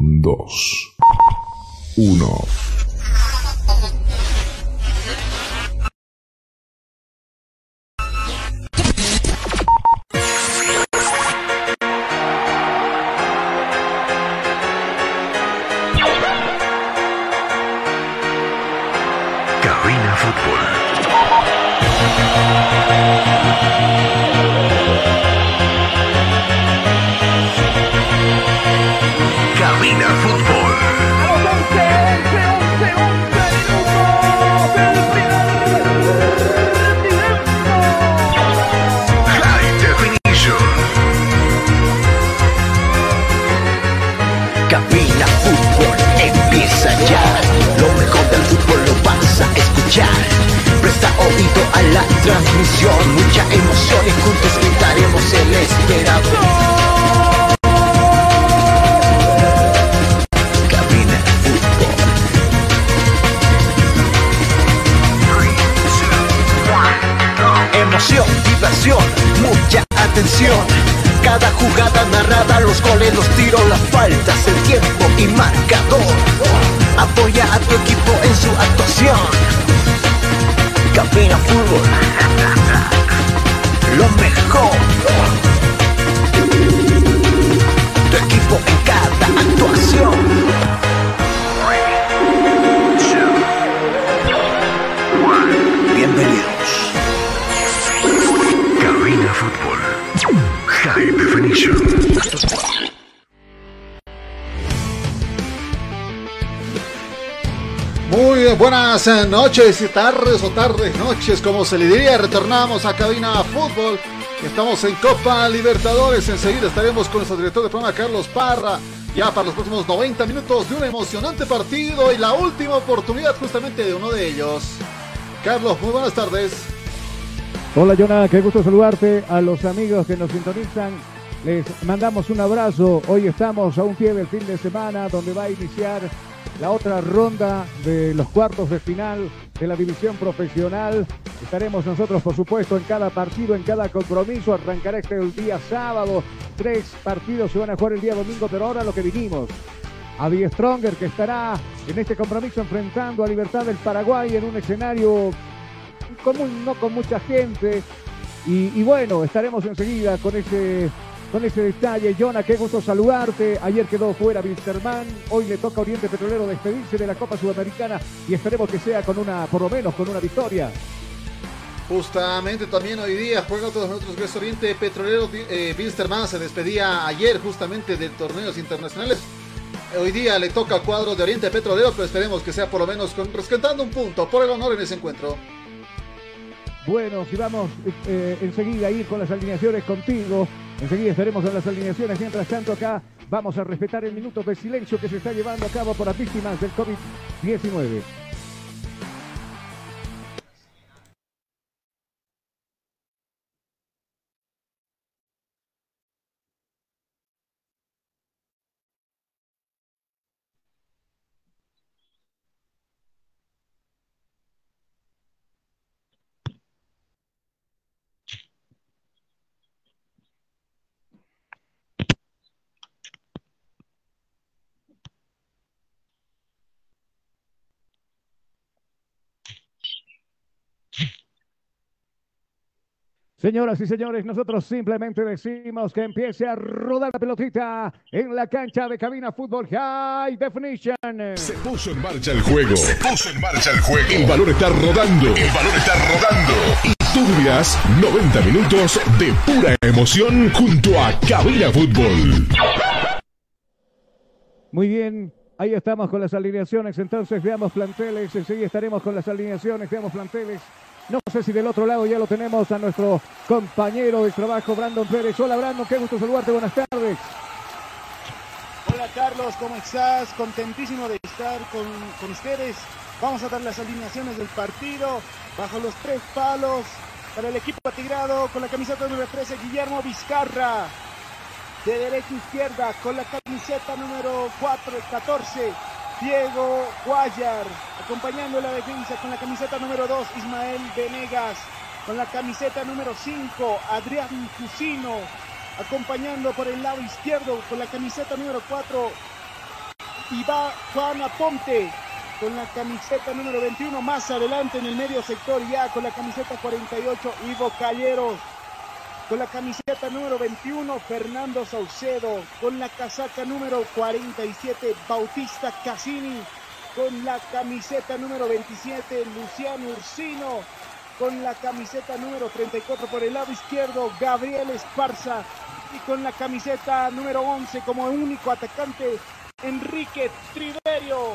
2, 1. Noches y tardes o tardes, noches, como se le diría. Retornamos a Cabina Fútbol. Estamos en Copa Libertadores. Enseguida estaremos con nuestro director de programa, Carlos Parra. Ya para los próximos 90 minutos de un emocionante partido y la última oportunidad justamente de uno de ellos. Carlos, muy buenas tardes. Hola Jonah, qué gusto saludarte a los amigos que nos sintonizan. Les mandamos un abrazo. Hoy estamos a un pie del fin de semana donde va a iniciar la otra ronda de los cuartos de final de la división profesional. Estaremos nosotros, por supuesto, en cada partido, en cada compromiso. Arrancará este el día sábado. Tres partidos se van a jugar el día domingo, pero ahora lo que vinimos. A Die Stronger, que estará en este compromiso enfrentando a Libertad del Paraguay en un escenario común, no con mucha gente. Y, y bueno, estaremos enseguida con ese, con ese detalle. Jonah, qué gusto saludarte. Ayer quedó fuera Wilstermann. Hoy le toca a Oriente Petrolero despedirse de la Copa Sudamericana y esperemos que sea con una, por lo menos con una victoria. Justamente también hoy día juega otros nosotros que es Oriente Petrolero. Eh, Wilstermann se despedía ayer justamente de torneos internacionales. Hoy día le toca al cuadro de Oriente Petrolero, pero esperemos que sea por lo menos con, rescatando un punto por el honor en ese encuentro. Bueno, si vamos eh, enseguida a ir con las alineaciones contigo, enseguida estaremos en las alineaciones. Mientras tanto, acá vamos a respetar el minuto de silencio que se está llevando a cabo por las víctimas del COVID-19. Señoras y señores, nosotros simplemente decimos que empiece a rodar la pelotita en la cancha de cabina fútbol High Definition. Se puso en marcha el juego. Se puso en marcha el juego. El balón está rodando. El balón está rodando. Y tú vivirás 90 minutos de pura emoción junto a Cabina Fútbol. Muy bien, ahí estamos con las alineaciones. Entonces veamos planteles. Enseguida estaremos con las alineaciones. Veamos planteles. No sé si del otro lado ya lo tenemos a nuestro compañero de trabajo, Brandon Pérez. Hola, Brandon, qué gusto saludarte. Buenas tardes. Hola Carlos, ¿cómo estás? Contentísimo de estar con, con ustedes. Vamos a dar las alineaciones del partido bajo los tres palos para el equipo atigrado con la camiseta número 13 Guillermo Vizcarra. De derecha a izquierda con la camiseta número 4, 14 Diego Guayar. Acompañando la defensa con la camiseta número 2 Ismael Venegas. Con la camiseta número 5 Adrián Cusino acompañando por el lado izquierdo con la camiseta número 4 y va Juan Aponte con la camiseta número 21 más adelante en el medio sector ya con la camiseta 48 Ivo Calleros con la camiseta número 21 Fernando Saucedo con la casaca número 47 Bautista Cassini con la camiseta número 27 Luciano Ursino con la camiseta número 34 por el lado izquierdo Gabriel Esparza y con la camiseta número 11 como único atacante Enrique Triverio.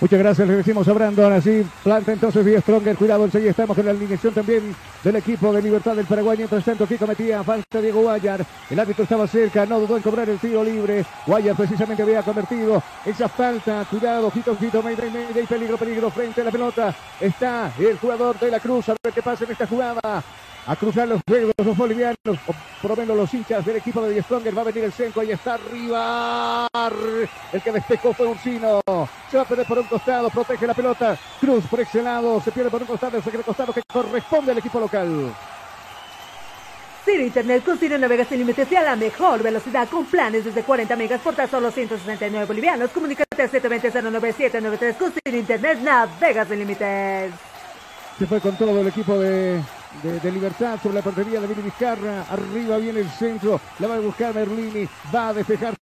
Muchas gracias, le decimos a Brandon. Así planta entonces Vía Stronger. Cuidado, enseguida estamos con la alineación también del equipo de Libertad del Paraguay. Mientras tanto, aquí cometía falta Diego Guayar. El árbitro estaba cerca, no dudó en cobrar el tiro libre. Guayar precisamente había convertido esa falta. Cuidado, Quito, Quito, Mayday, Mayday, peligro, peligro. Frente a la pelota está el jugador de la Cruz. A ver qué pasa en esta jugada a cruzar los juegos los bolivianos, o por lo menos los hinchas del equipo de Stronger. Va a venir el centro, ahí está arriba. El que despejó fue Ursino. Se va a perder por un costado, protege la pelota. Cruz por ese lado, se pierde por un costado, el costado que corresponde al equipo local. Ciro Internet con Ciro navega sin límites y a la mejor velocidad con planes desde 40 megas por tan solo 169 bolivianos. Comunícate al 720-09793 con Ciro Internet navega sin límites. Se fue con todo el equipo de, de, Libertad sobre la portería de Vini Vizcarra. Arriba viene el centro, la va a buscar Merlini, va a despejar.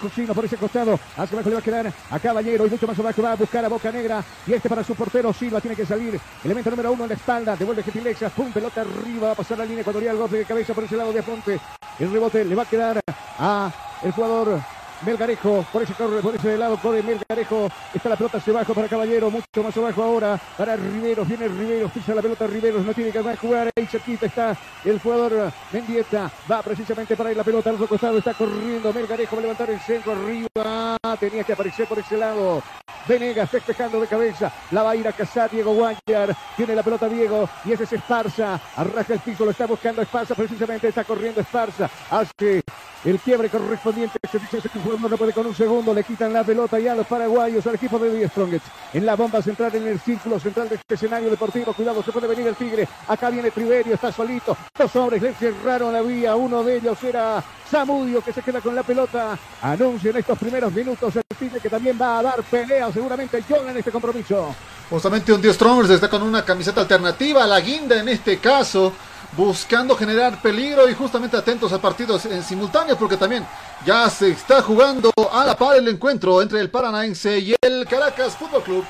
Cocino por ese costado, hacia abajo le va a quedar a Caballero. Y mucho más abajo va a buscar a Boca Negra. Y este para su portero Silva tiene que salir, elemento número uno en la espalda, devuelve Gentilexa, pum, pelota arriba, va a pasar la línea ecuatorial, golpe de cabeza por ese lado de Aponte, el rebote le va a quedar a el jugador Melgarejo, por ese corre, por ese lado corre Melgarejo, está la pelota hacia abajo para Caballero, mucho más abajo ahora para Riveros, viene Riveros, pisa la pelota Riveros, no tiene que más jugar, ahí cerquita está el jugador Mendieta, va precisamente para ir la pelota al otro costado, está corriendo Melgarejo, va a levantar el centro arriba, tenía que aparecer por ese lado, Venegas despejando de cabeza, la va a ir a cazar Diego Guayar, tiene la pelota Diego y ese es Esparza, arraja el piso, lo está buscando Esparza, precisamente está corriendo Esparza, hace el quiebre correspondiente, se dice que no puede con un segundo, le quitan la pelota ya a los paraguayos, al equipo de Die Strongest, en la bomba central, en el círculo central de este escenario deportivo, cuidado, se puede venir el Tigre, acá viene Triverio, está solito, dos hombres le cerraron la vía, uno de ellos era Zamudio que se queda con la pelota, anuncia en estos primeros minutos el Tigre que también va a dar pelea seguramente John en este compromiso. Justamente un Dios Strongers está con una camiseta alternativa, la guinda en este caso, buscando generar peligro y justamente atentos a partidos en simultáneo porque también ya se está jugando a la par el encuentro entre el Paranaense y el Caracas Fútbol Club.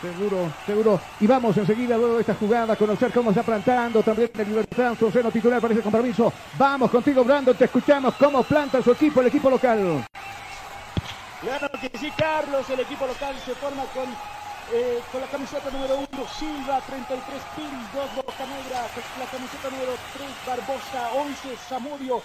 Seguro, seguro. Y vamos enseguida luego de esta jugada a conocer cómo está plantando también el Libertad, su seno titular para ese compromiso. Vamos contigo, Brandon, te escuchamos cómo planta su equipo, el equipo local. Claro que sí, Carlos, el equipo local se forma con, eh, con la camiseta número 1 Silva, 33 Piris, 2 Boca Negra, la camiseta número 3 Barbosa, 11 Zamudio,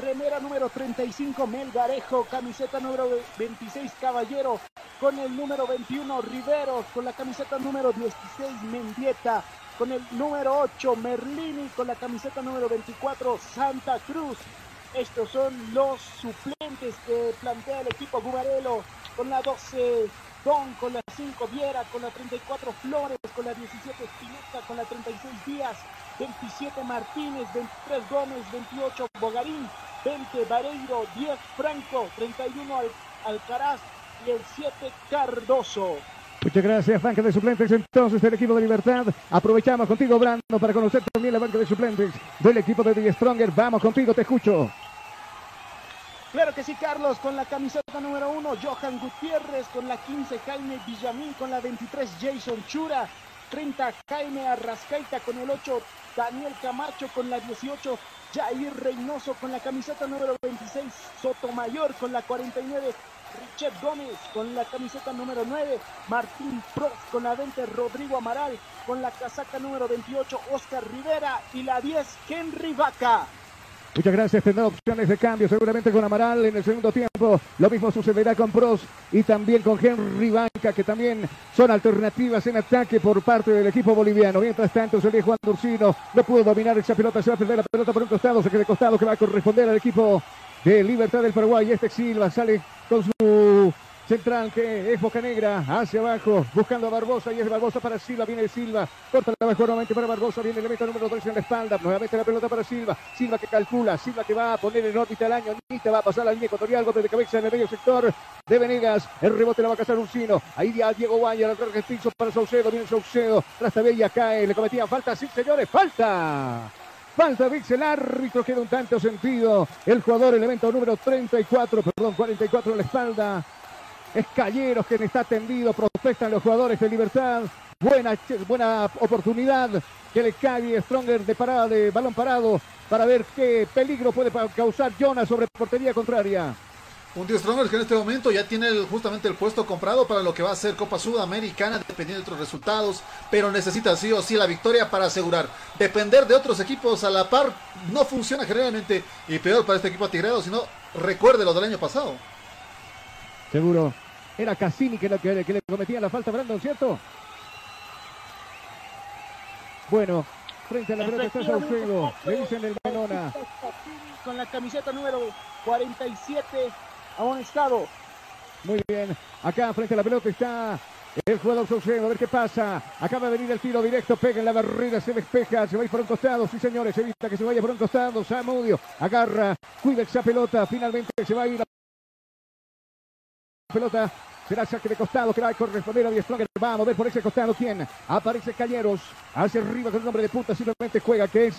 remera número 35 Melgarejo, camiseta número 26 Caballero, con el número 21 Riveros, con la camiseta número 16 Mendieta, con el número 8 Merlini, con la camiseta número 24 Santa Cruz. Estos son los suplentes que plantea el equipo Gubarelo, con la 12 Don, con la 5 Viera, con la 34 Flores, con la 17 Espinosa, con la 36 Díaz, 27 Martínez, 23 Gómez, 28 Bogarín, 20 Vareiro, 10 Franco, 31 Al Alcaraz y el 7 Cardoso. Muchas gracias, banca de suplentes entonces del equipo de Libertad. Aprovechamos contigo, Brando, para conocer también la banca de suplentes del equipo de The Stronger. Vamos contigo, te escucho. Claro que sí, Carlos, con la camiseta número 1, Johan Gutiérrez, con la 15, Jaime Villamín, con la 23, Jason Chura, 30, Jaime Arrascaita, con el 8, Daniel Camacho, con la 18, Jair Reynoso, con la camiseta número 26, Sotomayor, con la 49, Richard Gómez, con la camiseta número 9, Martín Prost, con la 20, Rodrigo Amaral, con la casaca número 28, Oscar Rivera, y la 10, Henry Vaca. Muchas gracias. Tendrá opciones de cambio seguramente con Amaral en el segundo tiempo. Lo mismo sucederá con Pros y también con Henry Banca, que también son alternativas en ataque por parte del equipo boliviano. Mientras tanto, se Juan Durcino. No pudo dominar esa pelota. Se va a perder la pelota por un costado. Se queda de costado que va a corresponder al equipo de Libertad del Paraguay. Este Silva sale con su Central que es Boca Negra hacia abajo, buscando a Barbosa y es Barbosa para Silva, viene Silva, corta la mejor nuevamente para Barbosa, viene el elemento número 3 en la espalda, nuevamente la pelota para Silva, Silva que calcula, Silva que va a poner en órbita el año, va a pasar la línea ecuatorial, golpe de cabeza en el medio sector de Venegas, el rebote la va a cazar Ursino, ahí ya Diego Guaya, el piso para Saucedo, viene Saucedo, Bella cae, le cometían falta, sí señores, falta. Falta Vix, el árbitro queda un tanto sentido. El jugador, elemento número 34, perdón, 44 en la espalda. Es Calleros quien está tendido, protestan los jugadores de Libertad. Buena, buena oportunidad que le cae Stronger de parada, de balón parado, para ver qué peligro puede causar Jonas sobre portería contraria. Un Die Stronger que en este momento ya tiene justamente el puesto comprado para lo que va a ser Copa Sudamericana, dependiendo de otros resultados, pero necesita sí o sí la victoria para asegurar. Depender de otros equipos a la par no funciona generalmente y peor para este equipo atigrado, sino recuerde lo del año pasado. Seguro. Era Cassini que, que, que le cometía la falta a Brandon, ¿cierto? Bueno, frente a la pelota está Saucedo. Le dicen el Menona. Con la camiseta número 47 estado. Muy bien. Acá frente a la pelota está el jugador Saucedo, a ver qué pasa. Acaba de venir el tiro directo, pega en la barrera, se despeja, se va a ir por un costado. Sí, señores, evita que se vaya por un costado. Samudio agarra, cuida esa pelota. Finalmente se va a ir la pelota. Será saque de costado que va a corresponder a Diestronger. Vamos a ver por ese costado quién. Aparece Cañeros. Hacia arriba con el nombre de puta. Simplemente juega que es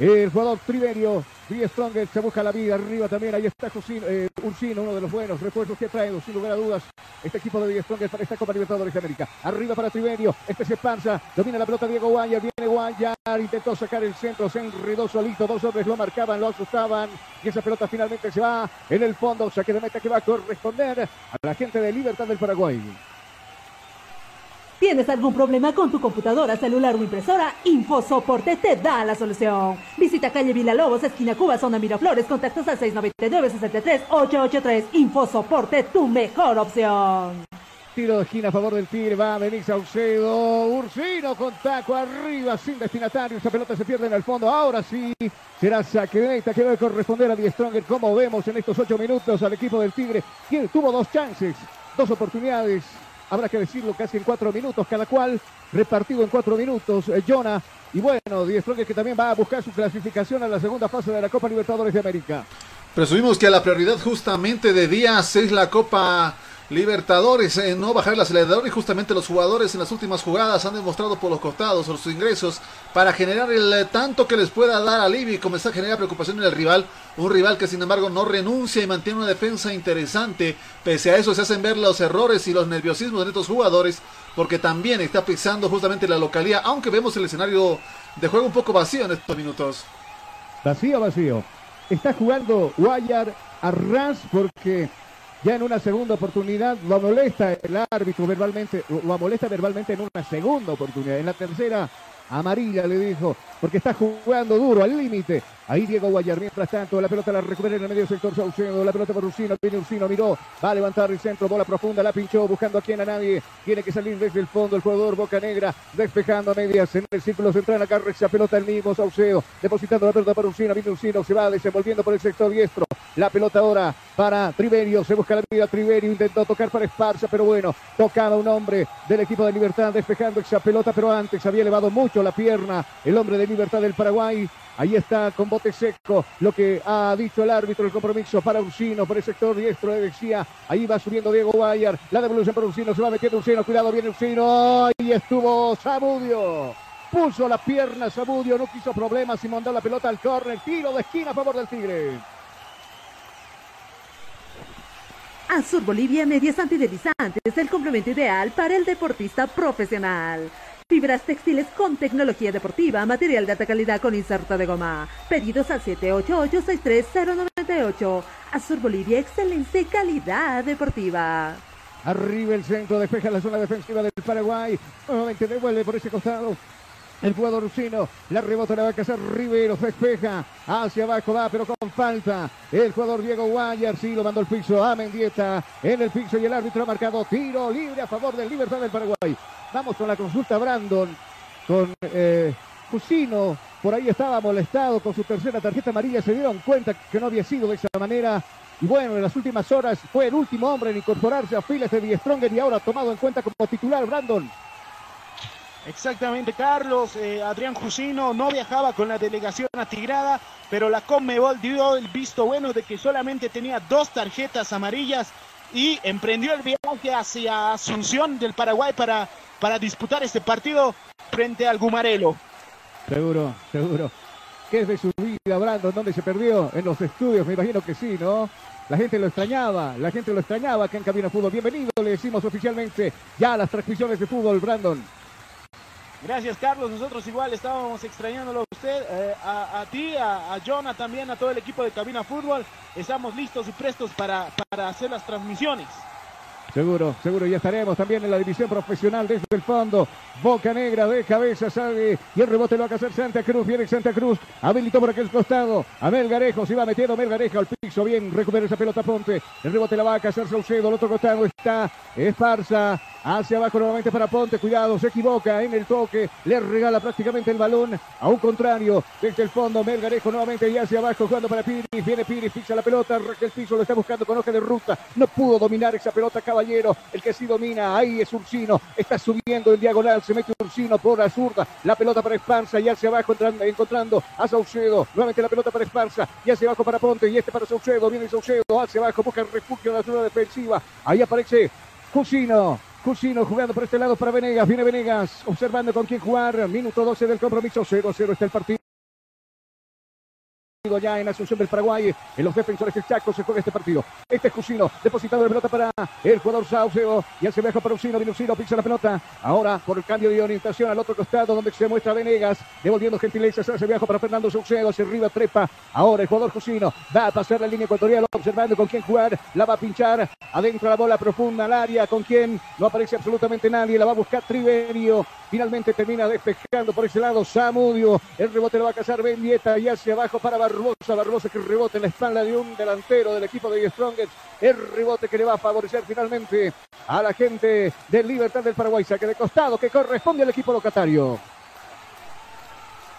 el jugador Triverio. Die Stronger se busca la vida arriba también. Ahí está Josino, eh, Ursino, uno de los buenos refuerzos que ha traído, sin lugar a dudas, este equipo de Die Stronger para esta Copa Libertadores de América. Arriba para Triverio. Este se panza. Domina la pelota Diego Guayar. Viene Guayar. Intentó sacar el centro. Se enredó solito. Dos hombres lo marcaban, lo asustaban. Y esa pelota finalmente se va en el fondo. Saque de meta que va a corresponder a la gente de Libertad del Paraguay. ¿Tienes algún problema con tu computadora, celular o impresora? InfoSoporte te da la solución. Visita calle Lobos, esquina Cuba, zona Miraflores, contactos al 699-63-883. InfoSoporte, tu mejor opción. Tiro de esquina a favor del Tigre, va venir Saucedo, Ursino con taco arriba, sin destinatario, esa pelota se pierde en el fondo, ahora sí, será saque que debe corresponder a Die Stronger, como vemos en estos ocho minutos al equipo del Tigre, quien tuvo dos chances, dos oportunidades, habrá que decirlo casi en cuatro minutos, cada cual repartido en cuatro minutos. Eh, Jonah y bueno, Die que también va a buscar su clasificación a la segunda fase de la Copa Libertadores de América. Presumimos que la prioridad justamente de Díaz es la Copa Libertadores, eh, no bajar el acelerador y justamente los jugadores en las últimas jugadas han demostrado por los costados sus ingresos para generar el eh, tanto que les pueda dar alivio y comenzar a generar preocupación en el rival. Un rival que sin embargo no renuncia y mantiene una defensa interesante. Pese a eso se hacen ver los errores y los nerviosismos de estos jugadores porque también está pisando justamente la localidad, aunque vemos el escenario de juego un poco vacío en estos minutos. Vacío, vacío. Está jugando Guayar a ras porque ya en una segunda oportunidad lo molesta el árbitro verbalmente, lo molesta verbalmente en una segunda oportunidad. En la tercera amarilla le dijo, porque está jugando duro, al límite. Ahí Diego Guayar, mientras tanto, la pelota la recupera en el medio sector Saucedo, la pelota por Ursino, viene Ursino, miró, va a levantar el centro, bola profunda, la pinchó, buscando a quien a nadie, tiene que salir desde el fondo el jugador Boca Negra, despejando a medias en el círculo central, acá esa pelota el mismo Saucedo, depositando la pelota para Ursino, viene Ursino, se va desenvolviendo por el sector diestro, la pelota ahora para Triverio, se busca la vida Triverio, intentó tocar para Esparza, pero bueno, tocaba un hombre del equipo de Libertad, despejando esa pelota, pero antes había elevado mucho la pierna, el hombre de Libertad del Paraguay, Ahí está con bote seco lo que ha dicho el árbitro, el compromiso para Ursino por el sector diestro de decía. Ahí va subiendo Diego Guayar. La devolución para Ursino, se va metiendo Ursino. Cuidado, viene Ursino. Ahí estuvo Samudio. Puso la pierna Samudio, no quiso problemas y mandó la pelota al córner. Tiro de esquina a favor del Tigre. Azur Bolivia Medias Antideslizantes, el complemento ideal para el deportista profesional. Fibras textiles con tecnología deportiva, material de alta calidad con inserto de goma. Pedidos al 788-63098. Azur Bolivia, excelente calidad deportiva. Arriba el centro, despeja la zona defensiva del Paraguay. Nuevamente devuelve por ese costado. El jugador Rusino, la rebota la va a cazar Rivero, despeja, hacia abajo va, pero con falta. El jugador Diego Guayar, sí, lo mandó al piso a Mendieta, en el piso y el árbitro ha marcado tiro libre a favor del Libertad del Paraguay. Vamos con la consulta Brandon, con eh, Por ahí estaba molestado con su tercera tarjeta amarilla. Se dieron cuenta que no había sido de esa manera. Y bueno, en las últimas horas fue el último hombre en incorporarse a filas de Die y ahora tomado en cuenta como titular Brandon. Exactamente, Carlos. Eh, Adrián Jusino no viajaba con la delegación atigrada, pero la Conmebol dio el visto bueno de que solamente tenía dos tarjetas amarillas y emprendió el viaje hacia Asunción del Paraguay para, para disputar este partido frente al Gumarelo. Seguro, seguro. ¿Qué es de su vida, Brandon? ¿Dónde se perdió? En los estudios, me imagino que sí, ¿no? La gente lo extrañaba, la gente lo extrañaba acá en Cabina Fútbol. Bienvenido, le decimos oficialmente ya a las transmisiones de fútbol, Brandon. Gracias, Carlos. Nosotros igual estábamos extrañándolo a usted, eh, a, ti, a, a Jonah también, a todo el equipo de Cabina Fútbol. Estamos listos y prestos para, para hacer las transmisiones. Seguro, seguro, ya estaremos también en la división profesional desde el fondo. Boca Negra de cabeza sale y el rebote lo va a hacer Santa Cruz. Viene Santa Cruz, habilitó por aquel costado. A Melgarejo, se va metiendo Melgarejo al piso. Bien, recupera esa pelota Ponte. El rebote la va a hacer Saucedo. Al otro costado está Esparza. Hacia abajo nuevamente para Ponte. Cuidado, se equivoca en el toque. Le regala prácticamente el balón a un contrario. Desde el fondo, Melgarejo nuevamente y hacia abajo jugando para Piri. Viene Piri, fixa la pelota. El piso lo está buscando con hoja de ruta. No pudo dominar esa pelota, caballero. El que sí domina, ahí es Ursino. Está subiendo en diagonal. Se mete Ursino por la zurda. La pelota para Esparza y hacia abajo encontrando a Saucedo. Nuevamente la pelota para Esparza y hacia abajo para Ponte. Y este para Saucedo. Viene Saucedo hacia abajo. Busca refugio en la zona defensiva. Ahí aparece Cusino. Cusino jugando por este lado para Venegas. Viene Venegas observando con quién jugar. Minuto 12 del compromiso. 0-0 está el partido. Ya en Asunción del Paraguay, en los defensores del Chaco se juega este partido. Este es Cusino, depositado de pelota para el jugador Sauceo. Y se viaja para Ursino, viene Ursino, pisa la pelota. Ahora por el cambio de orientación al otro costado donde se muestra Venegas, devolviendo gentileza, se hace viaja para Fernando Sauceo, hacia arriba trepa. Ahora el jugador Cusino va a pasar la línea ecuatorial, observando con quién jugar, la va a pinchar, adentro la bola profunda al área, con quién no aparece absolutamente nadie, la va a buscar Triverio. Finalmente termina despejando por ese lado Samudio. El rebote lo va a cazar Bendieta y hacia abajo para Barbosa. Barbosa que rebote en la espalda de un delantero del equipo de Strongest. El rebote que le va a favorecer finalmente a la gente del Libertad del Paraguay. Saque de costado que corresponde al equipo locatario.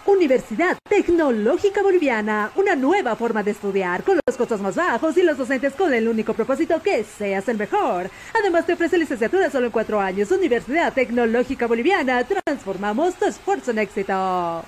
Universidad Tecnológica Boliviana, una nueva forma de estudiar con los costos más bajos y los docentes con el único propósito que seas el mejor. Además te ofrece licenciatura solo en cuatro años. Universidad Tecnológica Boliviana, transformamos tu esfuerzo en éxito.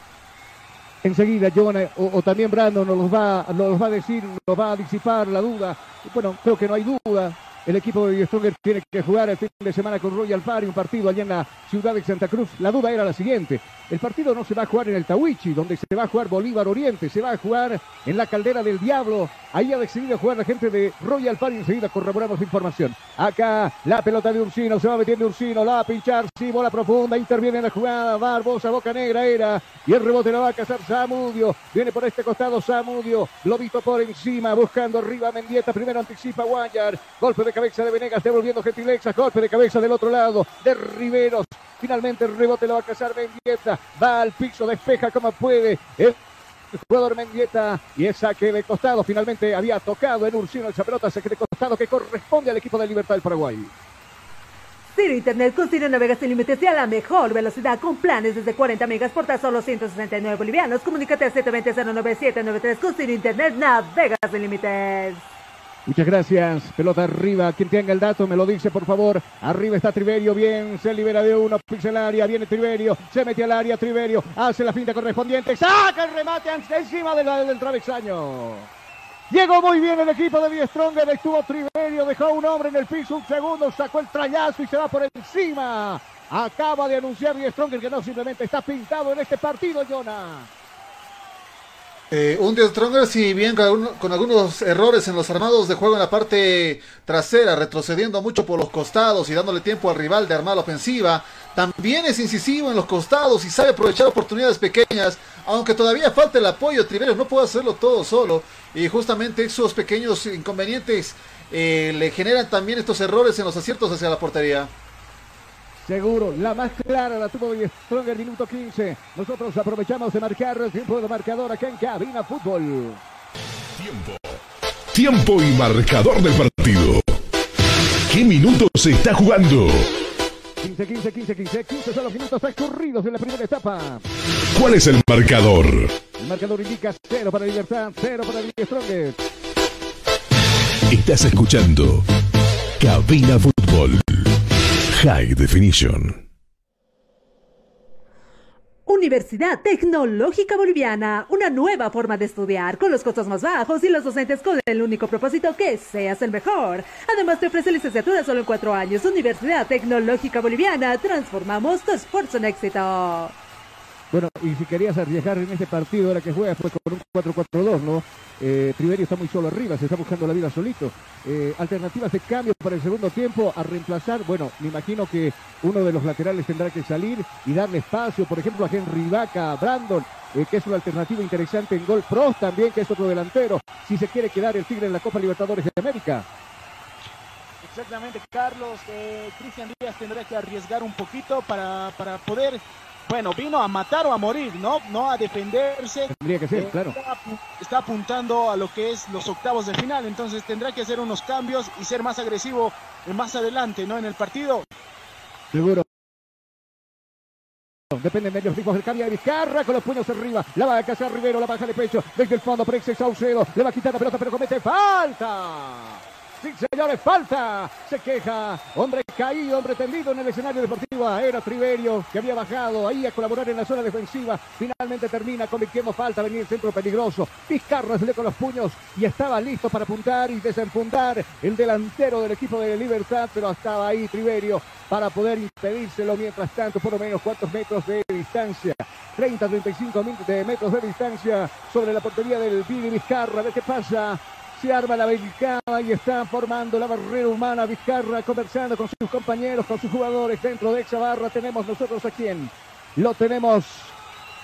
Enseguida, John o, o, también Brandon nos va, nos va a decir, nos va a disipar la duda. Bueno, creo que no hay duda. El equipo de Stronger tiene que jugar el fin de semana con Royal Party, un partido allá en la ciudad de Santa Cruz. La duda era la siguiente. El partido no se va a jugar en el Tawichi, donde se va a jugar Bolívar Oriente, se va a jugar en la Caldera del Diablo. Ahí ha decidido jugar la gente de Royal Party. Enseguida corroboramos información. Acá la pelota de Ursino, se va metiendo Ursino, la va a pinchar, sí, bola profunda, interviene en la jugada, Barbosa, Boca Negra era, y el rebote la va a cazar Samudio. Viene por este costado Samudio, lo visto por encima, buscando arriba Mendieta, primero anticipa Guayar, golpe de cabeza de Venegas, devolviendo Gentilexa, golpe de cabeza del otro lado de Riveros. Finalmente el rebote lo va a cazar Mendieta. Va al piso, despeja como puede. El jugador Mendieta y es saque de costado. Finalmente había tocado en Ursino esa pelota, saque de costado que corresponde al equipo de Libertad del Paraguay. Ciro Internet con Ciro Navegas sin límites y a la mejor velocidad con planes desde 40 megas por tan solo 169 bolivianos. Comunícate al 720-09793 con Ciro Internet Navegas sin límites. Muchas gracias. Pelota arriba. Quien tenga el dato me lo dice, por favor. Arriba está Triverio. Bien, se libera de uno. Área. Viene Triverio. Se mete al área. Triverio hace la finta correspondiente. Saca el remate encima del, del travesaño. Llegó muy bien el equipo de Die Stronger. Estuvo Triverio. Dejó un hombre en el piso. Un segundo. Sacó el trayazo y se va por encima. Acaba de anunciar Die Stronger que no simplemente está pintado en este partido, Jonah. Eh, un The Stronger, si bien con, algunos errores en los armados de juego en la parte trasera, retrocediendo mucho por los costados y dándole tiempo al rival de armar la ofensiva, también es incisivo en los costados y sabe aprovechar oportunidades pequeñas, aunque todavía falta el apoyo, Triverio no puede hacerlo todo solo y justamente esos pequeños inconvenientes eh, le generan también estos errores en los aciertos hacia la portería. Seguro, la más clara la tuvo Stronger, minuto 15. Nosotros aprovechamos de marcar el tiempo de marcador acá en Cabina Fútbol. Tiempo. Tiempo y marcador del partido. ¿Qué minutos se está jugando? 15, 15, 15, 15, 15 son los minutos transcurridos en la primera etapa. ¿Cuál es el marcador? El marcador indica 0 para Libertad, 0 para Stronger. Estás escuchando Cabina Fútbol High Definition. Universidad Tecnológica Boliviana, una nueva forma de estudiar con los costos más bajos y los docentes con el único propósito que seas el mejor. Además te ofrece licenciatura solo en cuatro años. Universidad Tecnológica Boliviana, transformamos tu esfuerzo en éxito. Bueno, y si querías arriesgar en este partido, ahora que juegas, pues con un 4-4-2, ¿no? Eh, Triverio está muy solo arriba, se está buscando la vida solito. Eh, alternativas de cambio para el segundo tiempo a reemplazar. Bueno, me imagino que uno de los laterales tendrá que salir y darle espacio, por ejemplo, a Henry Vaca, a Brandon, eh, que es una alternativa interesante en gol. Pros también, que es otro delantero, si se quiere quedar el Tigre en la Copa Libertadores de América. Exactamente, Carlos. Eh, Cristian Díaz tendrá que arriesgar un poquito para, para poder bueno, vino a matar o a morir, ¿no? No a defenderse. Tendría que ser, Eh, claro. Está, está apuntando a lo que es los octavos de final, entonces tendrá que hacer unos cambios y ser más agresivo eh, más adelante, ¿no? En el partido. Seguro. Dependen de los ritmos del cambio de Vizcarra con los puños arriba. La va a cazar Rivero, la baja de pecho. Desde el fondo, Prex Saucedo. Le va a quitar la pelota, pero comete falta. Sí, señores, falta. Se queja. Hombre caído, hombre tendido en el escenario deportivo. Era Triverio que había bajado ahí a colaborar en la zona defensiva. Finalmente termina convirtiendo falta. Venía el centro peligroso. Vizcarra se le con los puños y estaba listo para apuntar y desenfundar el delantero del equipo de Libertad, pero estaba ahí Triverio para poder impedírselo. Mientras tanto, por lo menos cuántos metros de distancia. 30, 35 min- de metros de distancia sobre la portería del Billy Vizcarra. A ver qué pasa. Se arma la barricada y está formando la barrera humana. Vizcarra conversando con sus compañeros, con sus jugadores dentro de esa barra. Tenemos nosotros a quién. Lo tenemos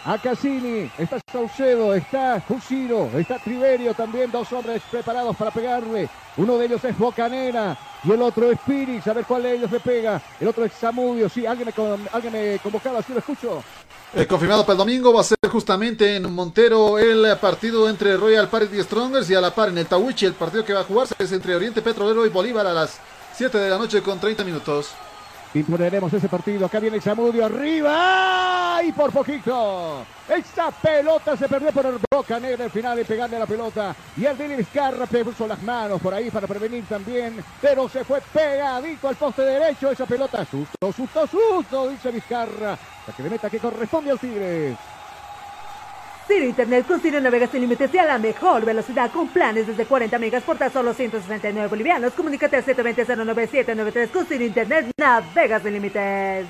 a Cassini, está Saucedo, está Jusino, está Triverio también, dos hombres preparados para pegarle. Uno de ellos es Bocanera y el otro es Piris, a ver cuál de ellos le pega. El otro es Zamudio, sí, alguien me, alguien me convocaba, sí lo escucho. Eh, confirmado para el domingo va a ser justamente en Montero el partido entre Royal Party y Strongers y a la par en el Tawichi el partido que va a jugarse es entre Oriente Petrolero y Bolívar a las 7 de la noche con 30 minutos. Imponeremos ese partido. Acá viene Zamudio arriba. ¡Ay, por poquito! Esta pelota se perdió por el Boca Negra al final de pegarle la pelota. Y el Billy Vizcarra puso las manos por ahí para prevenir también. Pero se fue pegadito al poste derecho esa pelota. Susto, susto, susto, dice Vizcarra. La que de meta que corresponde al Tigre. Ciro Internet con Ciro navega sin límites y a la mejor velocidad con planes desde 40 megas por tan solo 169 bolivianos. Comunícate al 720-09793 con Ciro Internet navega sin límites.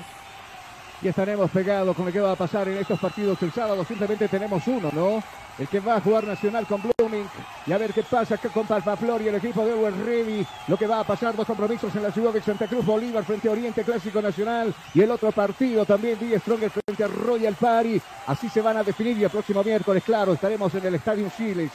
Y estaremos pegados con lo que va a pasar en estos partidos el sábado. Simplemente tenemos uno, ¿no? El que va a jugar Nacional con Blooming. Y a ver qué pasa con Palpaflor y el equipo de Owen Ready. Lo que va a pasar, dos compromisos en la ciudad de Santa Cruz, Bolívar frente a Oriente Clásico Nacional. Y el otro partido también, Díaz Stronger frente a Royal Party. Así se van a definir y el próximo miércoles, claro, estaremos en el Estadio Chiles.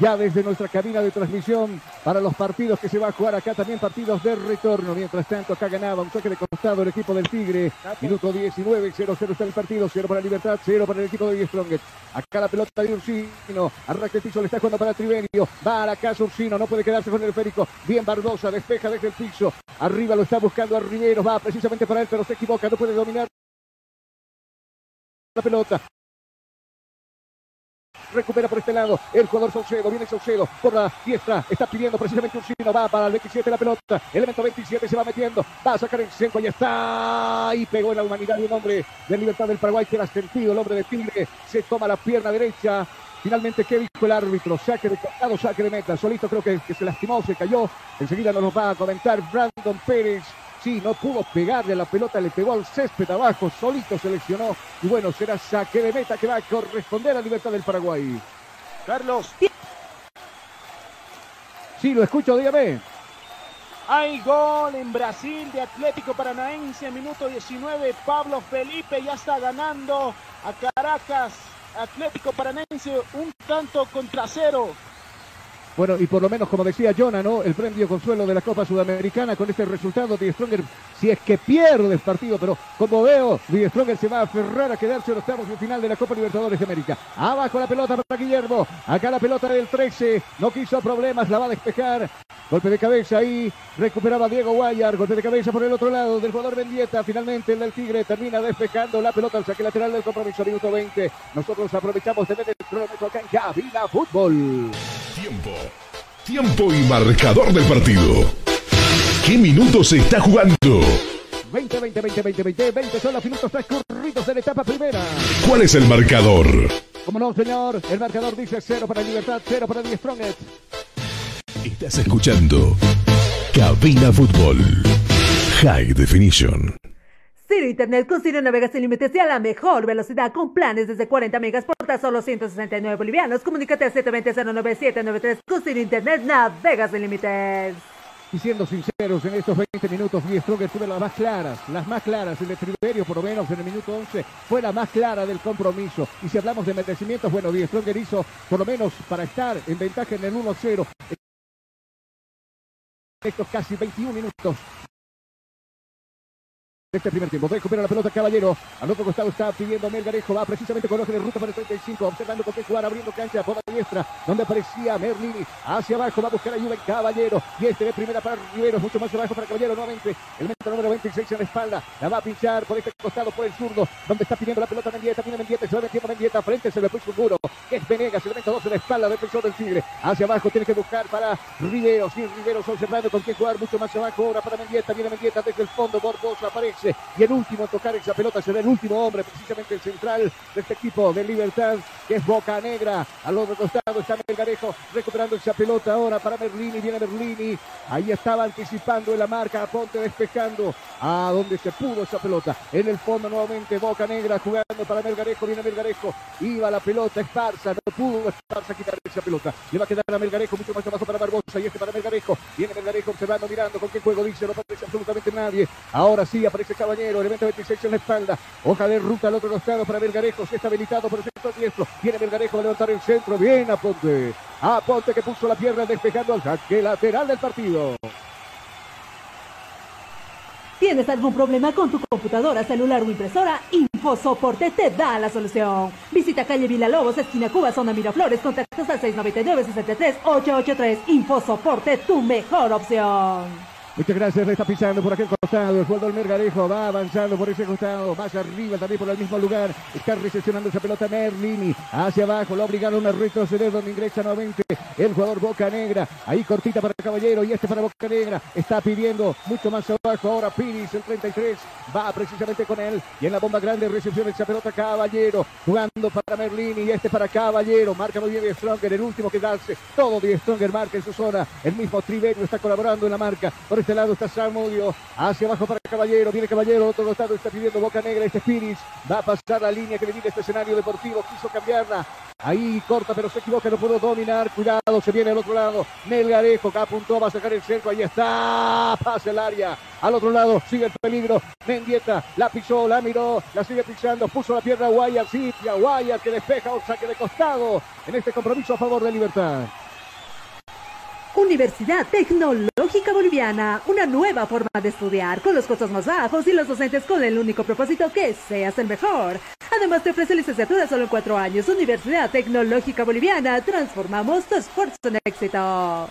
Ya desde nuestra cabina de transmisión para los partidos que se va a jugar acá, también partidos de retorno. Mientras tanto, acá ganaba un toque de costado el equipo del Tigre. Minuto 19, 0-0 está el partido, 0 para Libertad, 0 para el equipo de Strongest. Acá la pelota de Ursino, arranca el piso, le está jugando para Triverio. Va a la casa Ursino, no puede quedarse con el esférico. Bien Barbosa, despeja desde el piso. Arriba lo está buscando a Rivero, va precisamente para él, pero se equivoca, no puede dominar la pelota. Recupera por este lado el jugador Saucedo. Viene Saucedo por la diestra. Está pidiendo precisamente un signo. Va para el 27 la pelota. Elemento 27 se va metiendo. Va a sacar el centro. Y está. Y pegó en la humanidad de un hombre de Libertad del Paraguay que era sentido. El hombre de Tigre se toma la pierna derecha. Finalmente, ¿qué dijo el árbitro? Saque de costado, saque de meta. Solito creo que, que se lastimó, se cayó. Enseguida nos lo va a comentar Brandon Pérez. Sí, no pudo pegarle a la pelota, le pegó al césped abajo, solito se lesionó. Y bueno, será saque de meta que va a corresponder a Libertad del Paraguay. Carlos, Sí, lo escucho, dígame. hay gol en Brasil de Atlético Paranaense, minuto 19. Pablo Felipe ya está ganando a Caracas. Atlético Paranaense un tanto contra cero. Bueno, y por lo menos, como decía Jonah, ¿no? El premio consuelo de la Copa Sudamericana con este resultado, Die Stronger, si es que pierde el partido, pero como veo, Die Stronger se va a aferrar a quedarse en los octavos de final de la Copa Libertadores de América. Abajo la pelota para Guillermo, acá la pelota del 13, no quiso problemas, la va a despejar. Golpe de cabeza ahí, recuperaba Diego Guayar, golpe de cabeza por el otro lado del jugador Mendieta, finalmente el del Tigre termina despejando la pelota al saque lateral del compromiso, minuto 20. Nosotros aprovechamos de ver el cronómetro acá en Cabina Fútbol. Tiempo. Tiempo y marcador del partido. ¿Qué minutos se está jugando? 20, 20, 20, 20, 20, 20 son los minutos transcurridos en la etapa primera. ¿Cuál es el marcador? Como no, señor, el marcador dice 0 para Libertad, 0 para Die Strongest. Estás escuchando Cabina Fútbol. High Definition. Ciro Internet con Ciro Navega sin límites y a la mejor velocidad con planes desde 40 megas por tan solo 169 bolivianos. Comunícate al 720-09793 con Ciro Internet Navega sin límites. Y siendo sinceros, en estos 20 minutos, Die Strongest tuvo las más claras, las más claras. El de por lo menos en el minuto 11, fue la más clara del compromiso. Y si hablamos de merecimientos, bueno, Die Stronger hizo, por lo menos para estar en ventaja en el 1-0, estos casi 21 minutos este primer tiempo. Recupera la pelota Caballero. Al otro costado está pidiendo Melgarejo. Va precisamente con ojo de ruta para el 35. Observando con qué jugar. Abriendo cancha por la diestra. Donde aparecía Merlini. Hacia abajo. Va a buscar ayuda en Caballero. Y este de primera para Rivero. Mucho más abajo para Caballero nuevamente. El metro número 26 en la espalda. La va a pinchar por este costado por el zurdo. Donde está pidiendo la pelota Mendieta. Tiene Mendieta. Se va metiendo Mendieta. Frente se le puso un muro. Es Venegas. Elemento 2 en la espalda. Defensor del Tigre. Hacia abajo. Tiene que buscar para Rivero. Sin Rivero observando con qué jugar. Mucho más abajo. Ahora para Mendieta. Viene Mendieta desde el fondo. Borbosa aparece. Y el último en tocar esa pelota será el último hombre, precisamente el central de este equipo de Libertad, que es Boca Negra. Al otro costado está Melgarejo recuperando esa pelota ahora para Merlini. Viene Merlini. Ahí estaba anticipando en la marca. Ponte despejando a donde se pudo esa pelota. En el fondo nuevamente Boca Negra jugando para Melgarejo. Viene Melgarejo. Iba la pelota Esparza. No pudo Esparza quitar esa pelota. Le va a quedar a Melgarejo mucho más abajo para Barbosa. Y este para Melgarejo. Viene Melgarejo observando, mirando con qué juego dice. No aparece absolutamente nadie. Ahora sí aparece Caballero. Elemento 26 en la espalda. Hoja de ruta al otro costado para Melgarejo. Se está habilitado por el sector diestro. Viene Melgarejo a levantar el centro. Bien a Ponte. A Ponte que puso la pierna despejando al saque lateral del partido. ¿Tienes algún problema con tu computadora, celular o impresora? InfoSoporte te da la solución. Visita calle Villalobos, esquina Cuba, zona Miraflores, contactos al 699-63-883. InfoSoporte, tu mejor opción. Muchas gracias, está pisando por aquel costado. El jugador Mergarejo va avanzando por ese costado. Más arriba también por el mismo lugar. Está recepcionando esa pelota Merlini. Hacia abajo, lo obligaron a retroceder donde ingresa nuevamente el jugador Boca Negra. Ahí cortita para Caballero y este para Boca Negra. Está pidiendo mucho más abajo. Ahora Piris, el 33. Va precisamente con él. Y en la bomba grande recepciona esa pelota Caballero. Jugando para Merlini y este para Caballero. Marca muy bien Stronger. El último que darse. Todo Die Stronger marca en su zona. El mismo Triverio está colaborando en la marca. Este lado está Samudio, hacia abajo para Caballero, viene Caballero, otro costado está pidiendo Boca Negra, este Piris, va a pasar la línea que le viene este escenario deportivo, quiso cambiarla, ahí corta pero se equivoca, no pudo dominar, cuidado, se viene al otro lado, Melgarejo que apuntó, va a sacar el centro, ahí está, pasa el área, al otro lado sigue el peligro, Mendieta la pisó, la miró, la sigue pisando, puso la pierna a Guayar, sí, a Guayar que despeja un saque de costado. En este compromiso a favor de Libertad. Universidad Tecnológica Boliviana, una nueva forma de estudiar, con los costos más bajos y los docentes con el único propósito que seas el mejor. Además te ofrece licenciatura solo en cuatro años. Universidad Tecnológica Boliviana, transformamos tu esfuerzo en éxito.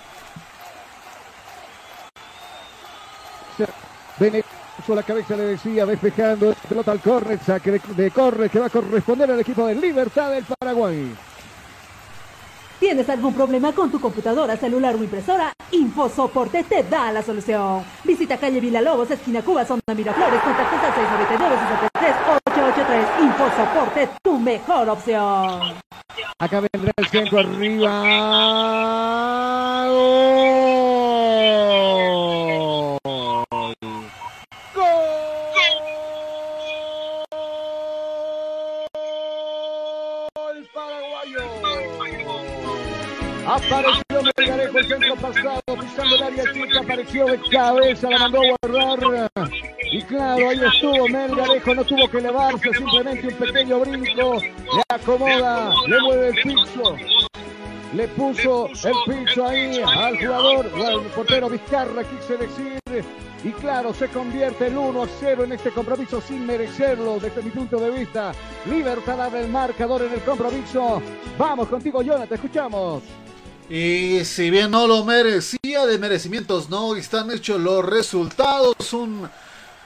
Beneficio la cabeza le decía, despejando pelota al córner, saque de, de córner que va a corresponder al equipo de Libertad del Paraguay. ¿Tienes algún problema con tu computadora, celular o impresora? InfoSoporte te da la solución. Visita calle Villalobos, esquina Cuba, zona Miraflores, contactos al 699-63-883. InfoSoporte, tu mejor opción. Acá vendrá el centro arriba. ¡Gol! Apareció Melgarejo el centro pasado, pisando el área chica, apareció de cabeza, la mandó a guardar. Y claro, ahí estuvo Melgarejo, no tuvo que elevarse, simplemente un pequeño brinco. Le acomoda, le mueve el piso. Le puso el piso ahí al jugador, al portero Vizcarra, quise decir. Y claro, se convierte el 1 a 0 en este compromiso sin merecerlo desde mi punto de vista. Libertad abre el marcador en el compromiso. Vamos contigo, Jonathan, te escuchamos. Y si bien no lo merecía, de merecimientos no están hechos los resultados. Un,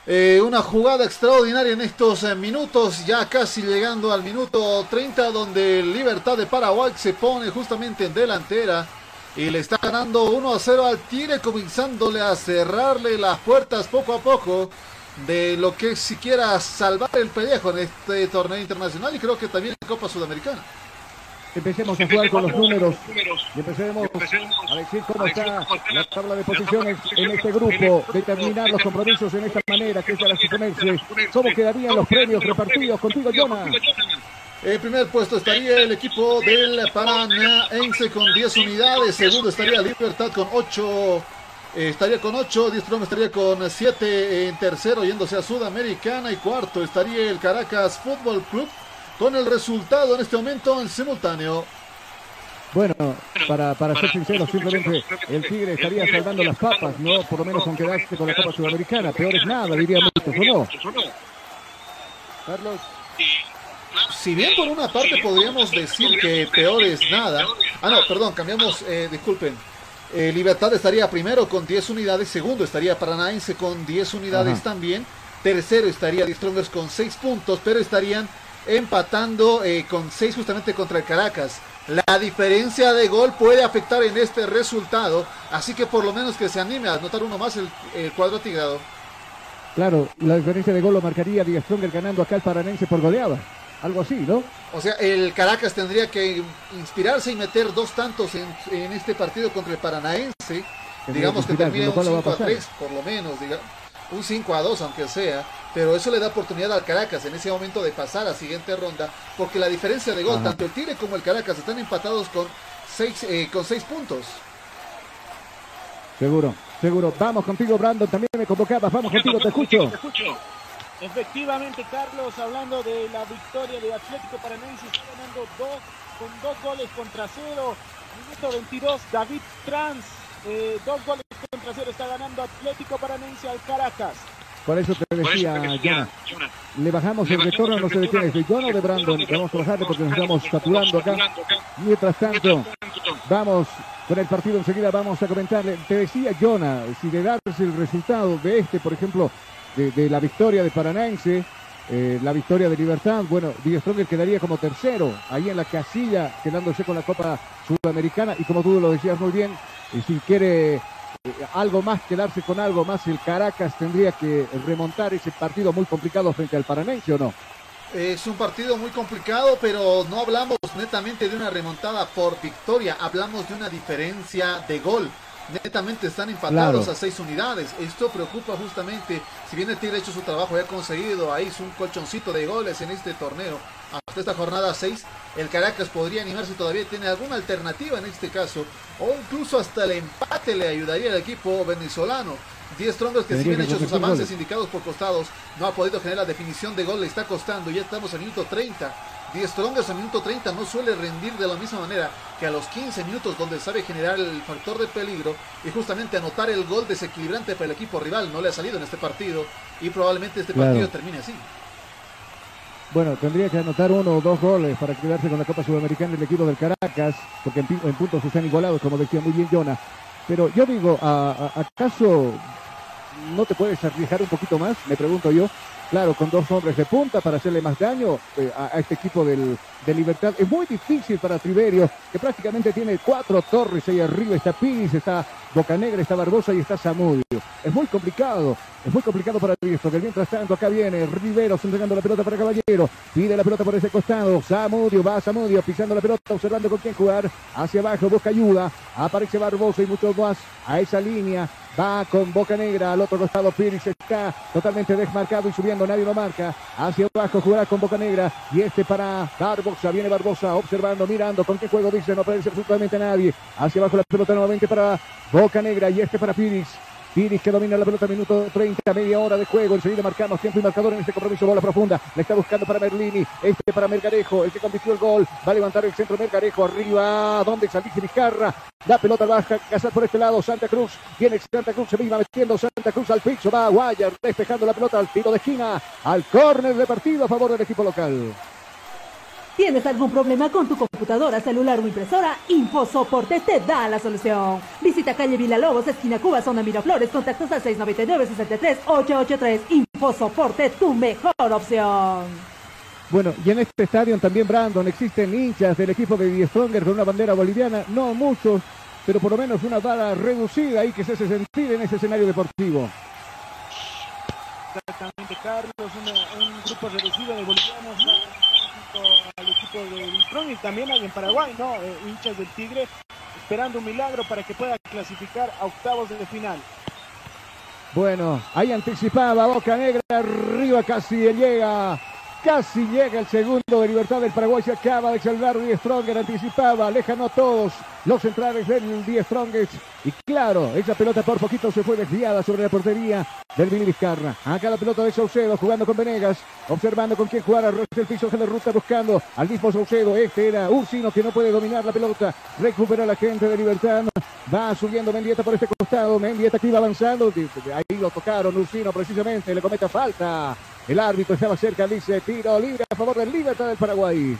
eh, una jugada extraordinaria en estos eh, minutos, ya casi llegando al minuto 30, donde Libertad de Paraguay se pone justamente en delantera. y le está ganando 1 a 0 al Tigre, comenzándole a cerrarle las puertas poco a poco de lo que siquiera salvar el pellejo en este torneo internacional y creo que también en Copa Sudamericana. Empecemos a jugar con los números y empecemos a decir cómo está la tabla de posiciones en este grupo, determinar los compromisos en esta manera, que es para suponerse cómo quedarían los premios repartidos. Contigo, Jonah. En primer puesto estaría el equipo del Paranaense con 10 unidades. Segundo estaría Libertad con 8. eh, estaría con 8. Diestrom estaría con 7 en tercero, yéndose a Sudamericana. Y cuarto estaría el Caracas Fútbol Club con el resultado en este momento en simultáneo. Bueno, para, para ser sincero, simplemente el Tigre estaría salvando las papas, ¿no? Por lo menos con quedarse con la Copa Sudamericana. Peor es nada, diría muchos, ¿o no? Carlos. Si bien por una parte podríamos decir que peor es nada. Ah, no, perdón, cambiamos, eh, disculpen. Eh, Libertad estaría primero con 10 unidades, segundo estaría Paranaense con 10 unidades Ajá. también, tercero estaría The Strongers con 6 puntos, pero estarían empatando eh, con 6 justamente contra el Caracas. La diferencia de gol puede afectar en este resultado, así que por lo menos que se anime a anotar uno más el, el cuadro tigrado. Claro, la diferencia de gol lo marcaría Die Stronger ganando acá el Paranense por goleada. Algo así, ¿no? O sea, el Caracas tendría que inspirarse y meter dos tantos en, en este partido contra el Paranaense. digamos que inspirarse, termine un cual lo va a 5 a pasar. 3, por lo menos, diga, un 5 a 2 aunque sea. Pero eso le da oportunidad al Caracas en ese momento de pasar a siguiente ronda, porque la diferencia de gol, Ajá. tanto el Tigre como el Caracas están empatados con 6 eh, con seis puntos. Seguro, seguro. Vamos contigo, Brandon. También me convocabas. Vamos contigo, te escucho. Efectivamente, Carlos, hablando de la victoria de Atlético Paranaense, está ganando dos, con dos goles contra cero. Minuto 22, David Trans, eh, dos goles contra cero, está ganando Atlético Paranaense al Caracas. Por eso te decía, Jonah. Le bajamos el retorno, no sé de quién es, de John o de Brandon. Vamos a bajarle porque nos estamos saturando acá. Mientras tanto, vamos con el partido enseguida, vamos a comentarle. Te decía, Jonah, si de darse el resultado de este, por ejemplo, de, de la victoria de Paranaense, eh, la victoria de Libertad, bueno, Die Stronger quedaría como tercero, ahí en la casilla, quedándose con la Copa Sudamericana. Y como tú lo decías muy bien, eh, si quiere algo más, quedarse con algo más, el Caracas tendría que remontar ese partido muy complicado frente al Paranense, ¿o no? Es un partido muy complicado, pero no hablamos netamente de una remontada por victoria, hablamos de una diferencia de gol. Netamente están empatados Claro. a seis unidades. Esto preocupa justamente, si bien el Tigre ha hecho su trabajo y ha conseguido ahí un colchoncito de goles en este torneo, hasta esta jornada 6, el Caracas podría animarse si todavía tiene alguna alternativa en este caso, o incluso hasta el empate le ayudaría al equipo venezolano. 10 troncos que si bien hecho sus avances goles. indicados por costados, no ha podido generar la definición de gol, le está costando, ya estamos a minuto 30. 10 Strongers a minuto 30 no suele rendir de la misma manera que a los 15 minutos donde sabe generar el factor de peligro y justamente anotar el gol desequilibrante para el equipo rival. No le ha salido en este partido y probablemente este Claro. partido termine así. Bueno, tendría que anotar uno o dos goles para quedarse con la Copa Sudamericana el equipo del Caracas, porque en, en puntos están igualados, como decía muy bien Jonah. Pero yo digo, ¿a- a- ¿acaso no te puedes arriesgar un poquito más? Me pregunto yo. Claro, con dos hombres de punta para hacerle más daño eh, a, a este equipo del, de Libertad. Es muy difícil para Triverio, que prácticamente tiene cuatro torres ahí arriba. Está Piris, está Bocanegra, está Barbosa y está Zamudio. Es muy complicado, es muy complicado para Riesco. Que mientras tanto acá viene Riveros entregando la pelota para Caballero. Pide la pelota por ese costado. Zamudio, va Zamudio pisando la pelota, observando con quién jugar. Hacia abajo, busca ayuda. Aparece Barbosa y muchos más a esa línea. Va con Boca Negra al otro costado. Piris está totalmente desmarcado y subiendo. Nadie lo marca. Hacia abajo jugará con Boca Negra. Y este para Barbosa. Viene Barbosa observando, mirando con qué juego dice. No aparece absolutamente nadie. Hacia abajo la pelota nuevamente para Boca Negra. Y este para Piris. Piris que domina la pelota, minuto 30, media hora de juego. Enseguida marcamos tiempo y marcador en este compromiso. Bola profunda. La está buscando para Merlini. Este para Mergarejo, el que convirtió el gol. Va a levantar el centro Mergarejo. Arriba, donde Salvigi Vizcarra. La pelota baja, Casar por este lado. Santa Cruz. Viene Santa Cruz, se viva metiendo Santa Cruz al piso. Va Guayar despejando la pelota al tiro de esquina. Al córner de partido a favor del equipo local. ¿Tienes algún problema con tu computadora, celular o impresora? InfoSoporte te da la solución. Visita calle Villalobos, esquina Cuba, zona Miraflores, contactos al 699-63-883. InfoSoporte, tu mejor opción. Bueno, y en este estadio también, Brandon, existen hinchas del equipo de Die Stronger con una bandera boliviana. No muchos, pero por lo menos una vara reducida y que se hace sentir en ese escenario deportivo. Exactamente, Carlos, una- un grupo reducido de bolivianos junto al equipo de Strong y también hay en Paraguay, ¿no? Eh, hinchas del Tigre esperando un milagro para que pueda clasificar a octavos de final. Bueno, ahí anticipaba Boca Negra, arriba casi llega, casi llega el segundo de Libertad del Paraguay, se acaba de salvar Die Stronger, anticipaba, lejano todos los centrales del Die Strongest y claro, esa pelota por poquito se fue desviada sobre la portería del Billy Vizcarra. Acá la pelota de Saucedo jugando con Venegas, observando con quién jugar, arrastra el piso de la ruta buscando al mismo Saucedo, este era Ursino que no puede dominar la pelota, recupera la gente de Libertad, va subiendo Mendieta por este costado, Mendieta que iba avanzando, ahí lo tocaron, Ursino precisamente, le cometa falta, el árbitro estaba cerca, dice tiro libre a favor del Libertad del Paraguay.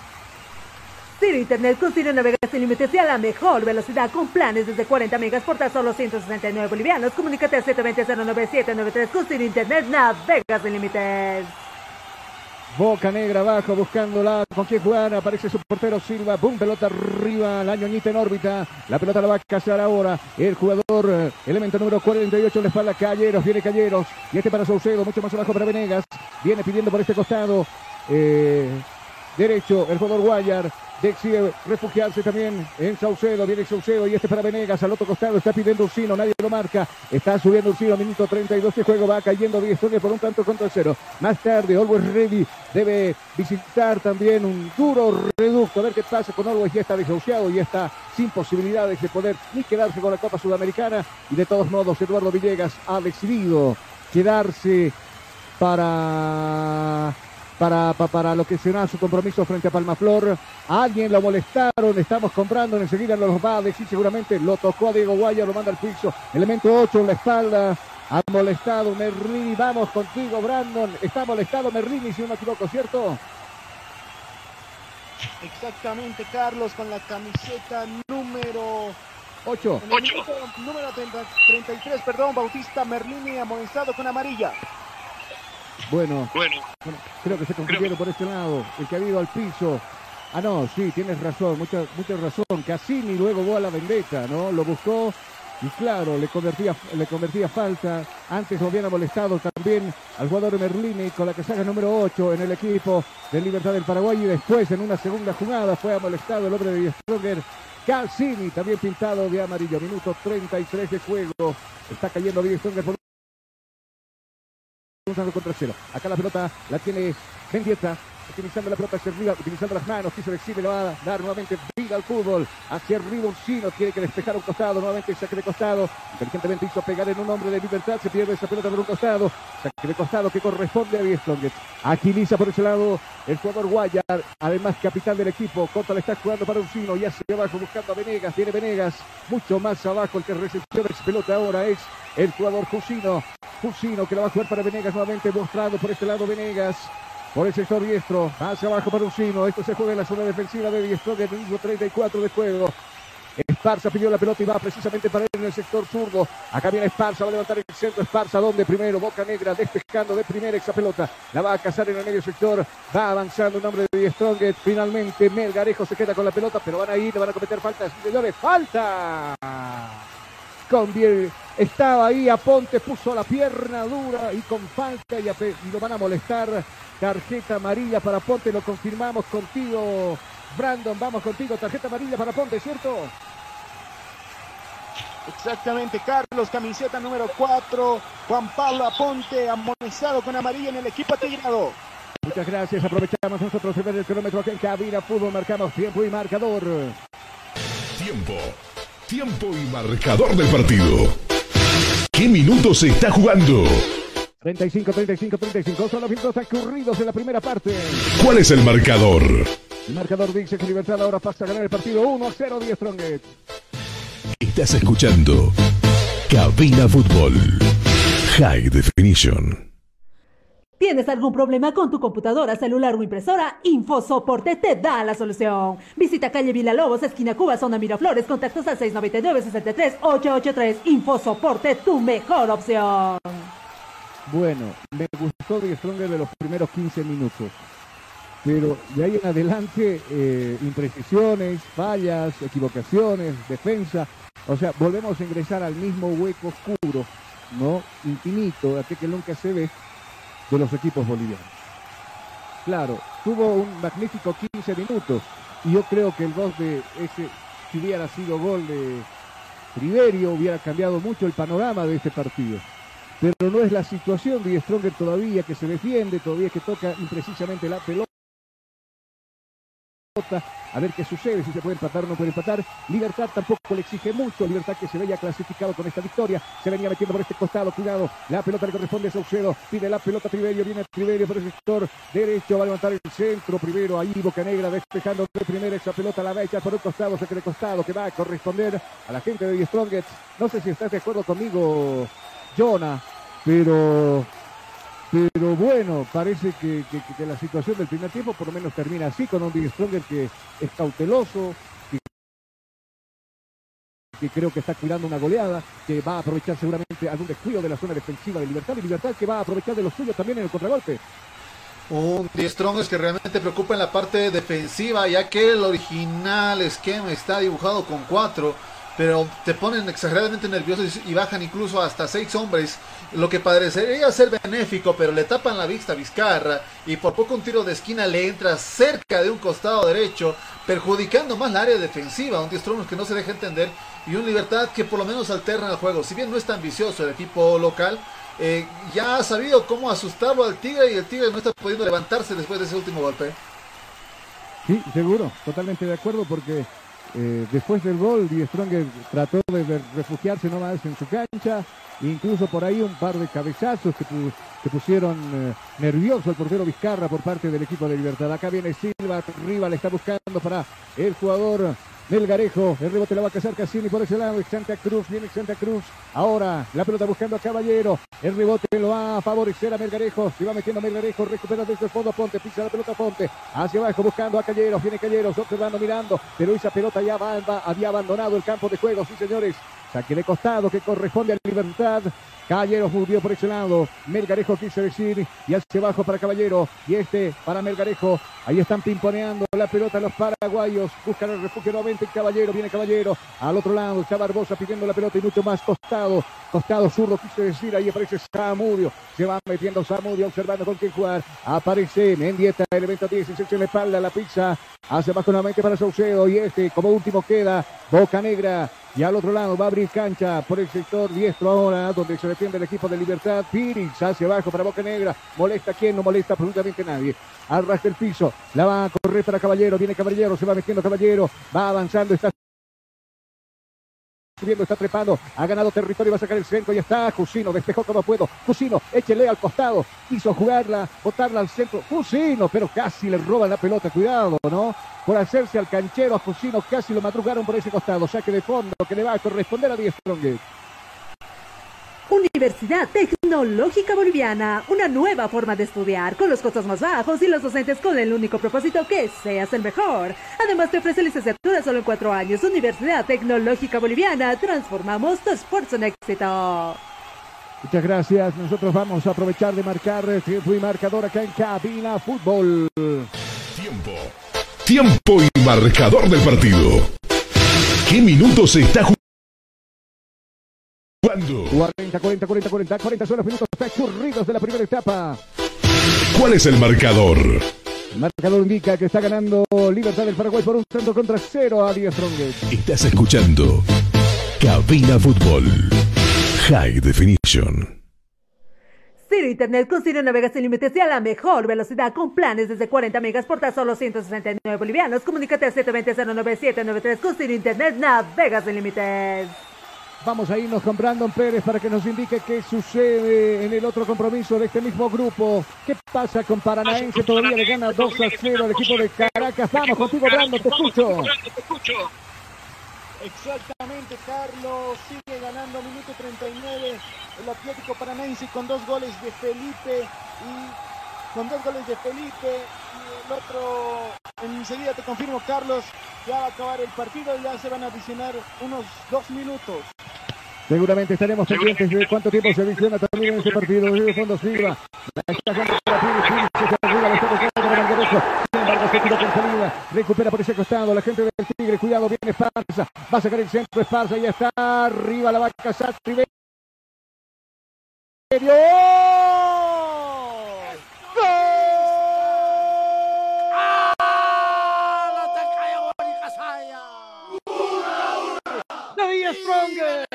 Ciro Internet con Ciro navegas sin límites y a la mejor velocidad con planes desde 40 megas por tan solo 169 bolivianos. Comunícate al 720-09793 con Ciro Internet navegas sin límites. Boca Negra abajo buscándola con quién jugar. Aparece su portero Silva. Boom, pelota arriba. La ñoñita en órbita. La pelota la va a cazar ahora. El jugador, eh, elemento número 48 en la espalda. Calleros. Viene Calleros. Y este para Saucedo. Mucho más abajo para Venegas. Viene pidiendo por este costado. eh, derecho. El jugador Guayar. Decide refugiarse también en Saucedo. Viene Saucedo y este para Venegas. Al otro costado está pidiendo Ursino. Nadie lo marca. Está subiendo Ursino. Minuto 32 de juego. Va cayendo 10 por un tanto contra cero. Más tarde, Always Ready debe visitar también un duro reducto. A ver qué pasa con Always. Ya está desahuciado y está sin posibilidades de poder ni quedarse con la Copa Sudamericana. Y de todos modos, Eduardo Villegas ha decidido quedarse para para, pa- para lo que será su compromiso frente a Palmaflor. A alguien lo molestaron, estamos comprando, enseguida nos va a decir seguramente, lo tocó a Diego Guaya, lo manda al piso. Elemento 8 en la espalda, ha molestado Merlini, vamos contigo Brandon, está molestado Merlini si no me equivoco, ¿cierto? Exactamente, Carlos, con la camiseta número 8. en el minuto número 30 33, perdón, Bautista Merlini amonestado con amarilla. Bueno, Bueno, Bueno, creo que se confundieron por este lado. El que ha ido al piso. Ah, no, sí, tienes razón, mucha, mucha razón. Cassini luego va a la vendetta, ¿no? Lo buscó y claro, le convertía, le convertía falta. Antes lo habían molestado también al jugador Merlini con la casaca número 8 en el equipo de Libertad del Paraguay y después en una segunda jugada fue molestado el hombre de Stronger. Cassini también pintado de amarillo. Minuto 33 de juego. Está cayendo Stronger por un tanto contra cero. Acá la pelota la tiene Mendieta. Utilizando la pelota hacia arriba, utilizando las manos, quiso decir, le va a dar nuevamente vida al fútbol. Hacia arriba Ursino, tiene que despejar un costado, nuevamente saque de costado. Inteligentemente hizo pegar en un hombre de libertad, se pierde esa pelota por un costado. Saque de costado que corresponde a Die Strongest. Agiliza por ese lado el jugador Guayar, además capitán del equipo. Cota le está jugando para Ursino y hacia abajo buscando a Venegas. Viene Venegas, mucho más abajo. El que recepciona esa pelota ahora es el jugador Jusino. Jusino que la va a jugar para Venegas nuevamente, mostrado por este lado Venegas. Por el sector diestro, hacia abajo para Ursino. Esto se juega en la zona defensiva de Diestro, que minuto 34 de juego. Esparza pidió la pelota y va precisamente para él en el sector zurdo. Acá viene Esparza, va a levantar el centro. Esparza, donde primero, Boca Negra, despejando de primera esa pelota. La va a cazar en el medio sector. Va avanzando un hombre de Die Strongest. Finalmente, Melgarejo se queda con la pelota, pero van a ir, le van a cometer falta. Señores, falta. Con bien, estaba ahí a Ponte, puso la pierna dura y con falta y, lo van a molestar. Tarjeta amarilla para Ponte, lo confirmamos contigo. Brandon, vamos contigo. Tarjeta amarilla para Ponte, ¿cierto? Exactamente, Carlos, camiseta número 4, Juan Pablo Aponte, amonestado con amarilla en el equipo atigrado. Muchas gracias. Aprovechamos nosotros ver el cronómetro aquí en Cabina Fútbol. Marcamos tiempo y marcador. Tiempo. Tiempo y marcador del partido. ¿Qué minutos se está jugando? 35, 35, 35. Son los minutos transcurridos en la primera parte. ¿Cuál es el marcador? El marcador dice que Libertad ahora pasa a ganar el partido 1 a 0 10 Strongest. Estás escuchando Cabina Fútbol. High Definition. ¿Tienes algún problema con tu computadora, celular o impresora? InfoSoporte te da la solución. Visita calle Villalobos, esquina Cuba, zona Miraflores, contactos al 699-63-883. InfoSoporte, tu mejor opción. Bueno, me gustó Die Stronger de los primeros 15 minutos. pero de ahí en adelante eh, imprecisiones, fallas, equivocaciones, defensa, o sea, volvemos a ingresar al mismo hueco oscuro, ¿no? Infinito, aquel que nunca se ve de los equipos bolivianos. Claro, tuvo un magnífico 15 minutos y yo creo que el gol de ese, si hubiera sido gol de Triverio, hubiera cambiado mucho el panorama de este partido. Pero no es la situación de Stronger todavía que se defiende, todavía que toca imprecisamente la pelota a ver qué sucede, si se puede empatar o no puede empatar. Libertad tampoco le exige mucho, Libertad que se veía clasificado con esta victoria, se venía metiendo por este costado, cuidado, la pelota le corresponde a Saucedo, pide la pelota Triverio, viene Triverio por el sector derecho, va a levantar el centro primero, ahí Boca Negra despejando de primera esa pelota, la va a echar por el costado, se de costado, que va a corresponder a la gente de Strongest. No sé si estás de acuerdo conmigo, Jonah, pero pero bueno, parece que, la situación del primer tiempo por lo menos termina así, con un Big Stronger que es cauteloso, que, creo que está cuidando una goleada, que va a aprovechar seguramente algún descuido de la zona defensiva de Libertad, y Libertad que va a aprovechar de los suyos también en el contragolpe. Un Die Strongers que realmente preocupa en la parte defensiva, ya que el original esquema está dibujado con cuatro pero te ponen exageradamente nerviosos y bajan incluso hasta seis hombres, lo que parecería ser benéfico, pero le tapan la vista a Vizcarra y por poco un tiro de esquina le entra cerca de un costado derecho, perjudicando más la área defensiva, un Diestronus que no se deja entender y un Libertad que por lo menos alterna el juego, si bien no es tan ambicioso el equipo local, eh, ya ha sabido cómo asustarlo al Tigre y el Tigre no está pudiendo levantarse después de ese último golpe. Sí, seguro, totalmente de acuerdo porque eh, después del gol, Die Stronger trató de refugiarse nomás en su cancha, incluso por ahí un par de cabezazos que, pusieron eh, nervioso el portero Vizcarra por parte del equipo de Libertad. Acá viene Silva, arriba le está buscando para el jugador Melgarejo, el rebote la va a cazar Cassini por ese lado, Santa Cruz, viene Santa Cruz, ahora la pelota buscando a Caballero, el rebote lo va a favorecer a Melgarejo, se va metiendo Melgarejo, recupera desde el fondo Ponte, pisa la pelota Ponte, hacia abajo buscando a Calleros, viene Calleros, observando, mirando, pero esa pelota ya va, había abandonado el campo de juego, sí señores, saque de costado que corresponde a Libertad, Caballero murió por ese lado. Melgarejo quiso decir. Y hacia abajo para Caballero. Y este para Melgarejo. Ahí están pimponeando la pelota los paraguayos. Buscan el refugio nuevamente. Caballero. Viene Caballero. Al otro lado está Barbosa pidiendo la pelota y mucho más costado. Costado zurdo quiso decir. Ahí aparece Samudio. Se va metiendo Samudio observando con quién jugar. Aparece Mendieta. Elemento 10. Se en la espalda la pizza. Hacia abajo nuevamente para Saucedo. Y este como último queda Boca Negra. Y al otro lado va a abrir cancha por el sector diestro ahora, donde se defiende el equipo de Libertad. Piris hacia abajo para Boca Negra. ¿Molesta a quién? No molesta absolutamente nadie. Arrastra el piso. La va a correr para Caballero. Viene Caballero. Se va metiendo Caballero. Va avanzando. Está subiendo, está trepando, ha ganado territorio, va a sacar el centro y está Jusino, despejó como puedo, Jusino, échele al costado, quiso jugarla, botarla al centro, Jusino, pero casi le roban la pelota, cuidado, ¿no? Por hacerse al canchero a Jusino, casi lo madrugaron por ese costado, saque de fondo que le va a corresponder a Diez. Universidad Tecnológica Boliviana, una nueva forma de estudiar con los costos más bajos y los docentes con el único propósito que seas el mejor. Además te ofrece licenciatura solo en cuatro años. Universidad Tecnológica Boliviana, transformamos tu esfuerzo en éxito. Muchas gracias. Nosotros vamos a aprovechar de marcar tiempo y marcador acá en Cabina Fútbol. Tiempo. Tiempo y marcador del partido. ¿Qué minutos se está jugando? 40, 40, 40, 40, 40 son los minutos transcurridos de la primera etapa. ¿Cuál es el marcador? El marcador indica que está ganando Libertad del Paraguay por un centro contra cero a Díaz Strongest. Estás escuchando Cabina Fútbol High Definition. Ciro Internet con Ciro navega sin límites y a la mejor velocidad con planes desde 40 megas por tan solo 169 bolivianos. Comunícate al 720-09793 con Ciro Internet navega sin límites. Vamos a irnos con Brandon Pérez para que nos indique qué sucede en el otro compromiso de este mismo grupo. ¿Qué pasa con Paranaense? Todavía le gana 2 a 0 al equipo de Caracas. Vamos contigo, Brandon, te escucho. Exactamente, Carlos. Sigue ganando minuto 39 el Atlético Paranaense con dos goles de Felipe y con dos goles de Felipe el otro enseguida te confirmo Carlos ya va a acabar el partido y ya se van a adicionar unos dos minutos Seguramente estaremos pendientes de cuánto tiempo se adiciona también en este partido. De fondo Silva. La está jugando para Pires. Pires se arriba. La está tocando para Valderejo. recupera por ese costado la gente del Tigre, cuidado, viene Esparza, va a sacar el centro Esparza, ya está arriba la vaca Satri. The Strongest.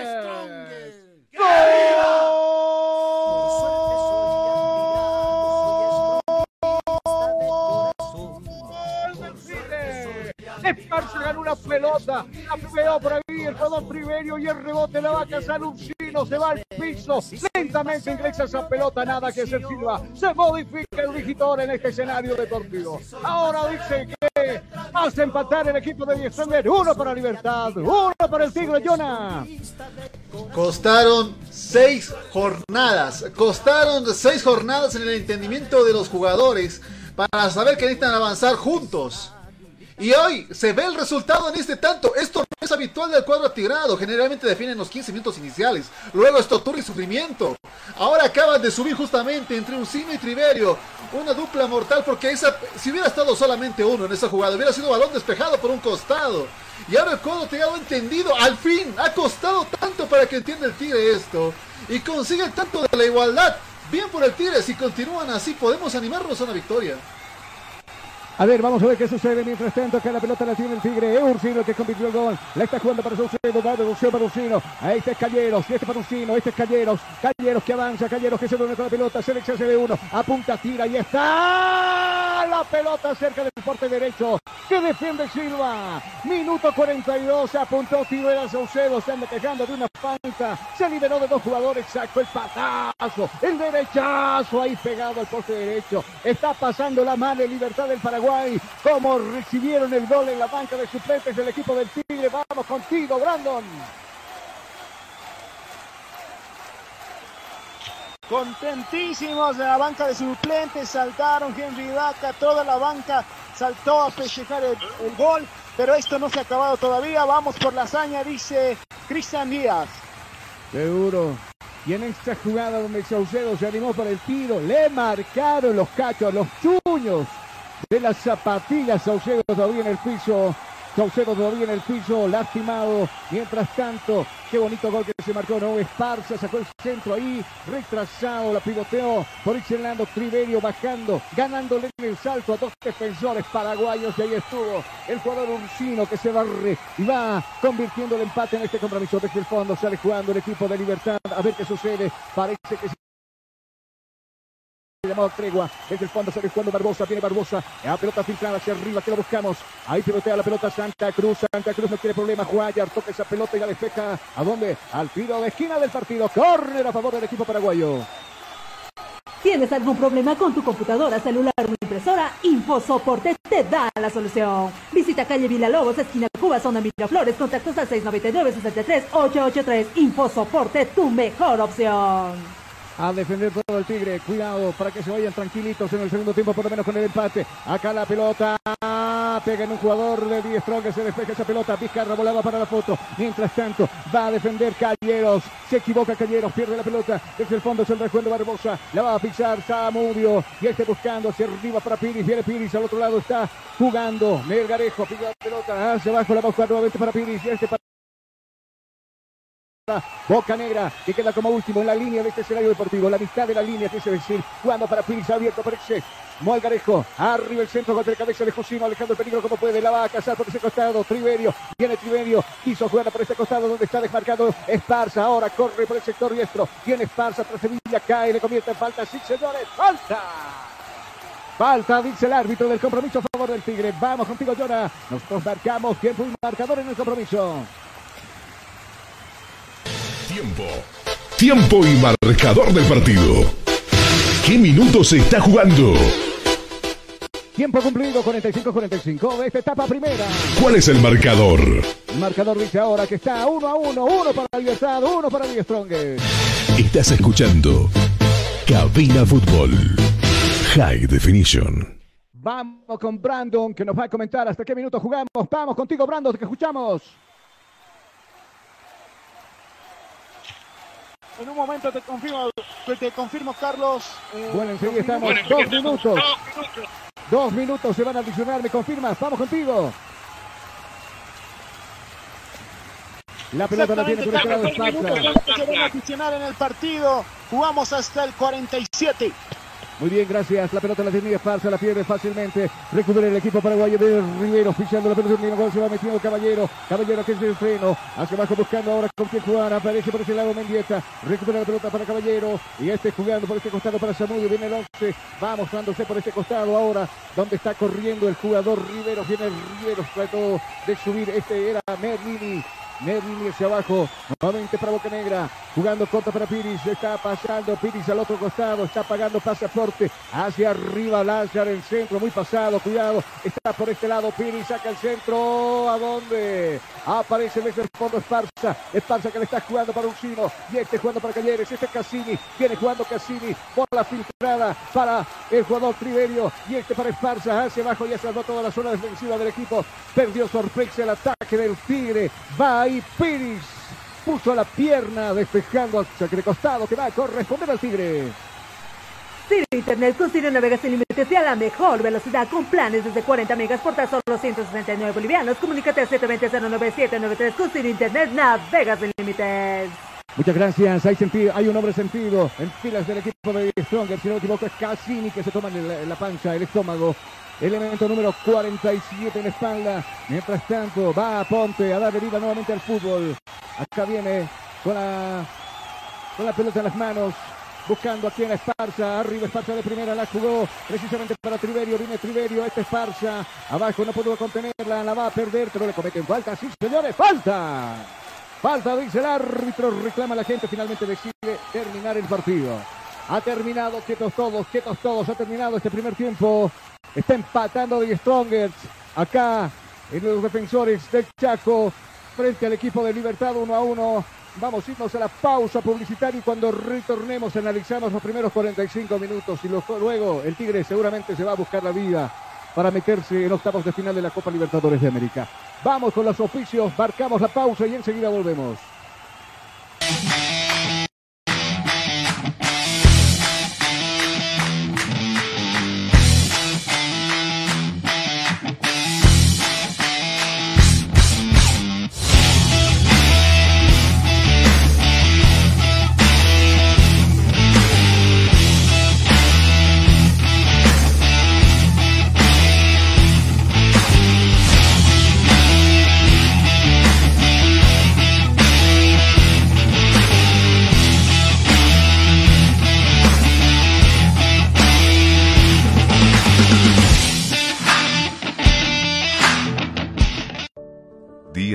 Esparza ganó una pelota, la pegó por ahí el jugador primero y el rebote la vaca Salucino se va al piso, lentamente ingresa esa pelota, nada que se Silva, se modifica el digitador en este escenario deportivo. Ahora dice que hace empatar el equipo de Diestranger, uno para Libertad, uno para el Tigre Jonah. Costaron seis jornadas, costaron seis jornadas en el entendimiento de los jugadores para saber que necesitan avanzar juntos. Y hoy se ve el resultado en este tanto. Esto no es habitual del cuadro atigrado. Generalmente definen los 15 minutos iniciales. Luego es tortura y sufrimiento. Ahora acaban de subir justamente entre Uncino y Triverio. Una dupla mortal porque esa, si hubiera estado solamente uno en esa jugada, hubiera sido balón despejado por un costado. Y ahora el cuadro atigrado ha entendido. Al fin, ha costado tanto para que entienda el Tigre esto. Y consigue tanto de la igualdad. Bien por el Tigre. Si continúan así, podemos animarnos a una victoria. A ver, vamos a ver qué sucede mientras tanto. Que la pelota la tiene el Tigre. Es Ursino que convirtió el gol. La está jugando para Saucedo. Va de para Ursino. Ahí está Calleros. Y este para Ursino. Este es Calleros. Calleros que avanza. Calleros que se duerme con la pelota. Se le de uno. Apunta, tira y está. La pelota cerca del porte derecho. Que defiende Silva. Minuto 42. Apuntó tiro era Saucedo. Se anda quejando de una falta. Se liberó de dos jugadores. Sacó el patazo. El derechazo. Ahí pegado al porte derecho. Está pasando la mano en libertad del Paraguay. Como recibieron el gol en la banca de suplentes del equipo del Tigre. Vamos contigo, Brandon. Contentísimos de la banca de suplentes, saltaron Henry Vaca, toda la banca saltó a festejar el, el, gol, pero esto no se ha acabado todavía, vamos por la hazaña, dice Cristian Díaz. Seguro. Y en esta jugada donde Saucedo se animó para el tiro, le marcaron los cachos, los chuños de las zapatillas. Saucedo todavía en el piso. Saucedo todavía en el piso, lastimado. Mientras tanto, qué bonito gol que se marcó, ¿no? Esparza sacó el centro ahí, retrasado, la pivoteó. Por lado, Triverio bajando, ganándole en el salto a dos defensores paraguayos. Y ahí estuvo el jugador Ursino que se barre y va convirtiendo el empate en este compromiso. Desde el fondo sale jugando el equipo de Libertad. A ver qué sucede. Parece que llamado tregua. Desde el fondo sale jugando Barbosa. Viene Barbosa. La pelota filtrada hacia arriba. Que lo buscamos. Ahí pilotea la pelota Santa Cruz. Santa Cruz no tiene problema. Guayar toca esa pelota y la despeja. ¿A dónde? Al tiro de esquina del partido. Corner a favor del equipo paraguayo. ¿Tienes algún problema con tu computadora, celular o impresora? InfoSoporte te da la solución. Visita calle Villalobos, esquina Cuba, zona Miraflores, contactos al 699-63-883. InfoSoporte, tu mejor opción a defender todo el Tigre. Cuidado para que se vayan tranquilitos en el segundo tiempo, por lo menos con el empate. Acá la pelota pega en un jugador de 10 que se despeja esa pelota. Vizcarra volaba para la foto. Mientras tanto, va a defender Calleros. Se equivoca Calleros, pierde la pelota. Desde el fondo es el recuerdo Barbosa. La va a pisar Zamudio. Y este buscando hacia arriba para Piris. Viene Piris. Al otro lado está jugando Melgarejo. Pide la pelota hacia abajo. La va nuevamente para Piris. Y este para Boca Negra, que queda como último en la línea de este escenario deportivo. La mitad de la línea, que se decir. Jugando para Piris abierto, parece. Molgarejo, arriba el centro contra la cabeza de Josino, alejando el peligro como puede. La va a cazar por ese costado. Triverio, viene Triverio, quiso jugar por este costado donde está desmarcado Esparza. Ahora corre por el sector diestro. Tiene Esparza tras Sevilla, cae, le convierte en falta. Sí, señores, falta. Falta, dice el árbitro del compromiso a favor del Tigre. Vamos contigo, Llora. Nosotros marcamos tiempo y marcador en el compromiso. Tiempo. Tiempo y marcador del partido. ¿Qué minutos se está jugando? Tiempo cumplido, 45-45 de esta etapa primera. ¿Cuál es el marcador? El marcador dice ahora que está uno a uno, uno para el Libertad, uno para el Strongest. Estás escuchando Cabina Fútbol. High Definition. Vamos con Brandon que nos va a comentar hasta qué minuto jugamos. Vamos contigo, Brandon, que escuchamos. En un momento te confirmo, te confirmo Carlos. Eh, bueno, enseguida estamos. dos minutos. Dos minutos se van a adicionar, ¿me confirmas? Vamos contigo. La pelota la tiene Esparza. Se van a adicionar en el partido. Jugamos hasta el 47. Muy bien, gracias. La pelota la tenía Esparza, la pierde fácilmente. Recupera el equipo paraguayo de Rivero, fichando la pelota. Gol se va metiendo Caballero. Caballero que es el freno. Hacia abajo buscando ahora con quién jugar. Aparece por ese lado Mendieta. Recupera la pelota para Caballero. Y este jugando por este costado para Samudio. Viene el 11. Va mostrándose por este costado ahora. Donde está corriendo el jugador Rivero. Viene Rivero. Trató de subir. Este era Merlini. Merlini hacia abajo, nuevamente para Boca Negra, jugando corta para Piris, está pasando Piris al otro costado, está pagando pasaporte hacia arriba, Lázaro el centro, muy pasado, cuidado, está por este lado Piris, saca el centro, ¿a dónde? Aparece desde el fondo Esparza, Esparza que le está jugando para Ursino, y este jugando para Calleres, este Cassini, viene jugando Cassini, por la filtrada para el jugador Triverio, y este para Esparza, hacia abajo, ya salvó toda la zona defensiva del equipo, perdió sorpresa el ataque del Tigre, va ahí Piris, puso la pierna despejando hacia el costado que va a corresponder al Tigre. Ciro Internet con Ciro navega sin límites y a la mejor velocidad con planes desde 40 megas por tan solo 169 bolivianos. Comunícate al 720-09793 con Ciro Internet navega sin límites. Muchas gracias. Hay sentido, hay un hombre sentido en filas del equipo de Stronger. Si no me equivoco, es Cassini que se toma en la, en la pancha, el estómago. Elemento número 47 en espalda. Mientras tanto, va a Ponte a darle vida nuevamente al fútbol. Acá viene con la, con la pelota en las manos. Buscando aquí en Esparza, arriba Esparza de primera, la jugó precisamente para Triverio, viene Triverio, este Esparza, abajo no pudo contenerla, la va a perder, pero le cometen falta, sí señores, falta. Falta, dice el árbitro, reclama la gente, finalmente decide terminar el partido. Ha terminado, quietos todos, quietos todos, ha terminado este primer tiempo. Está empatando de Strongers acá en los defensores del Chaco frente al equipo de Libertad 1 a 1. Vamos a irnos a la pausa publicitaria y cuando retornemos analizamos los primeros 45 minutos y luego el Tigre seguramente se va a buscar la vida para meterse en octavos de final de la Copa Libertadores de América. Vamos con los oficios, marcamos la pausa y enseguida volvemos.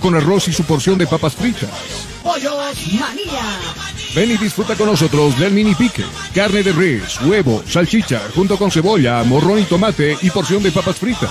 con arroz y su porción de papas fritas. Pollos María, Ven y disfruta con nosotros del mini pique. Carne de res, huevo, salchicha, junto con cebolla, morrón y tomate y porción de papas fritas.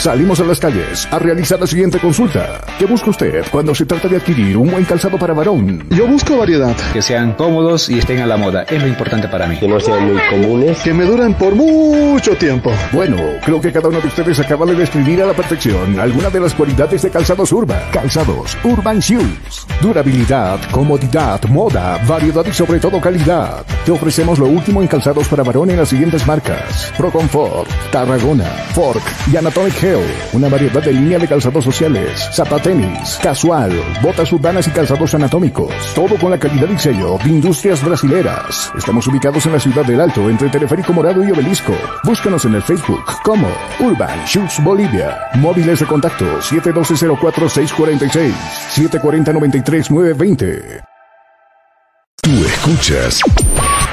Salimos a las calles a realizar la siguiente consulta. ¿Qué busca usted cuando se trata de adquirir un buen calzado para varón? Yo busco variedad. Que sean cómodos y estén a la moda. Es lo importante para mí. Que no sean muy comunes. Que me duren por mucho tiempo. Bueno, creo que cada uno de ustedes acaba de describir a la perfección alguna de las cualidades de calzados Urban. Calzados Urban Shoes. Durabilidad, comodidad, moda, variedad y sobre todo calidad. Te ofrecemos lo último en calzados para varón en las siguientes marcas. Pro Comfort, Tarragona, Fork y Anatomic Una variedad de línea de calzados sociales, zapatenis, casual, botas urbanas y calzados anatómicos. Todo con la calidad y sello de Industrias Brasileras. Estamos ubicados en la ciudad del Alto, entre Teleférico Morado y Obelisco. Búscanos en el Facebook como Urban Shoes Bolivia. Móviles de contacto 712-04-646, 740-93-920. Tú escuchas.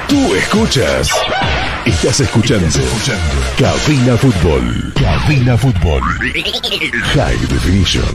Tú escuchas. Estás escuchando. Cabina Fútbol. Cabina Fútbol. High Definition.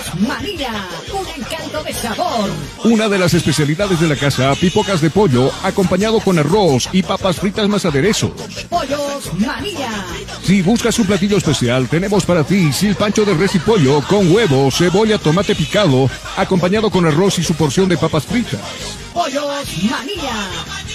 Pollos María, un encanto de sabor. Una de las especialidades de la casa, pipocas de pollo, acompañado con arroz y papas fritas más aderezos. Pollos María, Si buscas un platillo especial, tenemos para ti silpancho de res y pollo con huevo, cebolla, tomate picado, acompañado con arroz y su porción de papas fritas. Pollos María,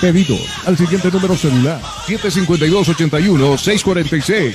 Pedido al siguiente número celular. 752-81-646.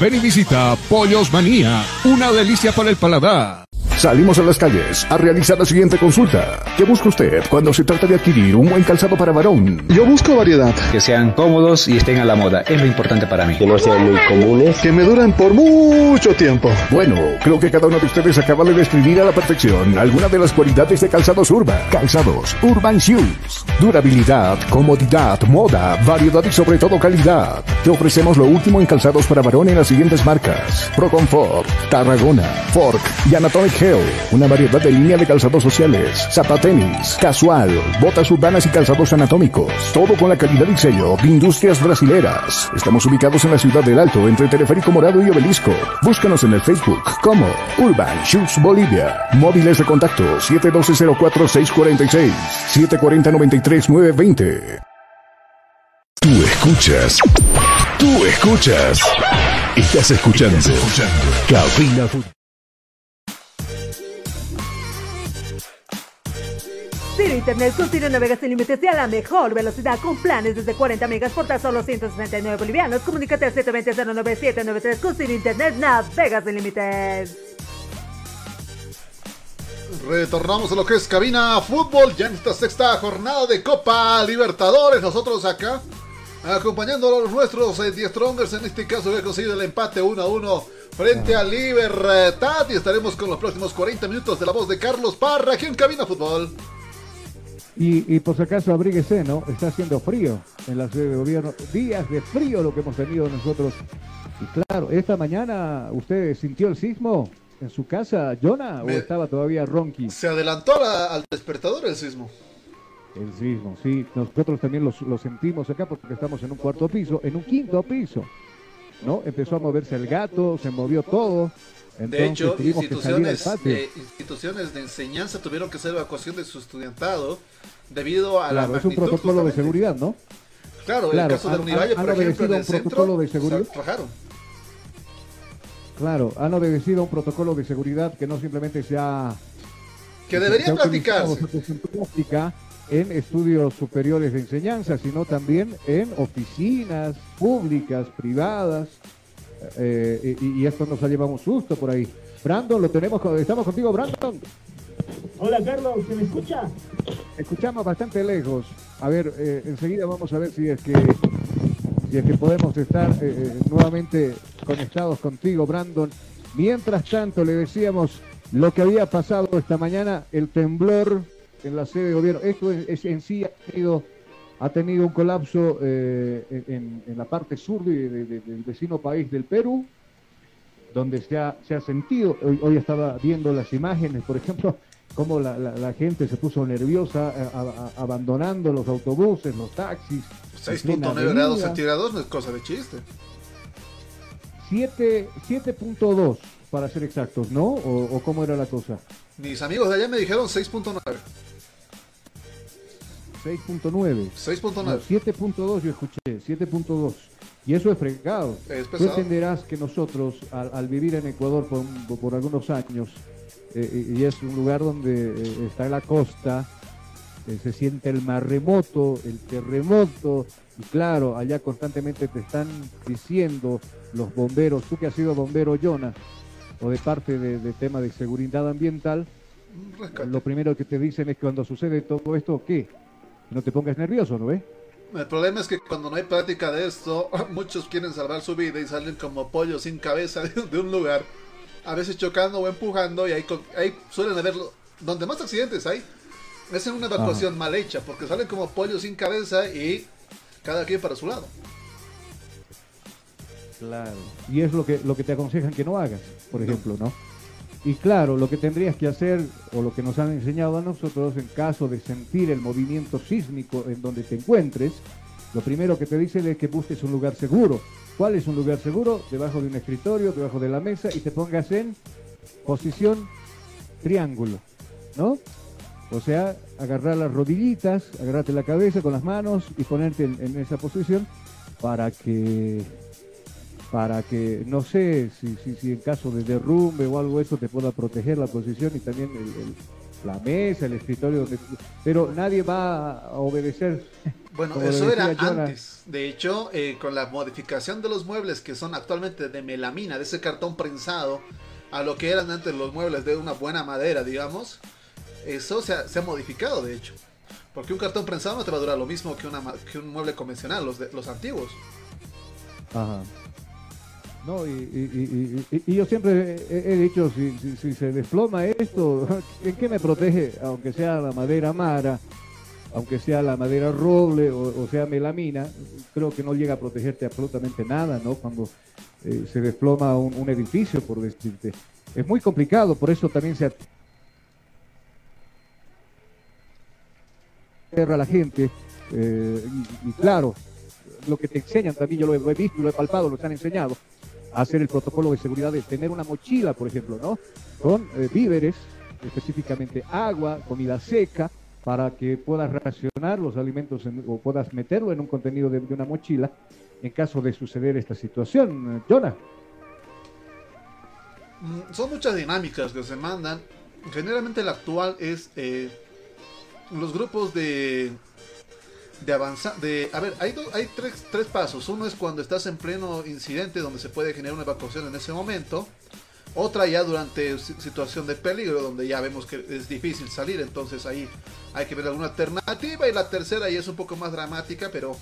Ven y visita Pollos Manía. Una delicia para el paladar. Salimos a las calles a realizar la siguiente consulta. ¿Qué busca usted cuando se trata de adquirir un buen calzado para varón? Yo busco variedad. Que sean cómodos y estén a la moda. Es lo importante para mí. Que no sean muy comunes. Que me duren por mucho tiempo. Bueno, creo que cada uno de ustedes acaba de describir a la perfección alguna de las cualidades de calzados Urban. Calzados Urban Shoes. Durabilidad, comodidad, moda, variedad y sobre todo calidad. Te ofrecemos lo último en calzados para varón en las siguientes marcas. Pro Comfort, Tarragona, Fork y Anatomic Una variedad de línea de calzados sociales, zapatenis, casual, botas urbanas y calzados anatómicos. Todo con la calidad y sello de Industrias Brasileras. Estamos ubicados en la ciudad del Alto, entre Teleférico Morado y Obelisco. Búscanos en el Facebook como Urban Shoes Bolivia. Móviles de contacto 712-04-646, 740-93-920. Tú escuchas. Tú escuchas. Estás escuchando. Cabina Ciro Internet con Ciro navega sin límites y a la mejor velocidad con planes desde 40 megas por tan solo 169 bolivianos. Comunícate al 720-09793 con Ciro Internet navega sin límites. Retornamos a lo que es cabina fútbol ya en esta sexta jornada de Copa Libertadores. Nosotros acá acompañando a los nuestros eh, Die Strongers. En este caso, había conseguido el empate 1 a 1 frente a Libertad. Y estaremos con los próximos 40 minutos de la voz de Carlos Parra aquí en cabina fútbol. Y, y por si acaso abríguese, ¿no? Está haciendo frío en la sede de gobierno. Días de frío lo que hemos tenido nosotros. Y claro, esta mañana usted sintió el sismo en su casa, Jonah, o estaba todavía ronqui. Se adelantó la- al despertador el sismo. El sismo, sí. Nosotros también lo, lo sentimos acá porque estamos en un cuarto piso, en un quinto piso. ¿No? Empezó a moverse el gato, se movió todo. Entonces De hecho, instituciones, eh, instituciones de enseñanza tuvieron que hacer evacuación de su estudiantado debido a la es un protocolo de seguridad, ¿no? Claro, en Claro, el caso de han- Univalle, por han ejemplo, en el centro, de seguridad. rajaron. Claro, han obedecido un protocolo de seguridad que no simplemente se ha... Que debería se ha utilizado, practicarse. se puso en práctica en estudios superiores de enseñanza, sino también en oficinas públicas, privadas, eh, y, y esto nos ha llevado un susto por ahí. Brandon, lo tenemos, con- estamos contigo, Brandon. Hola Carlos, ¿se me escucha? Escuchamos bastante lejos. A ver, eh, enseguida vamos a ver si es que si es que podemos estar eh, eh, nuevamente conectados contigo, Brandon. Mientras tanto, le decíamos lo que había pasado esta mañana, el temblor en la sede de gobierno. Esto es, es- en sí ha tenido, ha tenido un colapso eh, en, en la parte sur de- de- de- del vecino país del Perú, donde se ha, se ha sentido, hoy, hoy estaba viendo las imágenes, por ejemplo, cómo la, la- la gente se puso nerviosa eh, a- a- abandonando los autobuses, los taxis. en plena 6.9 grados centígrados no es cosa de chiste. 7 7.2 para ser exactos, ¿no? ¿O, o cómo era la cosa? Mis amigos de allá me dijeron 6.9. 6.9. 6.9. No, 7.2 yo escuché, 7.2. Y eso es fregado. Es Tú entenderás que nosotros, al, al vivir en Ecuador por, un- por algunos años, eh, y y es un lugar donde eh, está la costa, eh, se siente el maremoto, el terremoto, y claro, allá constantemente te están diciendo los bomberos, tú que has sido bombero, Jonah, o de parte de, de tema de seguridad ambiental, lo primero que te dicen es que cuando sucede todo esto, ¿qué? No te pongas nervioso, ¿no ves? El problema es que cuando no hay práctica de esto, muchos quieren salvar su vida y salen como pollos sin cabeza de, un lugar, a veces chocando o empujando, y ahí, ahí suelen haber, donde más accidentes hay, es en una evacuación mal hecha, porque salen como pollos sin cabeza y cada quien para su lado. Claro. Y es lo que, lo que te aconsejan que no hagas, por ejemplo, ¿no? Y claro, lo que tendrías que hacer, o lo que nos han enseñado a nosotros, en caso de sentir el movimiento sísmico en donde te encuentres, lo primero que te dicen es que busques un lugar seguro. ¿Cuál es un lugar seguro? Debajo de un escritorio, debajo de la mesa, y te pongas en posición triángulo, ¿no? O sea, agarrar las rodillitas, agarrarte la cabeza con las manos y ponerte en, en esa posición para que para que, no sé, si, si, si en caso de derrumbe o algo eso te pueda proteger la posición y también el- el- la mesa, el escritorio, donde, pero nadie va a obedecer. Bueno, eso era Jonah. antes. De hecho, eh, con la modificación de los muebles que son actualmente de melamina, de ese cartón prensado, a lo que eran antes los muebles de una buena madera, digamos, eso se ha, se ha modificado, de hecho. Porque un cartón prensado no te va a durar lo mismo que, una, que un mueble convencional, los, de, los antiguos. Ajá. No, y, y- y- yo siempre he, dicho, si, si- si se desploma esto, ¿en qué me protege? Aunque sea la madera mara, aunque sea la madera roble o, sea melamina, creo que no llega a protegerte absolutamente nada, ¿no? Cuando eh, se desploma un, un edificio, por decirte. Es muy complicado, por eso también se aterra la gente. eh, y, claro, lo que te enseñan también, yo lo he, visto, lo he palpado, lo que han enseñado, hacer el protocolo de seguridad de tener una mochila, por ejemplo, ¿no? Con eh, víveres, específicamente agua, comida seca, para que puedas racionar los alimentos en- o puedas meterlo en un contenido de, de una mochila en caso de suceder esta situación. Jonah. Mm, Son muchas dinámicas que se mandan. Generalmente la actual es eh, los grupos de de avanzar. De, a ver, hay, do- hay tres, tres pasos. Uno es cuando estás en pleno incidente donde se puede generar una evacuación en ese momento. Otra ya durante si- situación de peligro donde ya vemos que es difícil salir. Entonces ahí hay que ver alguna alternativa. Y la tercera ya es un poco más dramática, pero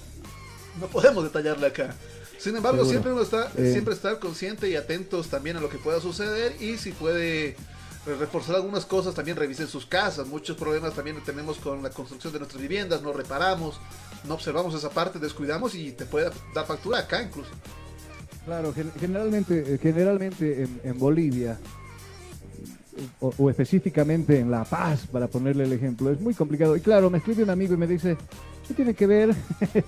no podemos detallarla acá. Sin embargo, Seguro. siempre uno está, Eh. siempre estar consciente y atentos también a lo que pueda suceder y si puede reforzar algunas cosas, también revisen sus casas. Muchos problemas también tenemos con la construcción de nuestras viviendas, no reparamos, no observamos esa parte, descuidamos y te puede dar factura acá incluso. Claro, gen- generalmente, eh, generalmente en, Bolivia, o, específicamente en La Paz, para ponerle el ejemplo, es muy complicado. Y claro, me escribe un amigo y me dice, ¿qué tiene que ver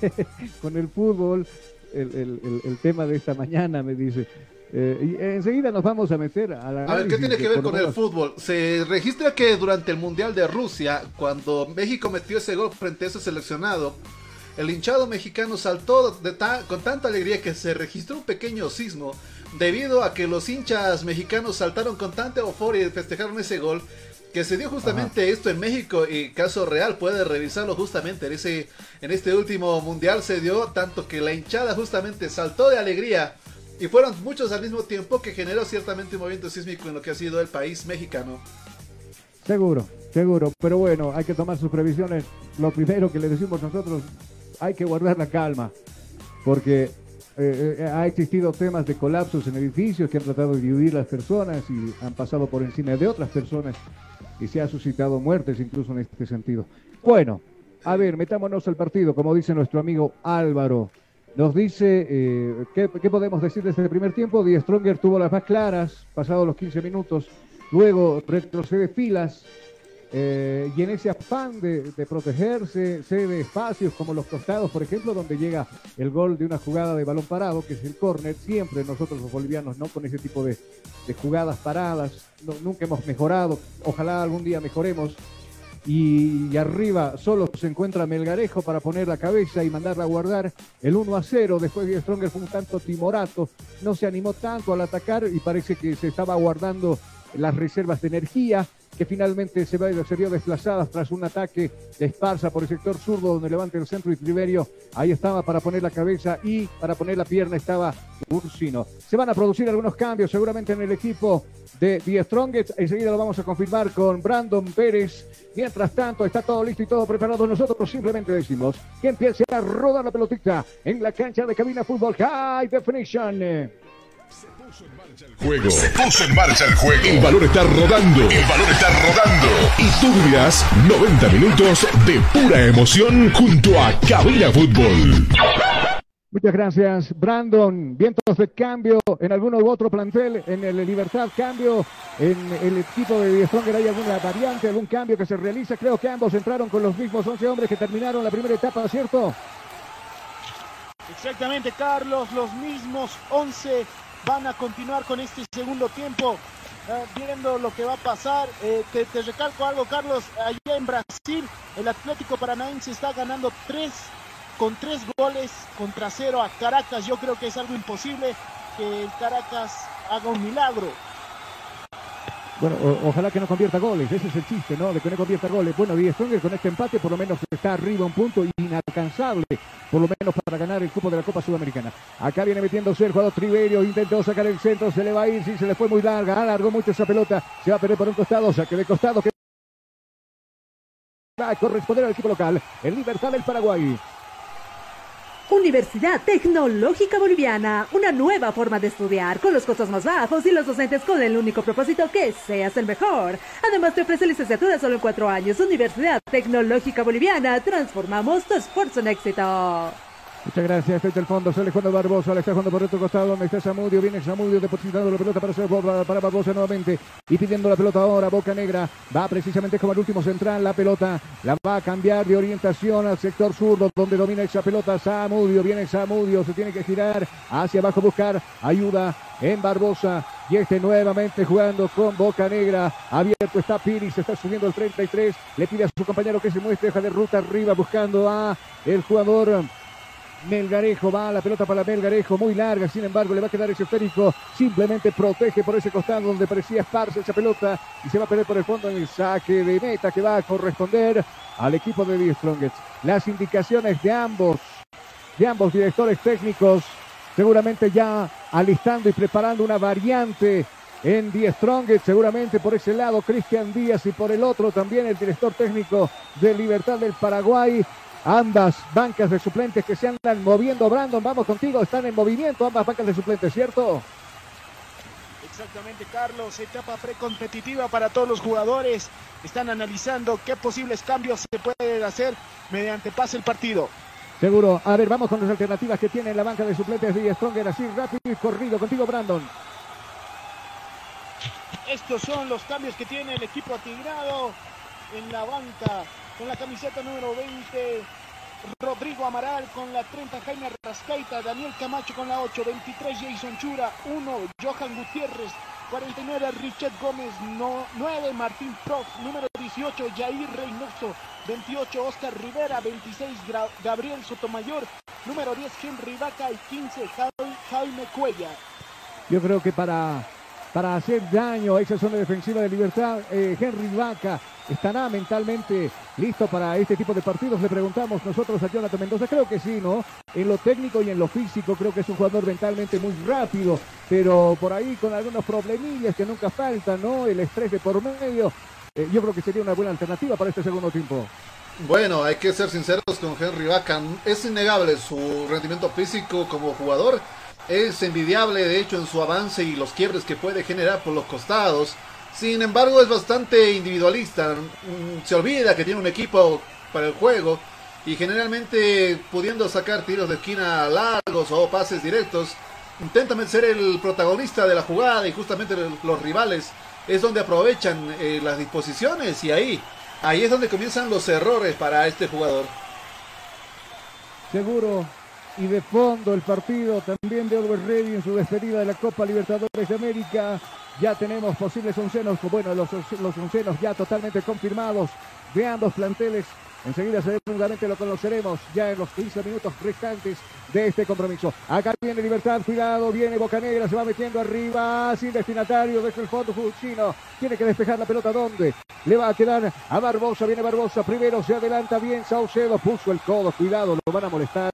con el fútbol? El tema de esta mañana, me dice. Eh, y enseguida nos vamos a meter a la... A ver, ¿qué tiene que ver con el fútbol? Se registra que durante el Mundial de Rusia, cuando México metió ese gol frente a ese seleccionado, el hinchado mexicano saltó de ta- con tanta alegría que se registró un pequeño sismo debido a que los hinchas mexicanos saltaron con tanta euforia y festejaron ese gol que se dio justamente esto en México y caso real puede revisarlo justamente en ese en este último mundial se dio tanto que la hinchada justamente saltó de alegría y fueron muchos al mismo tiempo que generó ciertamente un movimiento sísmico en lo que ha sido el país mexicano. Seguro, seguro. Pero bueno, hay que tomar sus previsiones. Lo primero que le decimos nosotros, hay que guardar la calma. Porque eh, eh, ha existido temas de colapsos en edificios que han tratado de dividir las personas y han pasado por encima de otras personas y se ha suscitado muertes incluso en este sentido. Bueno, a ver, metámonos al partido, como dice nuestro amigo Álvaro. Nos dice, eh, ¿qué, podemos decir de este primer tiempo? Die Stronger tuvo las más claras, pasados los 15 minutos. Luego retrocede filas eh, y en ese afán de, de protegerse, cede espacios como los costados, por ejemplo, donde llega el gol de una jugada de balón parado, que es el córner. Siempre nosotros los bolivianos, ¿no? Con ese tipo de, jugadas paradas, nunca hemos mejorado. Ojalá algún día mejoremos. Y, arriba solo se encuentra Melgarejo para poner la cabeza y mandarla a guardar el 1 a 0. Después de Stronger fue un tanto timorato, no se animó tanto al atacar y parece que se estaba guardando las reservas de energía que finalmente se, vio desplazadas tras un ataque de Esparza por el sector zurdo donde levanta el centro y Triverio ahí estaba para poner la cabeza y para poner la pierna estaba Ursino. Se van a producir algunos cambios seguramente en el equipo de The Strongest. Enseguida lo vamos a confirmar con Brandon Pérez. Mientras tanto, está todo listo y todo preparado. Nosotros simplemente decimos que empiece a rodar la pelotita en la cancha de cabina fútbol High Definition. Juego. Se puso en marcha el juego. El balón está rodando. El balón está rodando. Y tú vivirás 90 minutos de pura emoción junto a Cabina Fútbol. Muchas gracias, Brandon. Vientos de cambio en alguno u otro plantel, en el Libertad cambio, en el equipo de Stronger hay alguna variante, algún cambio que se realiza. Creo que ambos entraron con los mismos 11 hombres que terminaron la primera etapa, ¿cierto? Exactamente, Carlos, los mismos 11 van a continuar con este segundo tiempo. eh, viendo lo que va a pasar, Eh, te, te recalco algo, Carlos. Allá en Brasil, el Atlético Paranaense está ganando tres con tres goles contra cero a Caracas. Yo creo que es algo imposible que el Caracas haga un milagro. Bueno, ojalá que no convierta goles, ese es el chiste, ¿no? De que no convierta goles. Bueno, Die Stronger con este empate por lo menos está arriba un punto inalcanzable, por lo menos para ganar el cupo de la Copa Sudamericana. Acá viene metiéndose el jugador Triverio, intentó sacar el centro, se le va a ir, sí, se le fue muy larga, alargó mucho esa pelota, se va a perder por un costado, saque de costado que va a corresponder al equipo local, el Libertad del Paraguay. Universidad Tecnológica Boliviana, una nueva forma de estudiar con los costos más bajos y los docentes con el único propósito que seas el mejor. Además te ofrece licenciatura solo en cuatro años. Universidad Tecnológica Boliviana, transformamos tu esfuerzo en éxito. Muchas gracias, desde el fondo. Sale jugando Barbosa, le está jugando por otro costado, donde está Samudio, viene Samudio depositando la pelota para, hacer- para Barbosa nuevamente. Y pidiendo la pelota ahora, Boca Negra, va precisamente como el último central, la pelota la va a cambiar de orientación al sector zurdo, donde domina esa pelota Samudio, viene Samudio, se tiene que girar hacia abajo, buscar ayuda en Barbosa, y este nuevamente jugando con Boca Negra, abierto está Piri, se está subiendo el 33, le pide a su compañero que se muestre, deja de ruta arriba buscando a el jugador Melgarejo va la pelota para Melgarejo, muy larga, sin embargo le va a quedar ese esférico, simplemente protege por ese costado donde parecía esparce esa pelota y se va a perder por el fondo en el saque de meta que va a corresponder al equipo de Die Strongest. Las indicaciones de ambos, de ambos directores técnicos, seguramente ya alistando y preparando una variante en Die Strongest, seguramente por ese lado Cristian Díaz y por el otro también el director técnico de Libertad del Paraguay. Ambas bancas de suplentes que se andan moviendo. Brandon, vamos contigo. Están en movimiento ambas bancas de suplentes, ¿cierto? Exactamente, Carlos. Etapa precompetitiva para todos los jugadores. Están analizando qué posibles cambios se pueden hacer mediante pase el partido. Seguro. A ver, vamos con las alternativas que tiene la banca de suplentes de Stronger. Así rápido y corrido. Contigo, Brandon. Estos son los cambios que tiene el equipo atigrado en la banca. Con la camiseta número 20, Rodrigo Amaral con la 30, Jaime Rascaita, Daniel Camacho con la 8, 23, Jason Chura, 1, Johan Gutiérrez, 49, Richard Gómez, no, 9, Martín Prof, número 18, Jair Reynoso, 28, Oscar Rivera, 26, Gabriel Sotomayor, número 10, Henry Vaca y 15, Jaime Cuella. Yo creo que para, para hacer daño a esa zona defensiva de libertad, eh, Henry Vaca ¿Estará mentalmente listo para este tipo de partidos? Le preguntamos nosotros a Jonathan Mendoza. Creo que sí, ¿no? En lo técnico y en lo físico creo que es un jugador mentalmente muy rápido, pero por ahí con algunos problemillas que nunca faltan, ¿no? El estrés de por medio. Eh, yo creo que sería una buena alternativa para este segundo tiempo. Bueno, hay que ser sinceros con Henry Vaca. Es innegable su rendimiento físico como jugador. Es envidiable, de hecho, en su avance y los quiebres que puede generar por los costados. Sin embargo, es bastante individualista. Mm, se olvida que tiene un equipo para el juego y generalmente pudiendo sacar tiros de esquina largos o pases directos, intenta ser el protagonista de la jugada y justamente los rivales es donde aprovechan eh, las disposiciones y ahí, ahí es donde comienzan los errores para este jugador. Seguro. Y de fondo el partido también de Albert Ready en su despedida de la Copa Libertadores de América. Ya tenemos posibles oncenos, bueno, los, los oncenos ya totalmente confirmados de ambos planteles. Enseguida seguramente lo conoceremos ya en los 15 minutos restantes de este compromiso. Acá viene Libertad, cuidado, viene Bocanegra, se va metiendo arriba, sin destinatario, desde el fondo Fulcino. Tiene que despejar la pelota, ¿dónde? Le va a quedar a Barbosa, viene Barbosa, primero se adelanta bien Saucedo, puso el codo, cuidado, lo van a molestar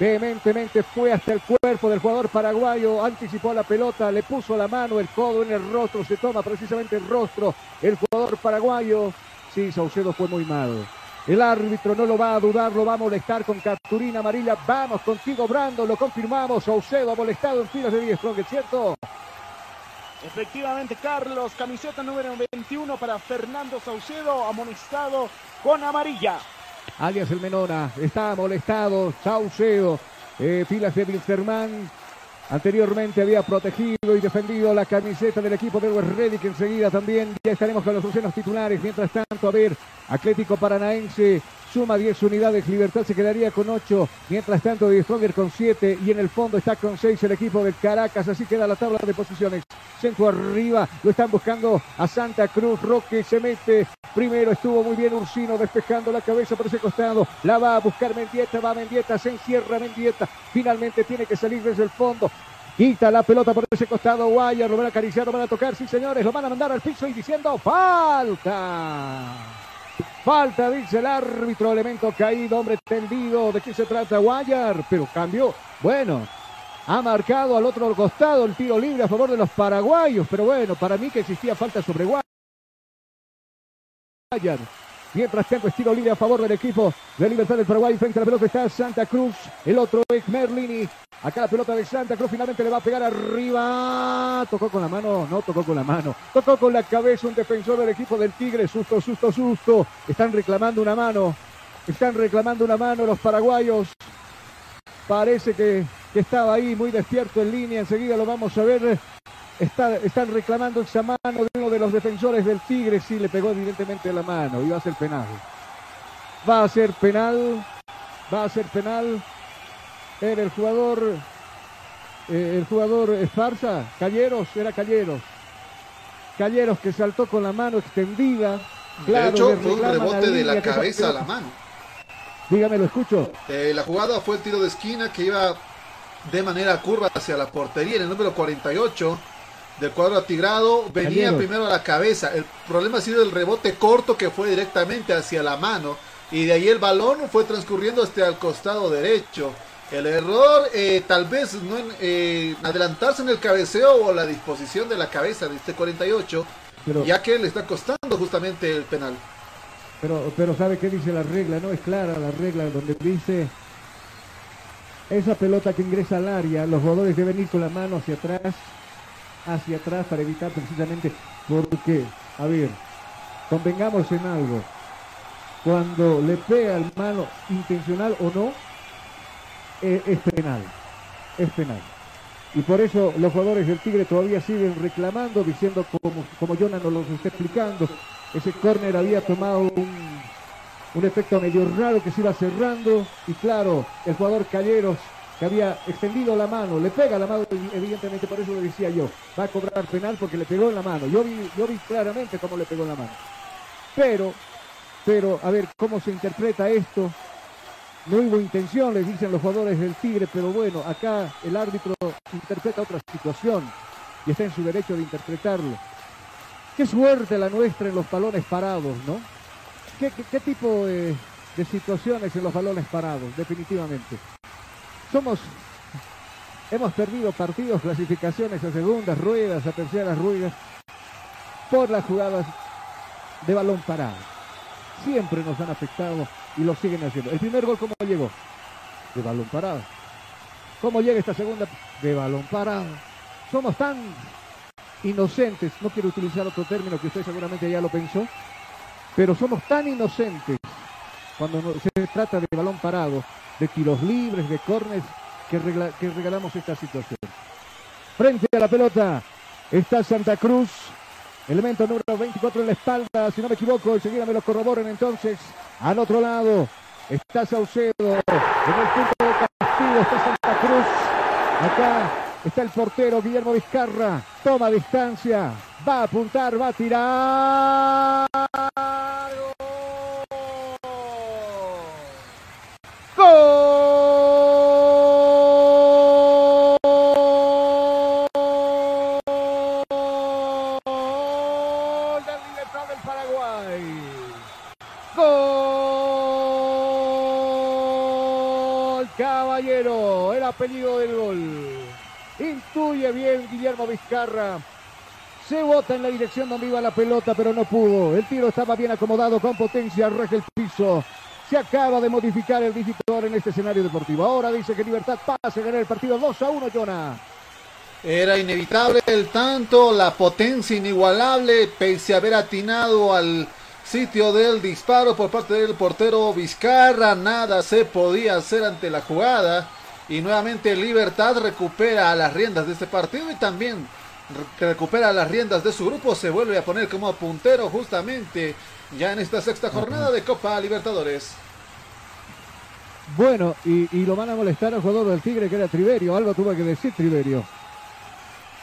vehementemente fue hasta el cuerpo del jugador paraguayo, anticipó la pelota, le puso la mano, el codo en el rostro, se toma precisamente el rostro el jugador paraguayo. Sí, Saucedo fue muy mal. El árbitro no lo va a dudar, lo va a molestar con capturina amarilla. Vamos contigo, Brando, lo confirmamos. Saucedo ha molestado en filas de 10 ¿es cierto? Efectivamente, Carlos, camiseta número 21 para Fernando Saucedo, amonestado con amarilla alias el Menona. Está molestado Sauceo. Eh, filas de Wilstermann. Anteriormente había protegido y defendido la camiseta del equipo de Ready, que enseguida también ya estaremos con los funciones titulares. Mientras tanto, a ver, Atlético Paranaense suma 10 unidades, Libertad se quedaría con 8, mientras tanto De Stronger con 7 y en el fondo está con 6 el equipo de Caracas, así queda la tabla de posiciones. Centro arriba, lo están buscando a Santa Cruz, Roque se mete, primero estuvo muy bien Ursino despejando la cabeza por ese costado, la va a buscar Mendieta, va Mendieta, se encierra Mendieta, finalmente tiene que salir desde el fondo, Quita la pelota por ese costado. Guayar lo van a acariciar, lo van a tocar. Sí, señores, lo van a mandar al piso y diciendo falta. Falta, dice el árbitro, elemento caído, hombre tendido. ¿De qué se trata Guayar? Pero cambió. Bueno, ha marcado al otro costado el tiro libre a favor de los paraguayos. Pero bueno, para mí que existía falta sobre Guayar. Mientras tanto, estilo libre a favor del equipo de Libertad del Paraguay. Frente a la pelota está Santa Cruz. El otro es Merlini. Acá la pelota de Santa Cruz finalmente le va a pegar arriba. Tocó con la mano, no tocó con la mano. Tocó con la cabeza un defensor del equipo del Tigre. Susto, susto, susto. Están reclamando una mano. Están reclamando una mano los paraguayos. Parece que, que estaba ahí muy despierto en línea. Enseguida lo vamos a ver están reclamando esa mano de uno de los defensores del Tigre. Sí, le pegó evidentemente la mano. Y va a ser penal. Va a ser penal. Va a ser penal. Era el jugador. Eh, el jugador Esparza. Calleros. Era Calleros. Calleros que saltó con la mano extendida. de hecho, fue un rebote de la cabeza a la mano. Dígame, lo escucho. Eh, la jugada fue el tiro de esquina que iba de manera curva hacia la portería en el número 48 del cuadro atigrado venía primero a la cabeza. El problema ha sido el rebote corto que fue directamente hacia la mano. Y de ahí el balón fue transcurriendo hasta el costado derecho. El error eh, tal vez no en eh, adelantarse en el cabeceo o la disposición de la cabeza de este 48, ya que le está costando justamente el penal. Pero, pero ¿sabe qué dice la regla? No es clara la regla donde dice esa pelota que ingresa al área, los jugadores deben ir con la mano hacia atrás hacia atrás para evitar precisamente porque, a ver, convengamos en algo. Cuando le pega el mano intencional o no, eh, es penal. Es penal. Y por eso los jugadores del Tigre todavía siguen reclamando, diciendo como, como Jonah nos lo está explicando, ese córner había tomado un, un efecto medio raro que se iba cerrando y claro, el jugador Calleros que había extendido la mano, le pega la mano, evidentemente por eso le decía yo, va a cobrar penal porque le pegó en la mano. Yo vi, yo vi claramente cómo le pegó en la mano. Pero, pero, a ver, ¿cómo se interpreta esto? No hubo intención, le dicen los jugadores del Tigre, pero bueno, acá el árbitro interpreta otra situación y está en su derecho de interpretarlo. Qué suerte la nuestra en los balones parados, ¿no? ¿Qué, qué, tipo de situaciones en los balones parados, definitivamente? Somos, hemos perdido partidos, clasificaciones a segundas ruedas, a terceras ruedas, por las jugadas de balón parado. Siempre nos han afectado y lo siguen haciendo. El primer gol, ¿cómo llegó? De balón parado. ¿Cómo llega esta segunda? De balón parado. Somos tan inocentes, no quiero utilizar otro término que usted seguramente ya lo pensó, pero somos tan inocentes cuando se trata de balón parado de tiros libres, de córneres, que, regalamos esta situación. Frente a la pelota está Santa Cruz, elemento número 24 en la espalda, si no me equivoco, enseguida me lo corroboren entonces. Al otro lado está Saucedo, en el punto de castigo está Santa Cruz. Acá está el portero Guillermo Vizcarra, toma distancia, va a apuntar, va a tirar. Apellido del gol. Intuye bien Guillermo Vizcarra. Se bota en la dirección donde iba la pelota, pero no pudo. El tiro estaba bien acomodado con potencia, reja el piso. Se acaba de modificar el visitador en este escenario deportivo. Ahora dice que Libertad pase a ganar el partido 2 a 1, Jonah. Era inevitable el tanto, la potencia inigualable, pese a haber atinado al sitio del disparo por parte del portero Vizcarra. Nada se podía hacer ante la jugada. Y nuevamente Libertad recupera las riendas de este partido y también recupera las riendas de su grupo. Se vuelve a poner como puntero justamente ya en esta sexta jornada de Copa Libertadores. Bueno, y, lo van a molestar al jugador del Tigre que era Triverio. Algo tuvo que decir Triverio.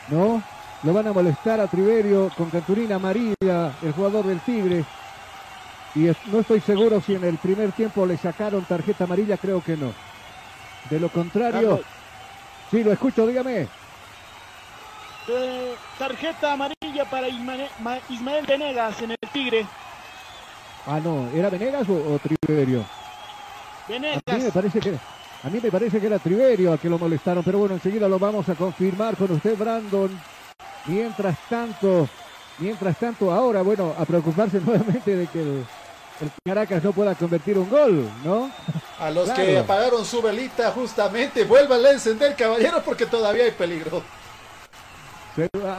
¿No? Lo van a molestar a Triverio con canturina amarilla, el jugador del Tigre. Y no estoy seguro si en el primer tiempo le sacaron tarjeta amarilla, creo que no. De lo contrario, sí, lo escucho, dígame. Eh, tarjeta amarilla para Ismael, Venegas en el Tigre. Ah, no, ¿era Venegas o, Triverio? Venegas. A mí me parece que a mí me parece que era Triverio a que lo molestaron, pero bueno, enseguida lo vamos a confirmar con usted, Brandon. Mientras tanto, mientras tanto, ahora, bueno, a preocuparse nuevamente de que el, el Caracas no pueda convertir un gol, ¿no? A los que apagaron su velita, justamente, vuelvan a encender, caballero, porque todavía hay peligro.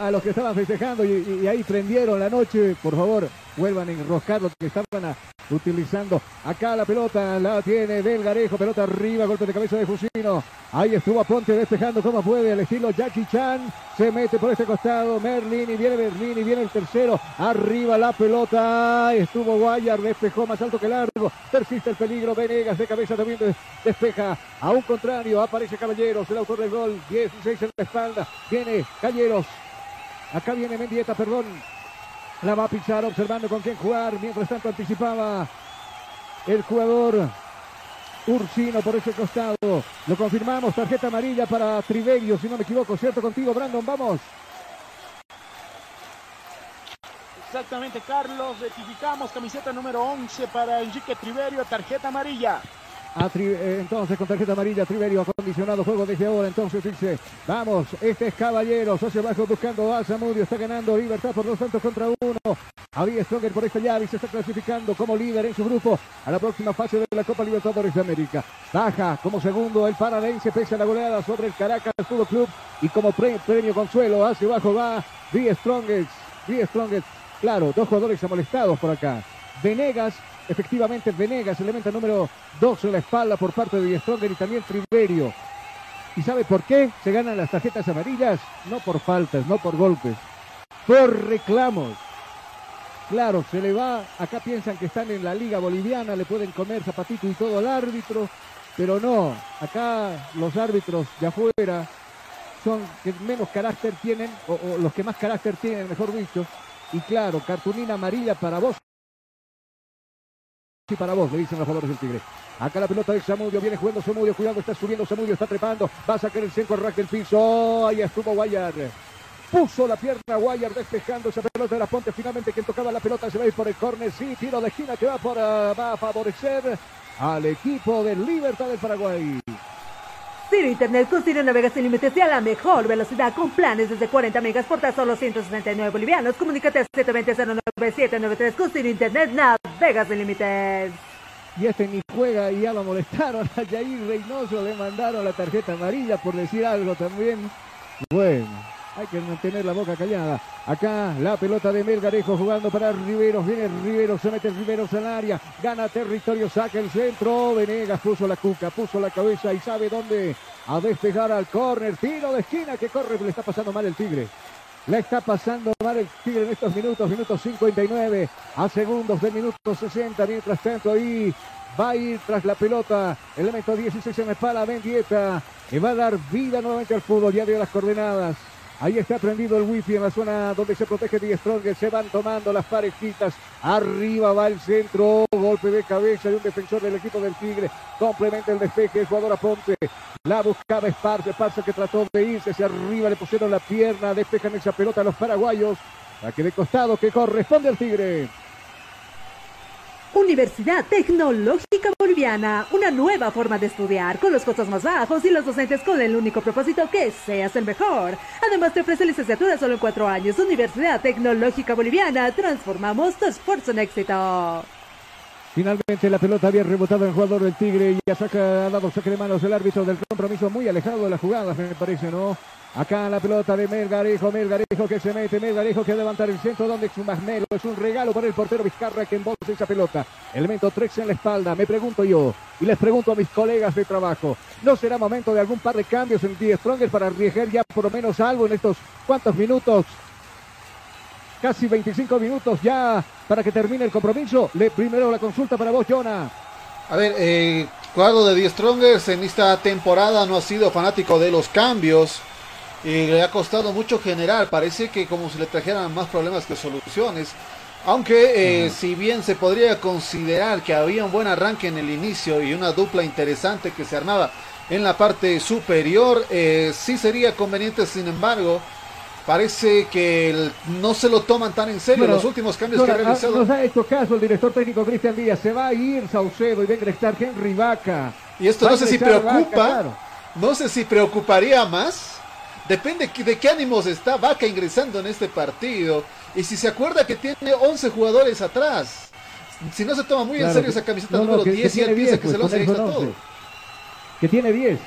A los que estaban festejando y, ahí prendieron la noche, por favor, vuelvan a enroscar los que estaban utilizando. Acá la pelota la tiene Delgarejo, pelota arriba, golpe de cabeza de Fusino. Ahí estuvo Ponte despejando como puede, al estilo Jackie Chan. Se mete por este costado Merlin y viene Merlin y viene el tercero. Arriba la pelota. Estuvo Guayar, despejó más alto que largo. Persiste el peligro. Venegas de cabeza también despeja. A un contrario, aparece Caballeros, el autor del gol. 16 en la espalda. Viene Caballeros. Acá viene Mendieta, perdón. La va a pisar observando con quién jugar. Mientras tanto anticipaba el jugador Ursino por ese costado. Lo confirmamos, tarjeta amarilla para Triverio, si no me equivoco, ¿cierto contigo, Brandon? Vamos. Exactamente, Carlos. Rectificamos camiseta número 11 para Enrique Triverio, tarjeta amarilla. Eh, entonces con tarjeta amarilla Triverio acondicionado juego desde ahora entonces dice vamos este es Caballeros hacia abajo buscando a Zamudio está ganando Libertad por dos tantos contra uno. Javier Stronger por esta llave y se está clasificando como líder en su grupo a la próxima fase de la Copa Libertadores de América. Baja como segundo el Paralense pese a la goleada sobre el Caracas Fútbol Club y como pre- premio consuelo hacia abajo va Die Strongest Die Strongest claro dos jugadores amolestados por acá. Venegas Efectivamente, Venegas, elemento número 2 en la espalda por parte de Stronger y también Triverio. ¿Y sabe por qué se ganan las tarjetas amarillas? No por faltas, no por golpes, por reclamos. Claro, se le va, acá piensan que están en la liga boliviana, le pueden comer zapatito y todo al árbitro, pero no, acá los árbitros de afuera son que menos carácter tienen, o, los que más carácter tienen, mejor dicho, y claro, cartulina amarilla para vos y para vos, le dicen los jugadores del Tigre. Acá la pelota de Samudio, viene jugando Samudio, cuidado, está subiendo Samudio, está trepando, va a sacar el centro al rack del piso, ahí estuvo Guayar. Puso la pierna Guayar despejando esa pelota de la Ponte, finalmente quien tocaba la pelota se va a ir por el córner, sí, tiro de esquina que va, por, ah, va a favorecer al equipo de Libertad del Paraguay. Ciro Internet con Ciro navega sin límites y a la mejor velocidad con planes desde 40 megas por tan solo 169 bolivianos. Comunícate a 720-09793 con Ciro Internet navega sin límites. Y este ni juega y ya lo molestaron a Jair Reynoso, le mandaron la tarjeta amarilla por decir algo también. Bueno, hay que mantener la boca callada. Acá la pelota de Melgarejo jugando para Riveros. Viene Riveros, se mete Riveros al área. Gana territorio, saca el centro. Venegas puso la cuca, puso la cabeza y sabe dónde. A despejar al córner. Tiro de esquina que corre. Le está pasando mal el Tigre. Le está pasando mal el Tigre en estos minutos, minutos 59 a segundos del minuto 60. Mientras tanto ahí va a ir tras la pelota. Elemento 16 en la espalda, Mendieta. Que va a dar vida nuevamente al fútbol. Ya dio las coordenadas. Ahí está prendido el wifi en la zona donde se protege Die Stronger. Se van tomando las parejitas. Arriba va el centro. Golpe de cabeza de un defensor del equipo del Tigre. Complementa el despeje. Jugador Ponte. La buscaba Esparce. Esparce que trató de irse hacia arriba. Le pusieron la pierna. Despejan esa pelota a los paraguayos. La que de costado que corresponde al Tigre. Universidad Tecnológica Boliviana, una nueva forma de estudiar, con los costos más bajos y los docentes con el único propósito que seas el mejor. Además te ofrece licenciatura solo en cuatro años. Universidad Tecnológica Boliviana, transformamos tu esfuerzo en éxito. Finalmente la pelota había rebotado en el jugador del Tigre y ya saca, ha dado saque de manos el árbitro del compromiso muy alejado de la jugada, me parece, ¿no? Acá la pelota de Melgarejo, Melgarejo que se mete, Melgarejo que levantar el centro donde masmelo, es un regalo para el portero Vizcarra que embolsa esa pelota. Elemento 3 en la espalda, me pregunto yo y les pregunto a mis colegas de trabajo, ¿no será momento de algún par de cambios en Die Stronger para arriesgar ya por lo menos algo en estos cuantos minutos? Casi 25 minutos ya para que termine el compromiso. Le primero la consulta para vos, Jonah. A ver, eh, cuadro de Die Strongers en esta temporada no ha sido fanático de los cambios y le ha costado mucho generar. Parece que como si le trajeran más problemas que soluciones. Aunque eh, si bien se podría considerar que había un buen arranque en el inicio y una dupla interesante que se armaba en la parte superior, eh, sí sería conveniente, sin embargo, parece que el- no se lo toman tan en serio Bueno, los últimos cambios que ha realizado. Nos ha hecho caso el director técnico Cristian Díaz. Se va a ir Saucedo y va a ingresar Henry Vaca. Y esto Va no sé si Vaca, preocupa, claro. no sé si preocuparía más. Depende de qué ánimos está Vaca ingresando en este partido. Y si se acuerda que tiene 11 jugadores atrás. Si no se toma muy en serio esa camiseta no, no, número que- que 10 y él piensa 10, que pues, 11 y ahí con está eso todo. 11. Que tiene 10.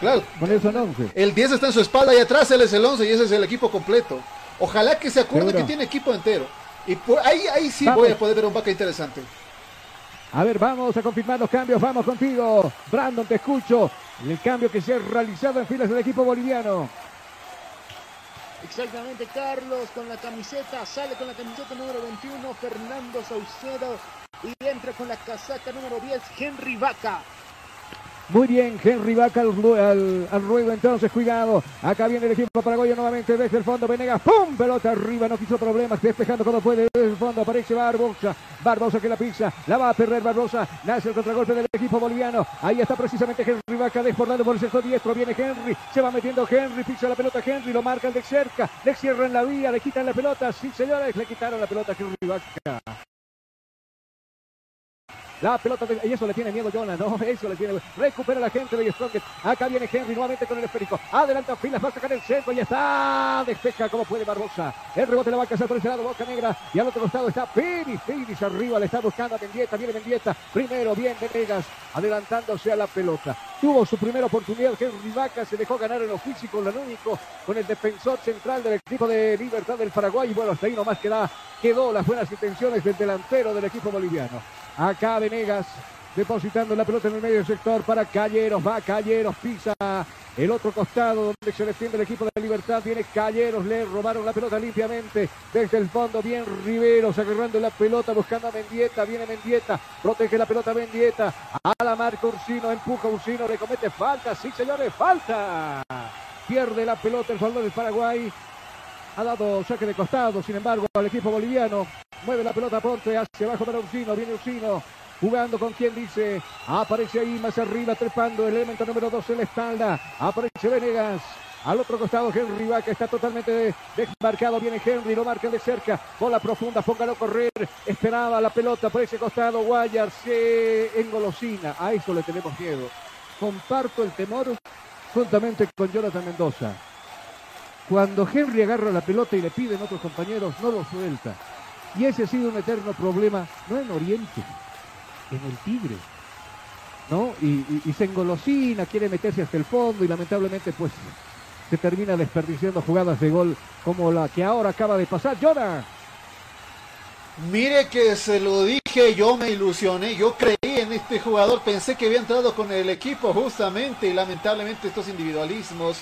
Claro. Con eso son 11. El 10 está en su espalda y atrás él es el 11 y ese es el equipo completo. Ojalá que se acuerde Seguro. que tiene equipo entero. Y por ahí, ahí sí Vamos. voy a poder ver un Vaca interesante. A ver, vamos a confirmar los cambios. Vamos contigo. Brandon, te escucho. El cambio que se ha realizado en filas del equipo boliviano. Exactamente, Carlos, con la camiseta, sale con la camiseta número 21, Fernando Saucedo, y entra con la casaca número 10, Henry Vaca. Muy bien, Henry Vaca al, al, al ruedo entonces, cuidado. Acá viene el equipo paraguayo nuevamente desde el fondo. Venegas, ¡pum! Pelota arriba, no quiso problemas. Despejando como puede desde el fondo. Aparece Barbosa. Barbosa que la pisa. La va a perder Barbosa. Nace el contragolpe del equipo boliviano. Ahí está precisamente Henry Vaca desbordando por el sector diestro. Viene Henry. Se va metiendo Henry. Pisa la pelota Henry. Lo marcan de cerca. Le cierran la vía. Le quitan la pelota. Sí, señores. Le quitaron la pelota a Henry Vaca. La pelota, y eso le tiene miedo Jonah, no, eso le tiene. Recupera la gente de Strongest. Acá viene Henry nuevamente con el esférico. Adelanta filas, va a sacar el centro y está. Despeja como puede Barbosa. El rebote le va a cazar por ese lado, Boca Negra. Y al otro costado está Piri. Piris arriba, le está buscando a Mendieta. Viene Mendieta. Primero, bien Venegas, adelantándose a la pelota. Tuvo su primera oportunidad. Henry Vaca se dejó ganar en lo físico, lo único, con el defensor central del equipo de Libertad del Paraguay. Y bueno, hasta ahí nomás queda, quedó las buenas intenciones del delantero del equipo boliviano. Acá Venegas depositando la pelota en el medio del sector para Calleros. Va Calleros, pisa el otro costado donde se defiende el equipo de Libertad. Viene Calleros, le robaron la pelota limpiamente desde el fondo. Bien Riveros agarrando la pelota, buscando a Mendieta. Viene Mendieta, protege la pelota Mendieta. A la marca Ursino, empuja Ursino, le comete falta. Sí, señores, falta. Pierde la pelota el jugador del Paraguay. Ha dado saque de costado, sin embargo, al equipo boliviano. Mueve la pelota Ponte hacia abajo para Ursino. Viene Ursino. Jugando con quien dice. Aparece ahí más arriba, trepando. El elemento número 2 en la espalda. Aparece Venegas. Al otro costado, Henry Vaca está totalmente desmarcado. Viene Henry, lo marca de cerca. Bola profunda, póngalo a correr. Esperaba la pelota por ese costado. Guayar se engolosina. A eso le tenemos miedo. Comparto el temor juntamente con Jonathan Mendoza. Cuando Henry agarra la pelota y le piden otros compañeros, no lo suelta. Y ese ha sido un eterno problema, no en Oriente, en el Tigre. ¿No? Y, y- se engolosina, quiere meterse hasta el fondo y lamentablemente pues se termina desperdiciando jugadas de gol como la que ahora acaba de pasar. Jonah. Mire que se lo dije, yo me ilusioné, yo creí en este jugador, pensé que había entrado con el equipo justamente y lamentablemente estos individualismos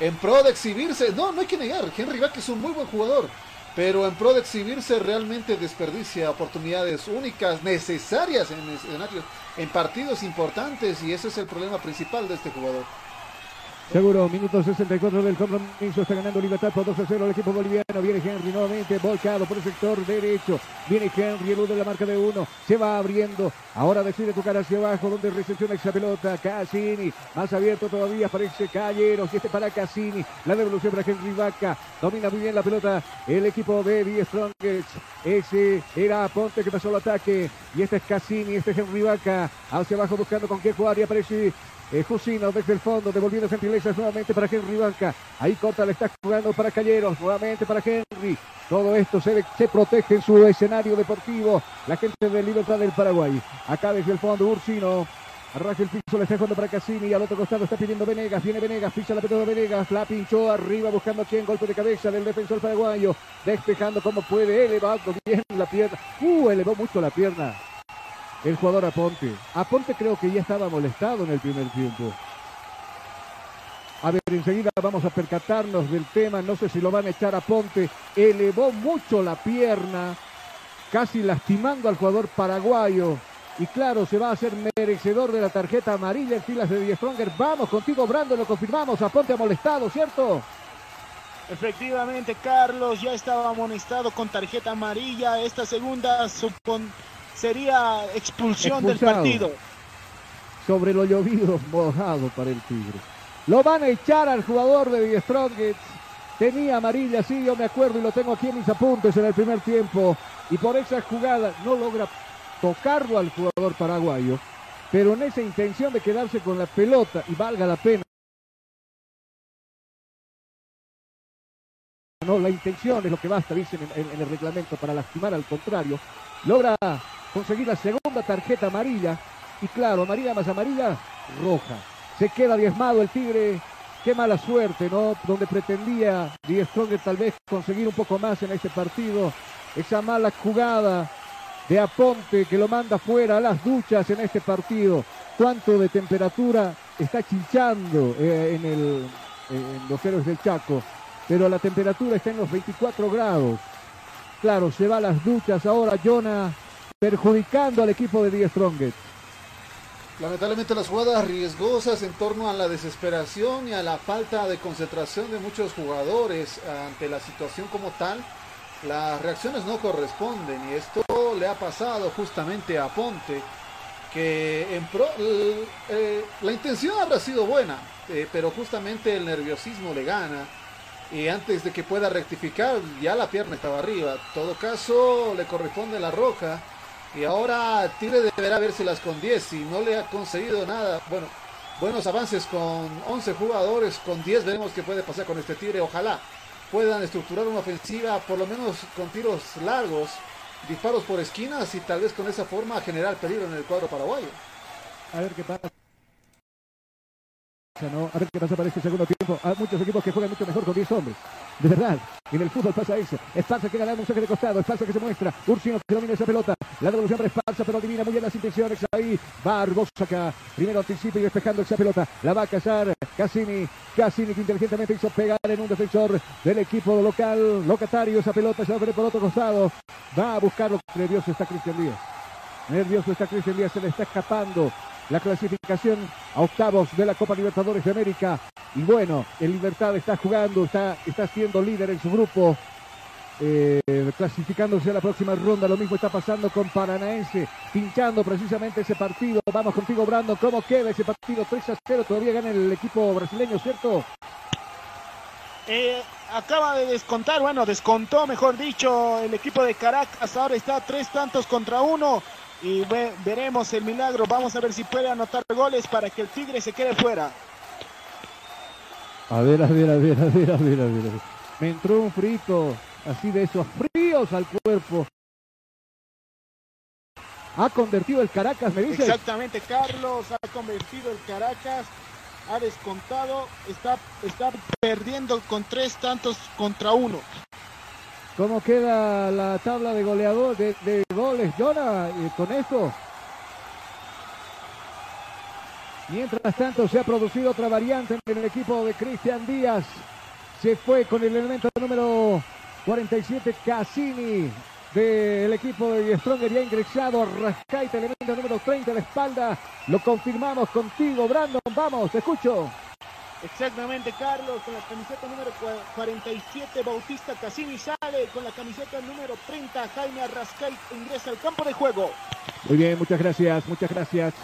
en pro de exhibirse, no, no hay que negar, Henry Vaca es un muy buen jugador, pero en pro de exhibirse realmente desperdicia oportunidades únicas, necesarias en escenarios, en partidos importantes y ese es el problema principal de este jugador. Seguro, minuto 64 del compromiso. Está ganando Libertad por 2 a 0 el equipo boliviano. Viene Henry nuevamente volcado por el sector derecho. Viene Henry, elude la marca de uno. Se va abriendo. Ahora decide tocar hacia abajo donde recepciona esa pelota. Cassini. Más abierto todavía aparece Calleros. Y este para Cassini. La devolución para Henry Vaca. Domina muy bien la pelota el equipo de Die Strongest. Ese era Ponte que pasó el ataque. Y este es Cassini. Este es Henry Vaca. Hacia abajo buscando con qué jugar. Y aparece eh, Jusino desde el fondo, devolviendo gentilezas nuevamente para Henry Banca. Ahí corta, le está jugando para Calleros, nuevamente para Henry. Todo esto se, protege en su escenario deportivo. La gente de Libertad del Paraguay. Acá desde el fondo, Ursino. Arranca el piso, le está jugando para Cassini al otro costado está pidiendo Venegas. Viene Venegas, pisa la pelota de Venegas, la pinchó arriba buscando aquí en golpe de cabeza del defensor paraguayo. Despejando como puede, elevando bien la pierna. Uh, elevó mucho la pierna el jugador Aponte. Aponte creo que ya estaba molestado en el primer tiempo. A ver, enseguida vamos a percatarnos del tema. No sé si lo van a echar a Ponte. Elevó mucho la pierna, casi lastimando al jugador paraguayo. Y claro, se va a hacer merecedor de la tarjeta amarilla en filas de Die Stronger. Vamos contigo, Brando, lo confirmamos. Aponte ha molestado, ¿cierto? Efectivamente, Carlos ya estaba amonestado con tarjeta amarilla. Esta segunda supon sería expulsión del partido. sobre lo llovido, mojado para el Tigre. Lo van a echar al jugador de Strongest. Tenía amarilla, sí, yo me acuerdo y lo tengo aquí en mis apuntes en el primer tiempo. Y por esa jugada no logra tocarlo al jugador paraguayo. Pero en esa intención de quedarse con la pelota y valga la pena. No, la intención es lo que basta, dicen en, en- en el reglamento, para lastimar al contrario. Logra conseguir la segunda tarjeta amarilla. Y claro, amarilla más amarilla, roja. Se queda diezmado el Tigre. Qué mala suerte, ¿no? Donde pretendía Die Stronger tal vez conseguir un poco más en este partido. Esa mala jugada de Aponte que lo manda fuera a las duchas en este partido. ¿Cuánto de temperatura está chinchando eh, en, el, en los héroes del Chaco? Pero la temperatura está en los 24 grados. Claro, se va a las duchas ahora Jonah, perjudicando al equipo de Die Strongest. Lamentablemente las jugadas riesgosas en torno a la desesperación y a la falta de concentración de muchos jugadores ante la situación como tal, las reacciones no corresponden y esto le ha pasado justamente a Ponte, que en pro- eh, la intención habrá sido buena, eh, pero justamente el nerviosismo le gana y antes de que pueda rectificar ya la pierna estaba arriba. Todo caso le corresponde la roja Y ahora Tigre deberá vérselas con 10 si no le ha conseguido nada. Bueno, buenos avances con 11 jugadores, con 10 veremos qué puede pasar con este Tigre. Ojalá puedan estructurar una ofensiva, por lo menos con tiros largos, disparos por esquinas y tal vez con esa forma generar peligro en el cuadro paraguayo. A ver qué pasa. ¿No? A ver qué pasa para este segundo tiempo. Hay muchos equipos que juegan mucho mejor con 10 hombres. De verdad. En el fútbol pasa eso. Esparza que gana un saque de costado. Esparza que se muestra. Ursino que domina esa pelota. La devolución para Esparza, pero adivina muy bien las intenciones. Ahí Barbosa acá. Primero anticipa y despejando esa pelota. La va a cazar Cassini. Cassini que inteligentemente hizo pegar en un defensor del equipo local. Locatario. Esa pelota se va a ver por otro costado. Va a buscarlo. Nervioso está Cristian Díaz. Nervioso está Cristian Díaz. Se le está escapando la clasificación a octavos de la Copa Libertadores de América. Y bueno, el Libertad está jugando, está, está siendo líder en su grupo, eh, clasificándose a la próxima ronda. Lo mismo está pasando con Paranaense, pinchando precisamente ese partido. Vamos contigo, Brando. ¿Cómo queda ese partido? 3 a 0. Todavía gana el equipo brasileño, ¿cierto? Eh, acaba de descontar, bueno, descontó, mejor dicho, el equipo de Caracas. Ahora está tres tantos contra uno y ve, veremos el milagro. Vamos a ver si puede anotar goles para que el Tigre se quede fuera. A ver, a ver, a ver, a ver, a ver, a ver. Me entró un frito, así de esos fríos al cuerpo. Ha convertido el Caracas, me dice. Exactamente, Carlos ha convertido el Caracas, ha descontado, está, está perdiendo con tres tantos contra uno. ¿Cómo queda la tabla de goleador de, goles, Jonah, eh, con esto? Mientras tanto, se ha producido otra variante en el equipo de Cristian Díaz. Se fue con el elemento número 47, Cassini, del equipo de Stronger. Ya ingresado Rascaita, elemento número 30 a la espalda. Lo confirmamos contigo, Brandon. Vamos, te escucho. Exactamente, Carlos, con la camiseta número 47, Bautista Cassini sale, con la camiseta número 30, Jaime Arrascay ingresa al campo de juego. Muy bien, muchas gracias, muchas gracias.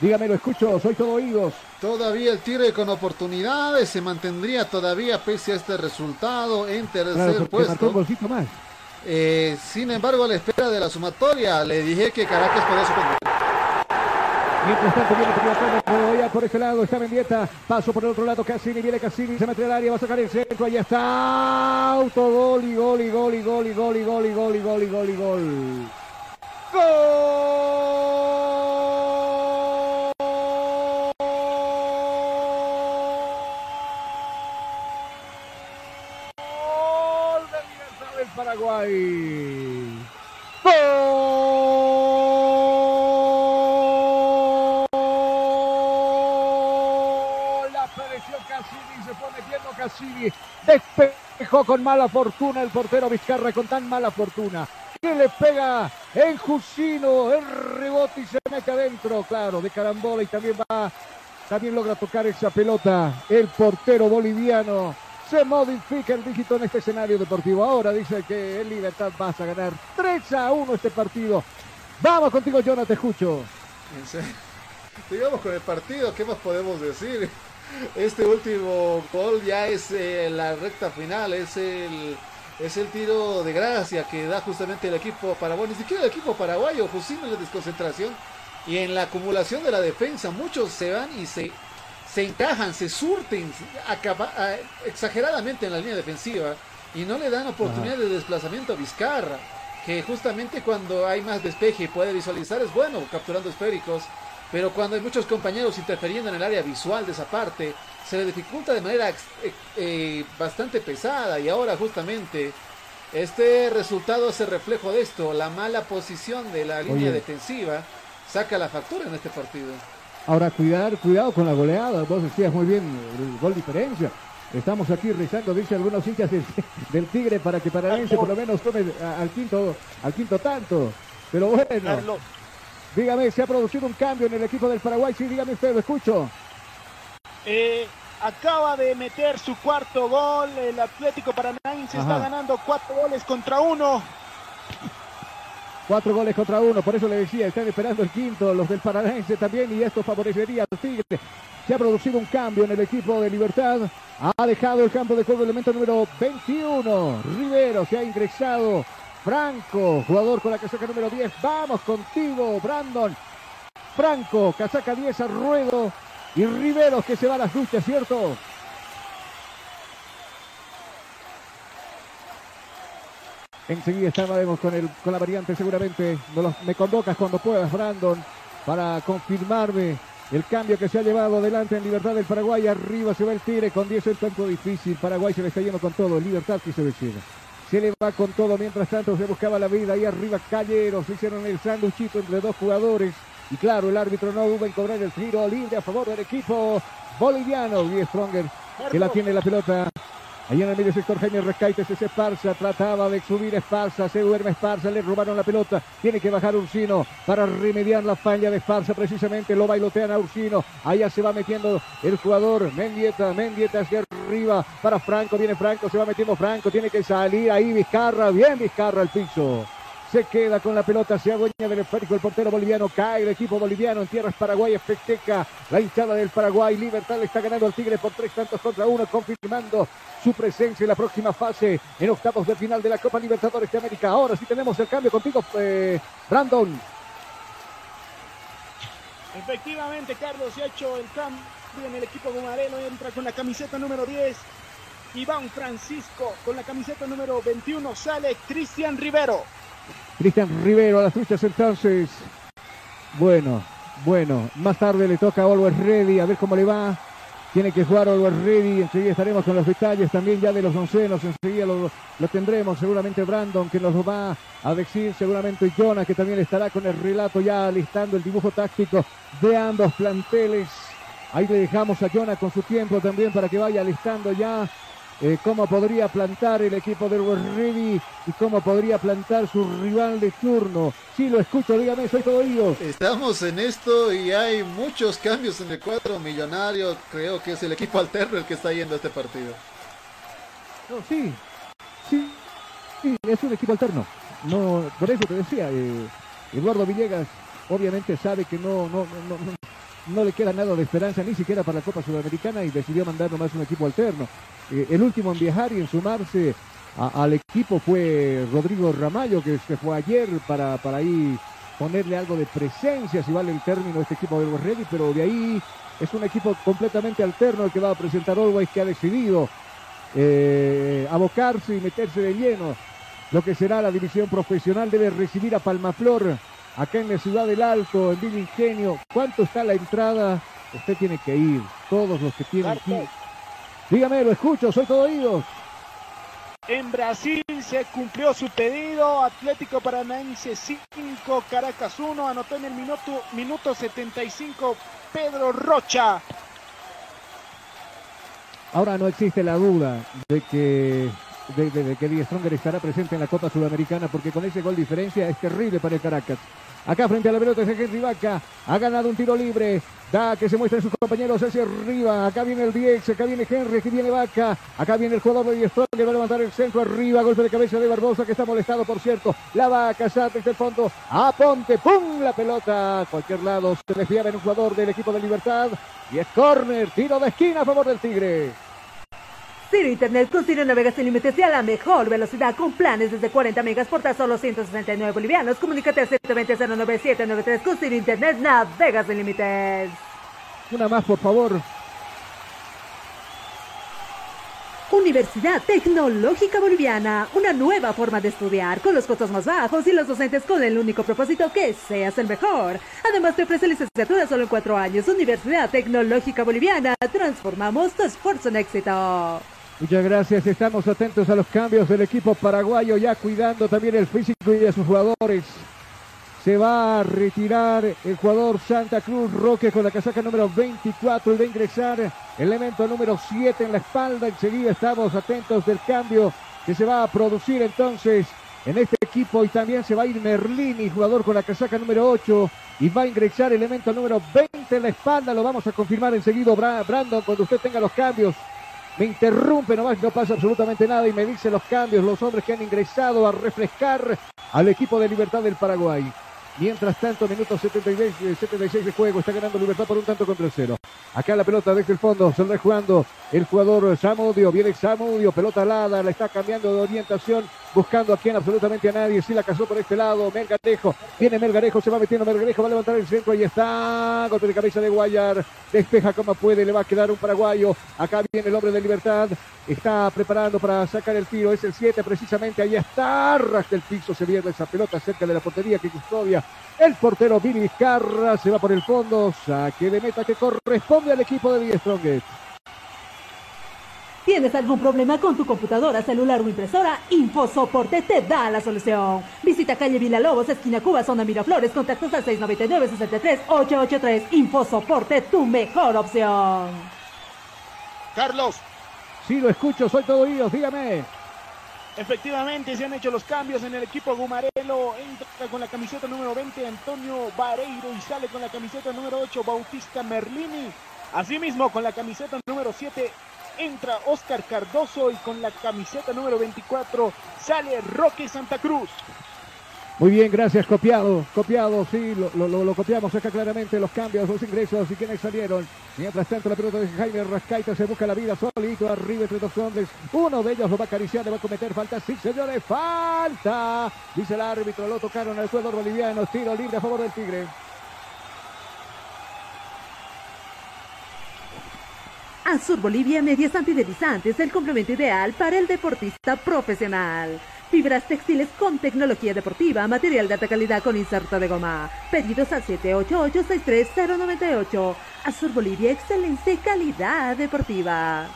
Dígame, lo escucho, soy todo oídos. Todavía el Tigre con oportunidades se mantendría todavía pese a este resultado en tercer Claro, porque marcó un puesto. más. Eh, sin embargo, a la espera de la sumatoria, le dije que Caracas podía suspender. Mientras tanto viene por ese lado, está Mendieta, paso por el otro lado, Cassini, viene Cassini, se mete al área, va a sacar el centro, ahí está, autogol y gol y gol y gol y gol y gol y gol y gol y gol y gol. Gol Libertad del Paraguay. Con mala fortuna el portero Vizcarra con tan mala fortuna. Que le pega en Jusino, el rebote y se mete adentro, claro, de carambola y también va, también logra tocar esa pelota. El portero boliviano se modifica el dígito en este escenario deportivo. Ahora dice que en Libertad vas a ganar 3 a 1 este partido. Vamos contigo, Jonathan, te escucho. Digamos con el partido, ¿qué más podemos decir? Este último gol ya es eh, la recta final, es el, es el tiro de gracia que da justamente el equipo paraguayo, ni siquiera el equipo paraguayo, Jusino en la desconcentración. Y en la acumulación de la defensa, muchos se van y se, se encajan, se surten acaba- a- exageradamente en la línea defensiva y no le dan oportunidad de desplazamiento a Vizcarra, que justamente cuando hay más despeje y puede visualizar es bueno capturando esféricos, pero cuando hay muchos compañeros interfiriendo en el área visual de esa parte, se le dificulta de manera eh, eh, bastante pesada y ahora justamente este resultado es el reflejo de esto, la mala posición de la línea Oye. defensiva saca la factura en este partido. Ahora, cuidar, cuidado con la goleada. Vos decías muy bien el gol diferencia. Estamos aquí rezando, dice algunos hinchas del, del Tigre, para que Paranaense por lo menos tome al quinto, al quinto tanto. Pero bueno, Carlos, dígame, ¿se ha producido un cambio en el equipo del Paraguay? Sí, dígame usted, lo escucho. eh, acaba de meter su cuarto gol, el Atlético Paranaense está ganando cuatro goles contra uno. Cuatro goles contra uno, por eso le decía, están esperando el quinto, los del Paranaense también, y esto favorecería al Tigre. Se ha producido un cambio en el equipo de Libertad. Ha dejado el campo de juego el elemento número 21. Rivero se ha ingresado Franco, jugador con la casaca número 10. Vamos contigo, Brandon. Franco, casaca 10 a Ruedo. Y Riveros que se va a las luchas, ¿cierto? Enseguida estaremos con, el, con la variante seguramente. me convocas cuando puedas, Brandon, para confirmarme el cambio que se ha llevado adelante en Libertad del Paraguay. Arriba se va el Tigre con 10 en campo difícil. Paraguay se le está yendo con todo. Libertad que se decide. Se le va con todo. Mientras tanto se buscaba la vida. Ahí arriba Calleros. Hicieron el sanduchito entre dos jugadores. Y claro, el árbitro no duda en cobrar el tiro libre a favor del equipo boliviano. Y Stronger que la tiene la pelota. Ahí en el medio sector Jaime Rescaites es Esparza, trataba de subir Esparza, se duerme Esparza, le robaron la pelota, tiene que bajar Ursino para remediar la falla de Esparza, precisamente lo bailotean a Ursino, allá se va metiendo el jugador Mendieta, Mendieta hacia arriba para Franco, viene Franco, se va metiendo Franco, tiene que salir ahí Vizcarra, bien Vizcarra al piso se queda con la pelota, se adueña del esférico el portero boliviano, cae el equipo boliviano en tierras Paraguay, festeja la hinchada del Paraguay, Libertad le está ganando al Tigre por tres tantos contra uno, confirmando su presencia en la próxima fase en octavos de final de la Copa Libertadores de América. Ahora sí tenemos el cambio contigo, eh, Brandon. Efectivamente, Carlos se ha hecho el cambio en el equipo gumareno, entra con la camiseta número 10. Iván Francisco con la camiseta número 21 sale Cristian Rivero. Cristian Rivero a las truchas entonces. Bueno, bueno, más tarde le toca a Always Ready, a ver cómo le va. Tiene que jugar Always Ready, enseguida estaremos con los detalles también ya de los oncenos, enseguida lo, tendremos, seguramente Brandon que nos lo va a decir, seguramente Jonah que también estará con el relato ya listando el dibujo táctico de ambos planteles. Ahí le dejamos a Jonah con su tiempo también para que vaya listando ya eh, cómo podría plantar el equipo del Ready y cómo podría plantar su rival de turno. Sí, lo escucho, dígame, soy todo oídos. Estamos en esto y hay muchos cambios en el cuadro millonario. Creo que es el equipo alterno el que está yendo a este partido. No, sí, sí, sí, es un equipo alterno. No, por eso te decía, eh, Eduardo Villegas obviamente sabe que no, no, no, no le queda nada de esperanza ni siquiera para la Copa Sudamericana y decidió mandar nomás un equipo alterno. Eh, el último en viajar y en sumarse al equipo fue Rodrigo Ramallo, que se fue ayer para, para ahí ponerle algo de presencia, si vale el término, a este equipo de Ready, pero de ahí es un equipo completamente alterno el que va a presentar Always, que ha decidido eh, abocarse y meterse de lleno. Lo que será la división profesional debe recibir a Palmaflor acá en la ciudad del Alto, en Villa Ingenio. ¿Cuánto está la entrada? Usted tiene que ir, todos los que tienen que ir. Dígame, lo escucho, soy todo oídos. En Brasil se cumplió su pedido. Atlético Paranaense 5, Caracas 1. Anotó en el minuto, minuto 75 Pedro Rocha. Ahora no existe la duda de que de, que Die Stronger estará presente en la Copa Sudamericana porque con ese gol diferencia es terrible para el Caracas. Acá frente a la pelota es Henry Vaca. Ha ganado un tiro libre. Da que se muestran sus compañeros hacia arriba. Acá viene el 10. Acá viene Henry. Aquí viene Vaca. Acá viene el jugador de Die que va a levantar el centro arriba. Golpe de cabeza de Barbosa que está molestado, por cierto. La Vaca salta desde el fondo. A Ponte. ¡Pum! La pelota. Cualquier lado se desviaba en un jugador del equipo de Libertad. Y es corner. Tiro de esquina a favor del Tigre. Ciro Internet con Ciro Navega sin límites y a la mejor velocidad con planes desde 40 megas por tan solo 169 bolivianos. Comunícate al 120-09793 con Ciro Internet Navega sin límites. Una más, por favor. Universidad Tecnológica Boliviana, una nueva forma de estudiar con los costos más bajos y los docentes con el único propósito que seas el mejor. Además te ofrece licenciatura solo en cuatro años. Universidad Tecnológica Boliviana, transformamos tu esfuerzo en éxito. Muchas gracias. Estamos atentos a los cambios del equipo paraguayo, ya cuidando también el físico y de sus jugadores. Se va a retirar el jugador Santa Cruz Roque con la casaca número 24 y va a ingresar elemento número 7 en la espalda. Enseguida estamos atentos del cambio que se va a producir entonces en este equipo y también se va a ir Merlini, jugador con la casaca número 8 y va a ingresar elemento número 20 en la espalda. Lo vamos a confirmar enseguida, Brandon, cuando usted tenga los cambios. Me interrumpe nomás, no pasa absolutamente nada y me dice los cambios, los hombres que han ingresado a refrescar al equipo de Libertad del Paraguay. Mientras tanto, minuto 76, 76 de juego, está ganando Libertad por un tanto contra el cero. Acá la pelota desde el fondo, se jugando el jugador Samudio, viene Samudio, pelota alada, la está cambiando de orientación buscando aquí en absolutamente a nadie. Sí la casó por este lado. Melgarejo. Viene Melgarejo, se va metiendo Melgarejo, va a levantar el centro. Ahí está. Golpe de cabeza de Guayar. Despeja como puede. Le va a quedar un paraguayo. Acá viene el hombre de libertad. Está preparando para sacar el tiro. Es el 7 precisamente. Ahí está. Ras del piso. Se viene esa pelota cerca de la portería que custodia. El portero Billy Vizcarra se va por el fondo. Saque de meta que corresponde al equipo de Die Strongest. ¿Tienes algún problema con tu computadora, celular o impresora? InfoSoporte te da la solución. Visita calle Villalobos, esquina Cuba, zona Miraflores, contactos al 699-63-883. InfoSoporte, tu mejor opción. Carlos. Sí, lo escucho, soy todo oídos, dígame. Efectivamente, se han hecho los cambios en el equipo Gumarelo. Entra con la camiseta número 20 Antonio Vareiro y sale con la camiseta número 8 Bautista Merlini. Asimismo, con la camiseta número 7 entra Oscar Cardoso y con la camiseta número 24 sale Roque Santa Cruz. Muy bien, gracias, copiado, copiado, sí, lo, copiamos acá claramente, los cambios, los ingresos y quienes salieron. Mientras tanto, la pelota de Jaime Rascaita se busca la vida solito, arriba entre dos hombres. Uno de ellos lo va a acariciar, le va a cometer falta. Sí, señores, falta. Dice el árbitro, lo tocaron al jugador boliviano. Tiro libre a favor del Tigre. Azur Bolivia Medias Antideslizantes, el complemento ideal para el deportista profesional. Fibras textiles con tecnología deportiva, material de alta calidad con inserto de goma. Pedidos al 788-63098. Azur Bolivia, excelente calidad deportiva.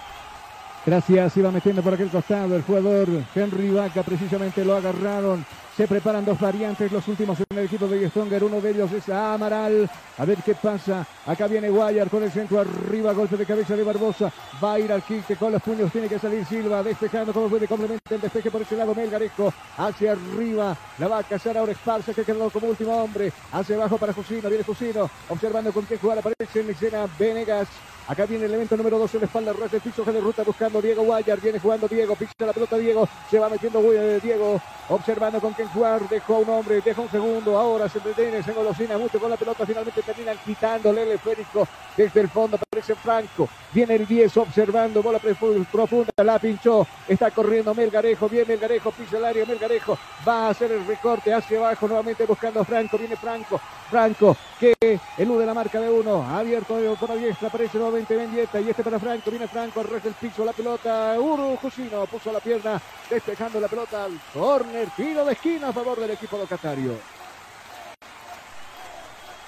Gracias, iba metiendo por aquel costado el jugador Henry Vaca, precisamente lo agarraron. Se preparan dos variantes, los últimos en el equipo de Stronger. Uno de ellos es Amaral. A ver qué pasa. Acá viene Guayar con el centro arriba. Golpe de cabeza de Barbosa. Va a ir al kick con los puños. Tiene que salir Silva. Despejando como puede. Complementa el despeje por ese lado. Melgarejo hacia arriba. La va a cazar ahora Esparza que quedó como último hombre. Hacia abajo para Jusino. Viene Jusino. Observando con qué jugar. Aparece en escena Venegas. Acá viene el elemento número 12 en la espalda, ras del piso de ruta buscando Diego Guayar. Viene jugando Diego, pisa la pelota Diego. Se va metiendo Diego, observando con quién jugar. Dejó un hombre, deja un segundo. Ahora se detiene, se engolosina mucho con la pelota. Finalmente terminan quitándole el esférico desde el fondo. Aparece Franco. Viene el 10 observando, bola profunda. La pinchó. Está corriendo Melgarejo. Viene Melgarejo, pisa el área. Melgarejo va a hacer el recorte hacia abajo. Nuevamente buscando a Franco. Viene Franco. Franco que elude la marca de uno. Abierto por la diestra. Aparece nuevamente Mendieta y este para Franco, viene Franco, al del piso, la pelota, Uru Jusino puso la pierna, despejando la pelota al corner, tiro de esquina a favor del equipo locatario.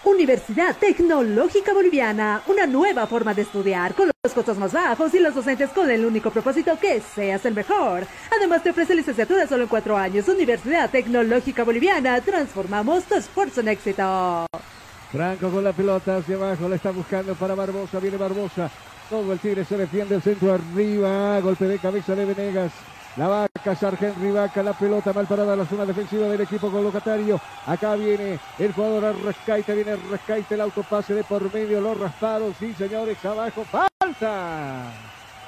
Universidad Tecnológica Boliviana, una nueva forma de estudiar con los costos más bajos y los docentes con el único propósito que seas el mejor. Además te ofrece licenciatura solo en cuatro años. Universidad Tecnológica Boliviana, transformamos tu esfuerzo en éxito. Franco con la pelota hacia abajo, la está buscando para Barbosa, viene Barbosa. Todo el Tigre se defiende el centro arriba, golpe de cabeza de Venegas. La va a cazar Henry Vaca, la pelota mal parada la zona defensiva del equipo colocatario. Acá viene el jugador Arrascaite, viene Arrascaite, el autopase de por medio, los raspados, sí señores, abajo, falta.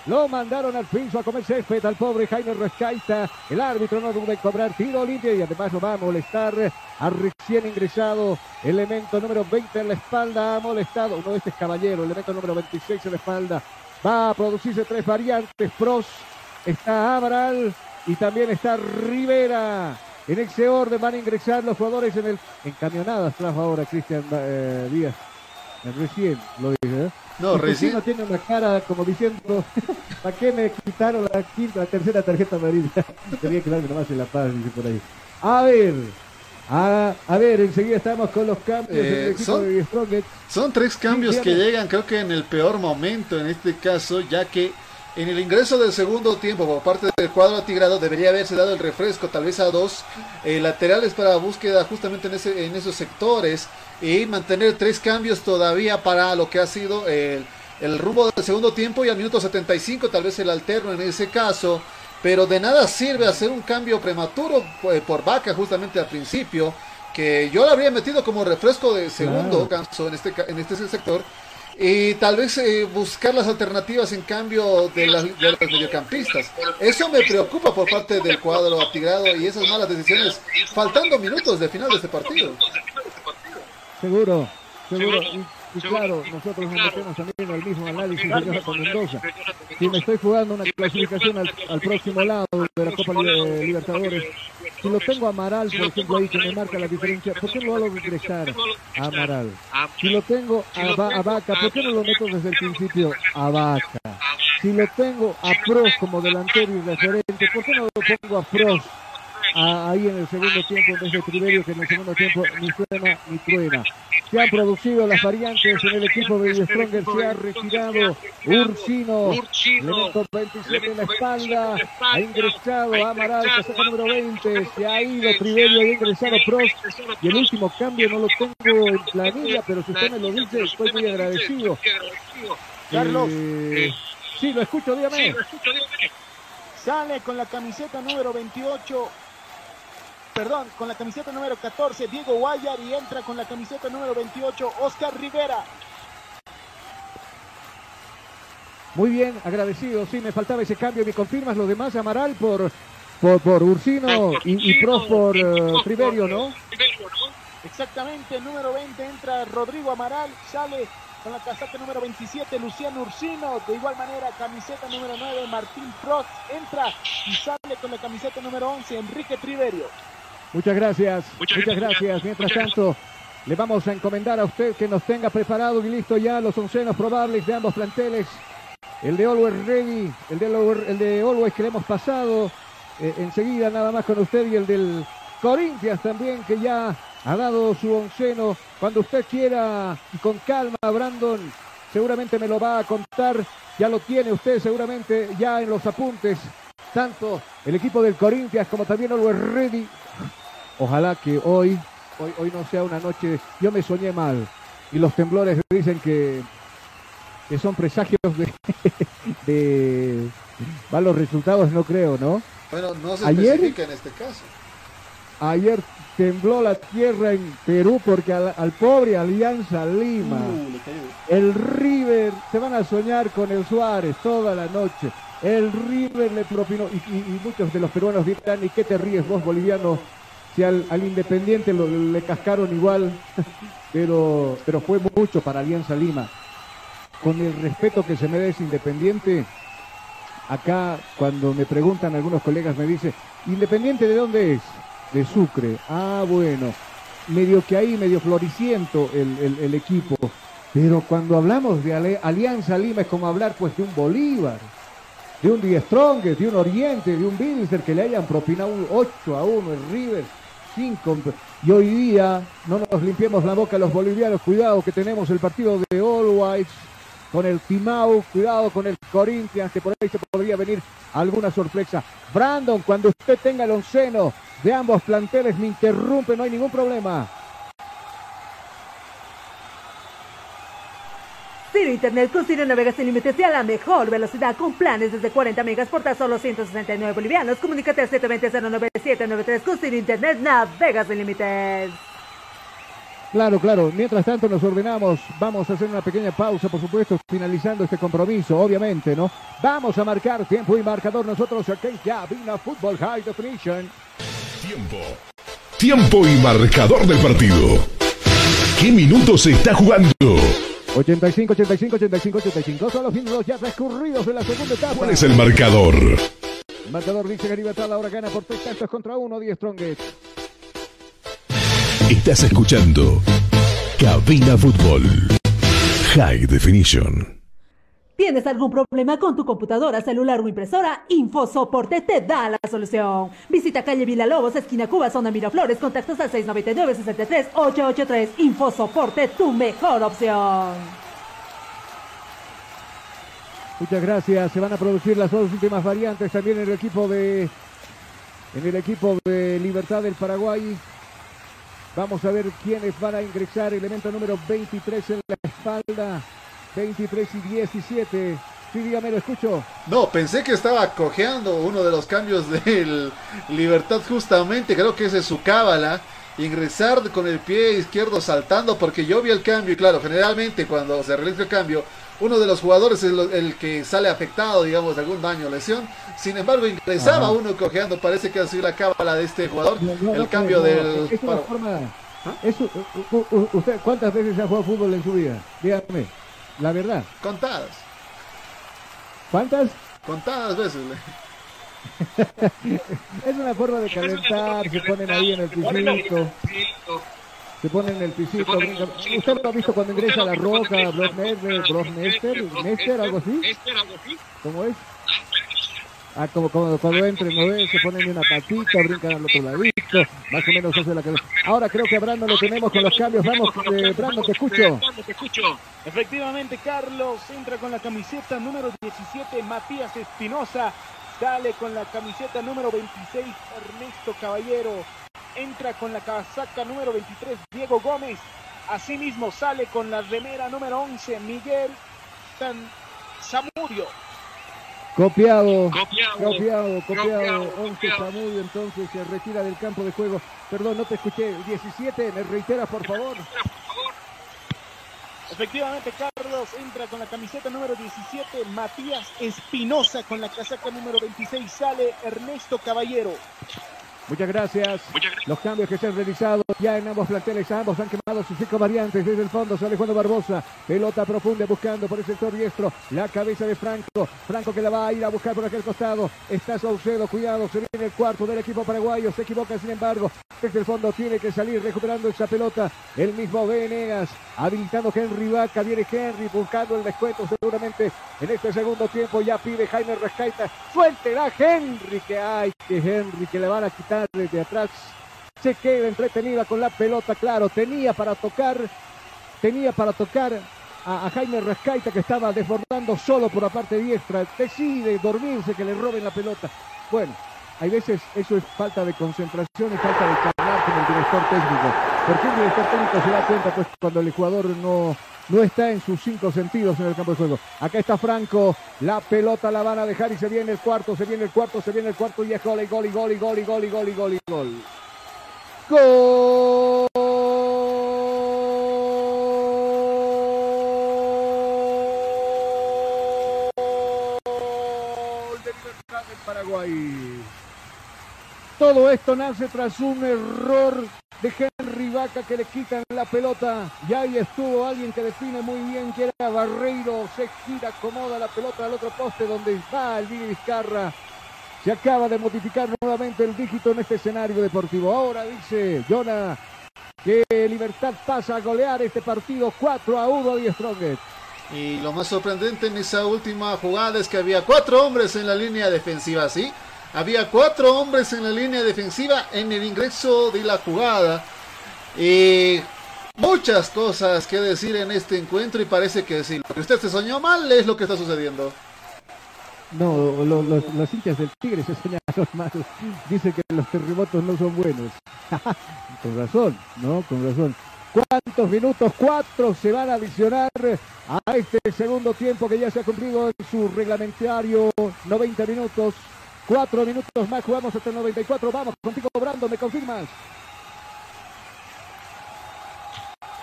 Lo mandaron al piso a comer césped al pobre Jaime Rescaita. El árbitro no duda en cobrar tiro limpio y además lo va a molestar a recién ingresado. Elemento número 20 en la espalda. Ha molestado. Uno de este es caballero. Elemento número 26 en la espalda. Va a producirse tres variantes. Pros. Está Amaral y también está Rivera. En ese orden van a ingresar los jugadores en el encamionadas. Trajo ahora Cristian eh, Díaz. Recién lo dije. ¿eh? No, recién. No tiene una cara como diciendo, ¿para qué me quitaron la quinta, la tercera tarjeta amarilla? Tenía que darme nomás en la paz, dice por ahí. A ver, a, a, ver, enseguida estamos con los cambios eh, son, son, tres cambios que llegan, creo que en el peor momento en este caso, ya que en el ingreso del segundo tiempo por parte del cuadro atigrado debería haberse dado el refresco tal vez a dos eh, laterales para búsqueda justamente en, ese, en esos sectores y mantener tres cambios todavía para lo que ha sido el, el rumbo del segundo tiempo y al minuto 75 tal vez el alterno en ese caso. Pero de nada sirve hacer un cambio prematuro eh, por vaca justamente al principio, que yo lo habría metido como refresco de segundo canso en este, en este sector y tal vez eh, buscar las alternativas en cambio de, las, de, los mediocampistas. Eso me preocupa por parte del cuadro atigrado y esas malas decisiones, faltando minutos de final de este partido. Seguro, seguro. Y claro, nosotros nos metemos también en el mismo análisis de Jonathan Mendoza. Si me estoy jugando una clasificación al, al próximo lado de la Copa Li- Libertadores, si lo tengo a Amaral, por ejemplo, ahí que me marca la diferencia, ¿por qué no lo hago ingresar a Amaral? Si lo tengo a, a Vaca, ¿por qué no lo meto desde el principio a Vaca? Si lo tengo a Pros como delantero y referente, ¿por qué no lo pongo a Pros a- ahí en el segundo tiempo en vez de Triverio que en el segundo tiempo ni suena ni truena? Se han producido las variantes en el equipo de Stronger, se ha retirado Ursino, elemento 27 en la espalda, ha ingresado Amaral, casaca número 20, se ha ido Triverio, ha ingresado Pros, y el último cambio no lo tengo en planilla, pero si usted me lo dice, estoy muy agradecido. Carlos. Eh, sí, lo escucho, dígame. Sale con la camiseta número 28. Perdón, con la camiseta número 14, Diego Guayar y entra con la camiseta número 28, Oscar Rivera. Muy bien, agradecido. Sí, me faltaba ese cambio. ¿Me confirmas lo demás, Amaral, por, por, por Ursino y, y Pros por Triverio, no? Exactamente, el número 20 entra Rodrigo Amaral, sale con la casaca número 27 Luciano Ursino, de igual manera camiseta número 9 Martín Prost entra y sale con la camiseta número 11 Enrique Triverio. Muchas gracias, muchas, gracias. Mientras tanto, le vamos a encomendar a usted que nos tenga preparado y listo ya los oncenos probables de ambos planteles. El de Always Ready, el de, Always- el de Always que le hemos pasado eh, enseguida nada más con usted y el del Corinthians también que ya ha dado su onceno. Cuando usted quiera y con calma, Brandon, seguramente me lo va a contar. Ya lo tiene usted seguramente ya en los apuntes. Tanto el equipo del Corinthians como también Always Ready. Ojalá que hoy, hoy, hoy no sea una noche. Yo me soñé mal y los temblores dicen que, que son presagios de, de malos resultados, no creo, ¿no? Bueno, no se Ayer- especifica en este caso. Ayer tembló la tierra en Perú porque al, al pobre Alianza Lima, el River, se van a soñar con el Suárez toda la noche. El River le propinó, y, y- y muchos de los peruanos dirán, ¿y qué te ríes vos, boliviano? Si al, al Independiente lo- le cascaron igual, pero, pero fue mucho para Alianza Lima. Con el respeto que se merece Independiente, acá cuando me preguntan algunos colegas me dice, ¿Independiente de dónde es? De Sucre. Ah, bueno. Medio que ahí, medio floriciento el, el- equipo. Pero cuando hablamos de Alianza Lima es como hablar pues de un Bolívar, de un Die de un Oriente, de un Bilster que le hayan propinado un 8 a 1 el River. 5. Y hoy día no nos limpiemos la boca los bolivianos. Cuidado que tenemos el partido de All Whites con el Timau, cuidado con el Corinthians, que por ahí se podría venir alguna sorpresa. Brandon, cuando usted tenga el onceno de ambos planteles, me interrumpe, no hay ningún problema. Ciro Internet con Ciro navega sin límites y a la mejor velocidad con planes desde 40 megas por tan solo 169 bolivianos. Comunícate al 720-09793 con Ciro Internet navega sin límites. Claro, claro. Mientras tanto nos ordenamos, vamos a hacer una pequeña pausa, por supuesto, finalizando este compromiso, obviamente, ¿no? Vamos a marcar tiempo y marcador nosotros aquí en Cabina Fútbol High Definition. Tiempo. Tiempo y marcador del partido. ¿Qué minutos se está jugando? 85, 85, 85, 85. Son los minutos ya transcurridos de la segunda etapa. ¿Cuál es el marcador? El marcador dice que Libertad ahora gana por tres tantos contra uno, 10 Strongest. Estás escuchando Cabina Fútbol. High Definition. ¿Tienes algún problema con tu computadora, celular o impresora? InfoSoporte te da la solución. Visita calle Villalobos, esquina Cuba, zona Miraflores, contactos al 699-63-883. InfoSoporte, tu mejor opción. Muchas gracias. Se van a producir las dos últimas variantes también en el equipo de en el equipo de Libertad del Paraguay. Vamos a ver quiénes van a ingresar. Elemento número 23 en la espalda. 23 y 17. Sí, dígame, lo escucho. No, pensé que estaba cojeando uno de los cambios del Libertad justamente, creo que ese es su cábala, ingresar con el pie izquierdo saltando porque yo vi el cambio y claro, generalmente cuando se realiza el cambio, uno de los jugadores es el que sale afectado, digamos, de algún daño o lesión, sin embargo ingresaba Ajá. uno cojeando, parece que ha sido la cábala de este jugador, No, no, el no, cambio del... Es una forma, Eso, u- ¿Usted cuántas veces ha jugado fútbol en su vida? Dígame, la verdad. Contadas. ¿Cuántas? Contadas veces. Es una forma de calentar, se ponen ahí en el pisito. Se ponen en el pisito. ¿Usted lo ha visto cuando ingresa a la roca, Brock Nestor, algo así? ¿Cómo es? Ah, como, cuando entren, ¿no ves? Se ponen en una patita, brincan al otro ladito, más o menos hace la cabeza. Ahora creo que a Brandon lo tenemos con los cambios. Vamos, eh, Brandon, te escucho. Efectivamente, Carlos entra con la camiseta número 17, Matías Espinosa. Sale con la camiseta número 26, Ernesto Caballero. Entra con la casaca número 23, Diego Gómez. Asimismo sale con la remera número 11, Miguel San Zamudio. Copiado, Copiado, copiado, copiado, copiado, 11 copiado. Zamudio, entonces se retira del campo de juego. Perdón, no te escuché. 17, me reiteras, por favor. Efectivamente, Carlos entra con la camiseta número 17, Matías Espinosa con la casaca número 26, sale Ernesto Caballero. Muchas gracias. Los cambios que se han realizado ya en ambos planteles, ambos han quemado sus cinco variantes. Desde el fondo sale Juan Barbosa. Pelota profunda buscando por el sector diestro. La cabeza de Franco. Franco que la va a ir a buscar por aquel costado. Está Saucedo. Cuidado. Se viene el cuarto del equipo paraguayo. Se equivoca, sin embargo. Desde el fondo tiene que salir recuperando esa pelota. El mismo Venegas. Habilitando Henry Vaca. Viene Henry buscando el descuento seguramente en este segundo tiempo. Ya pide Jaime Rescaita. Suéltela Henry. Que hay que Henry que le van a quitar desde atrás. Se queda entretenida con la pelota, claro, tenía para tocar, tenía para tocar a, a Jaime Rascaita que estaba desbordando solo por la parte diestra. Decide dormirse que le roben la pelota. Bueno, hay veces eso es falta de concentración y falta de charlar con el director técnico. Porque el director técnico se da cuenta pues cuando el jugador no, no está en sus cinco sentidos en el campo de juego. Acá está Franco, la pelota la van a dejar y se viene el cuarto, se viene el cuarto, se viene el cuarto y es gol y gol y gol y gol y gol y gol y gol y gol. Gol de Libertad del Paraguay. Todo esto nace tras un error de Henry Vaca que le quitan la pelota. Y ahí estuvo alguien que define muy bien que era Barreiro. Se gira, acomoda la pelota al otro poste donde va el Vini Vizcarra. Se acaba de modificar nuevamente el dígito en este escenario deportivo. Ahora dice Jonah que Libertad pasa a golear este partido 4 a 1 a Die Strongest. Y lo más sorprendente en esa última jugada es que había cuatro hombres en la línea defensiva, ¿sí? Había cuatro hombres en la línea defensiva en el ingreso de la jugada. Y muchas cosas que decir en este encuentro y parece que sí. Lo que usted se soñó mal es lo que está sucediendo. No, lo- los, los hinchas del Tigre se señalan mal. Dicen que los terremotos no son buenos. con razón, ¿no? Con razón. ¿Cuántos minutos? Cuatro se van a adicionar a este segundo tiempo que ya se ha cumplido en su reglamentario. 90 minutos. Cuatro minutos más, jugamos hasta el 94. Vamos contigo, Brando, ¿me confirmas?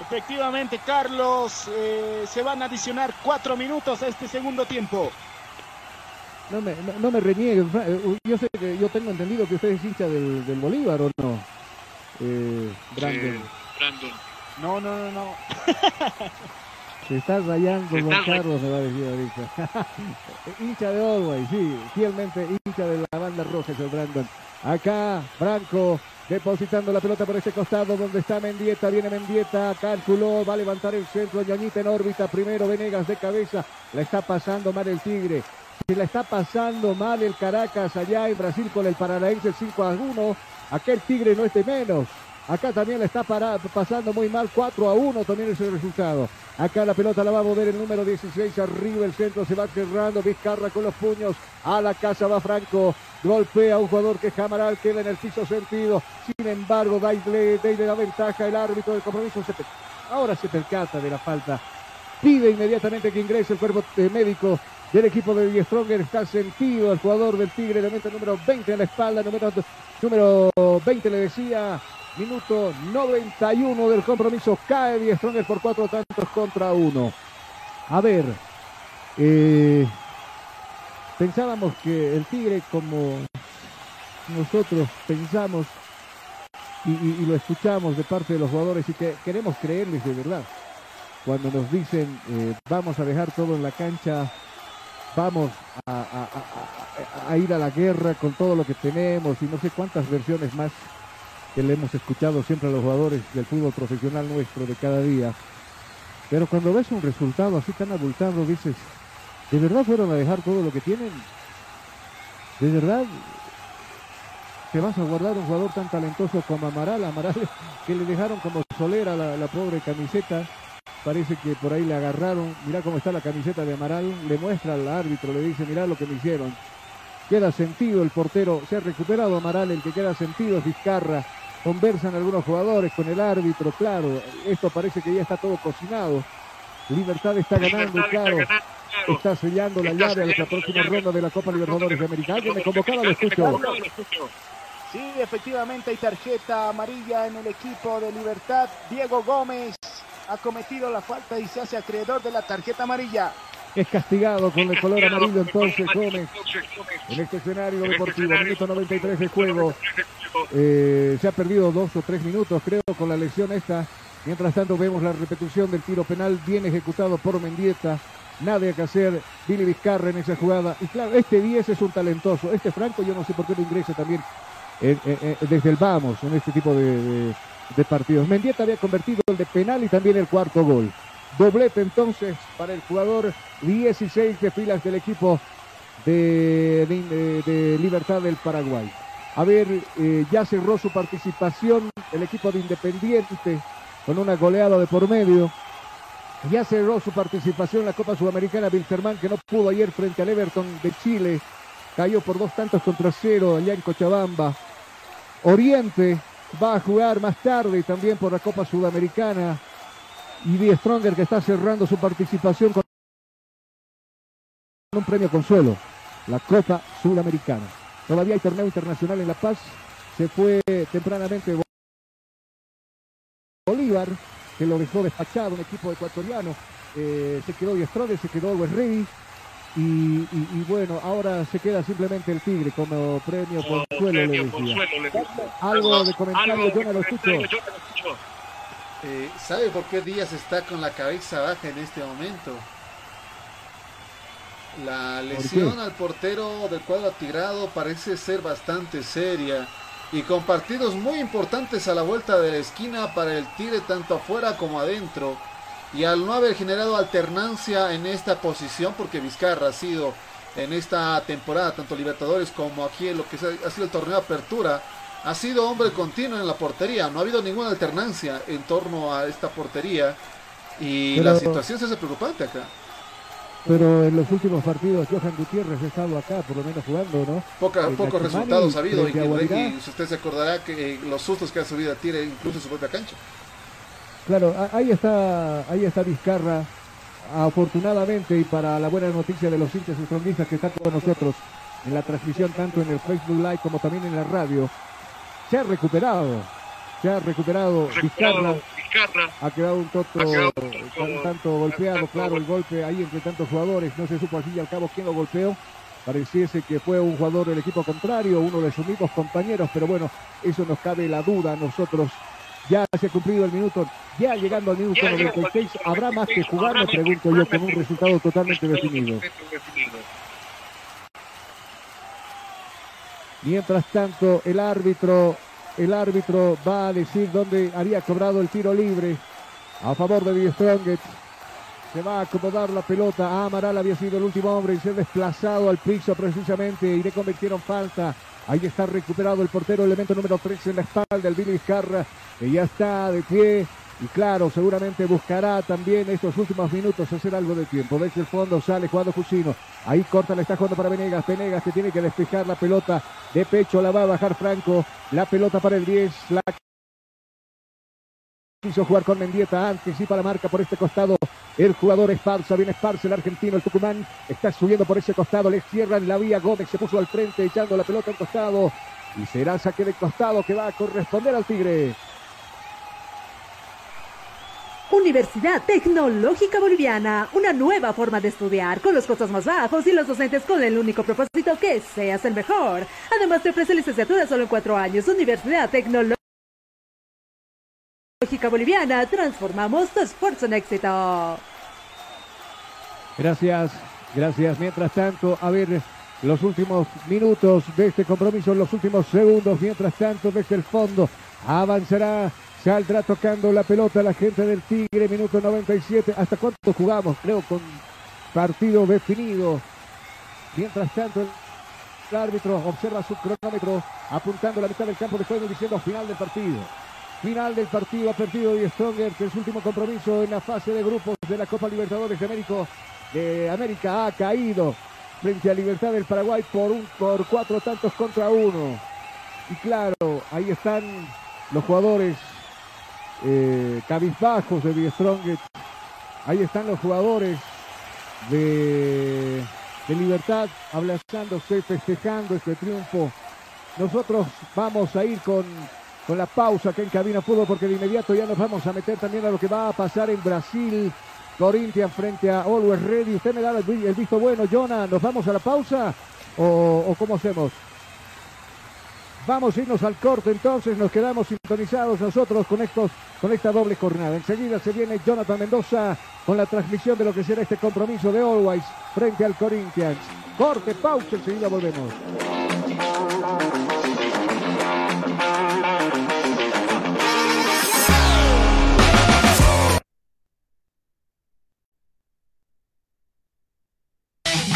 Efectivamente, Carlos, eh, se van a adicionar cuatro minutos a este segundo tiempo. No me, no, no me renieguen. Eh, Yo sé que yo tengo entendido que usted es hincha del, del Bolívar, ¿o no? Eh, Brandon. Brandon. No, no, no, no. Se está rayando Se está ra- Carlos, me va a decir ahorita. hincha de Orway, sí, fielmente hincha de la banda roja, es el Brandon. Acá, Franco depositando la pelota por ese costado donde está Mendieta, viene Mendieta, calculó, va a levantar el centro, Ñañita en órbita, primero Venegas de cabeza, la está pasando mal el Tigre. Se la está pasando mal el Caracas allá en Brasil con el Paranaense 5 a 1. Aquel Tigre no es de menos. Acá también le está para- pasando muy mal 4 a 1 también es el resultado. Acá la pelota la va a mover el número 16 arriba, el centro se va cerrando, Vizcarra con los puños, a la casa va Franco, golpea a un jugador que Jamaral queda en el piso sentido, sin embargo Daile, Daile la ventaja, el árbitro del compromiso se ahora se percata de la falta, pide inmediatamente que ingrese el cuerpo eh, médico del equipo de Die Stronger. Está sentido el jugador del Tigre, le mete el número 20 en la espalda, número, número 20 le decía. Minuto 91 del compromiso. Cae Die Stronger por cuatro tantos contra uno. A ver, eh, pensábamos que el Tigre, como nosotros pensamos, y, lo escuchamos de parte de los jugadores y que queremos creerles de verdad. Cuando nos dicen eh, vamos a dejar todo en la cancha, vamos a ir a la guerra con todo lo que tenemos y no sé cuántas versiones más que le hemos escuchado siempre a los jugadores del fútbol profesional nuestro de cada día. Pero cuando ves un resultado así tan abultado, dices, ¿de verdad fueron a dejar todo lo que tienen? ¿De verdad te vas a guardar un jugador tan talentoso como Amaral? Amaral que le dejaron como solera la, pobre camiseta. Parece que por ahí le agarraron. Mirá cómo está la camiseta de Amaral. Le muestra al árbitro, le dice, mirá lo que me hicieron. Queda sentido el portero. Se ha recuperado Amaral. El que queda sentido es Vizcarra. Conversan algunos jugadores con el árbitro. Claro, esto parece que ya está todo cocinado. Libertad está ganando, claro. Está sellando la llave a la próxima ronda de la Copa Libertadores de América. Alguien me convocaba, lo escucho. Sí, efectivamente hay tarjeta amarilla en el equipo de Libertad. Diego Gómez ha cometido la falta y se hace acreedor de la tarjeta amarilla. Es castigado con el color amarillo entonces Gómez en este escenario deportivo. Minuto 93 de juego. Eh, se ha perdido dos o tres minutos, creo, con la lesión esta. Mientras tanto vemos la repetición del tiro penal bien ejecutado por Mendieta. Nada que hacer Billy Vizcarra en esa jugada. Y claro, este 10 es un talentoso. Este Franco yo no sé por qué no ingresa también desde el vamos en este tipo de, partidos. Mendieta había convertido el de penal y también el cuarto gol. Doblete entonces para el jugador 16 de filas del equipo de Libertad del Paraguay. A ver, eh, ya cerró su participación el equipo de Independiente con una goleada de por medio. Ya cerró su participación en la Copa Sudamericana Wilstermann que no pudo ayer frente al Everton de Chile. Cayó por dos tantos contra cero allá en Cochabamba. Oriente va a jugar más tarde también por la Copa Sudamericana. Y Die Stronger que está cerrando su participación con un premio consuelo, la Copa Sudamericana. Todavía hay torneo internacional en La Paz. Se fue tempranamente Bolívar, que lo dejó despachado, un equipo ecuatoriano. Eh, se quedó Die Stronger, se quedó Ready. Y, y- y bueno, ahora se queda simplemente el Tigre como premio consuelo, le decía. Algo de comentario, yo no lo escucho. Eh, ¿Sabe por qué Díaz está con la cabeza baja en este momento? La lesión al portero del cuadro atigrado parece ser bastante seria y con partidos muy importantes a la vuelta de la esquina para el Tigre tanto afuera como adentro. Y al no haber generado alternancia en esta posición, porque Vizcarra ha sido en esta temporada, tanto Libertadores como aquí en lo que ha sido el torneo de apertura, ha sido hombre continuo en la portería. No ha habido ninguna alternancia en torno a esta portería. Y Pero- la situación se hace preocupante acá. Pero en los últimos partidos Johan Gutiérrez ha estado acá, por lo menos jugando, ¿no? Poca- pocos resultados ha habido. Y. Reggie, usted se acordará que eh, los sustos que ha subido a Tigre incluso en su propia cancha. Claro, a- ahí está, ahí está Vizcarra, afortunadamente y para la buena noticia de los hinchas estronguistas que están con nosotros en la transmisión tanto en el Facebook Live como también en la radio, se ha recuperado, se ha recuperado Vizcarra, ha quedado un toto un tanto golpeado, claro, el golpe ahí entre tantos jugadores, no se supo al fin y al cabo quién lo golpeó, pareciese que fue un jugador del equipo contrario, uno de sus mismos compañeros, pero bueno, eso nos cabe la duda a nosotros. Ya se ha cumplido el minuto, ya llegando al minuto 96, ¿habrá más que jugar? Me pregunto yo, con un resultado totalmente definido. Mientras tanto, el árbitro, el árbitro va a decir dónde haría cobrado el tiro libre a favor de Strongest. Se va a acomodar la pelota. Amaral había sido el último hombre en ser desplazado al piso precisamente y le convirtieron falta. Ahí está recuperado el portero, elemento número 13 en la espalda, el Billy Vizcarra, que ya está de pie. Y claro, seguramente buscará también estos últimos minutos hacer algo de tiempo. Desde el fondo sale jugando Cusino. Ahí corta, le está jugando para Venegas. Venegas que tiene que despejar la pelota de pecho. La va a bajar Franco. La pelota para el 10. La quiso jugar con Mendieta. Anticipa la marca por este costado. El jugador Esparza. Viene Esparza, el argentino, el Tucumán. Está subiendo por ese costado. Le cierran la vía. Gómez se puso al frente echando la pelota al costado. Y será saque de costado que va a corresponder al Tigre. Universidad Tecnológica Boliviana, una nueva forma de estudiar con los costos más bajos y los docentes con el único propósito que seas el mejor. Además te ofrece licenciatura solo en cuatro años. Universidad Tecnológica Boliviana, transformamos tu esfuerzo en éxito. Gracias, gracias. Mientras tanto, a ver los últimos minutos de este compromiso, los últimos segundos. Mientras tanto, desde el fondo avanzará, saldrá tocando la pelota la gente del Tigre, minuto 97. ¿Hasta cuánto jugamos? Creo con partido definido. Mientras tanto, el árbitro observa su cronómetro apuntando la mitad del campo de juego diciendo final del partido. Final del partido ha perdido Die Stronger, que es su último compromiso en la fase de grupos de la Copa Libertadores de América, de América ha caído frente a Libertad del Paraguay por, un, por cuatro tantos contra uno. Y claro, ahí están los jugadores eh, cabizbajos de Die Stronger. Ahí están los jugadores de, de Libertad abrazándose, festejando este triunfo. Nosotros vamos a ir con, con la pausa que en Cabina Fútbol porque de inmediato ya nos vamos a meter también a lo que va a pasar en Brasil. Corinthians frente a Always Ready. ¿Usted me da el, el visto bueno, Jonah? ¿Nos vamos a la pausa o, o cómo hacemos? Vamos a irnos al corte entonces, nos quedamos sintonizados nosotros con estos, con esta doble jornada. Enseguida se viene Jonathan Mendoza con la transmisión de lo que será este compromiso de Always frente al Corinthians. Corte, pausa, enseguida volvemos.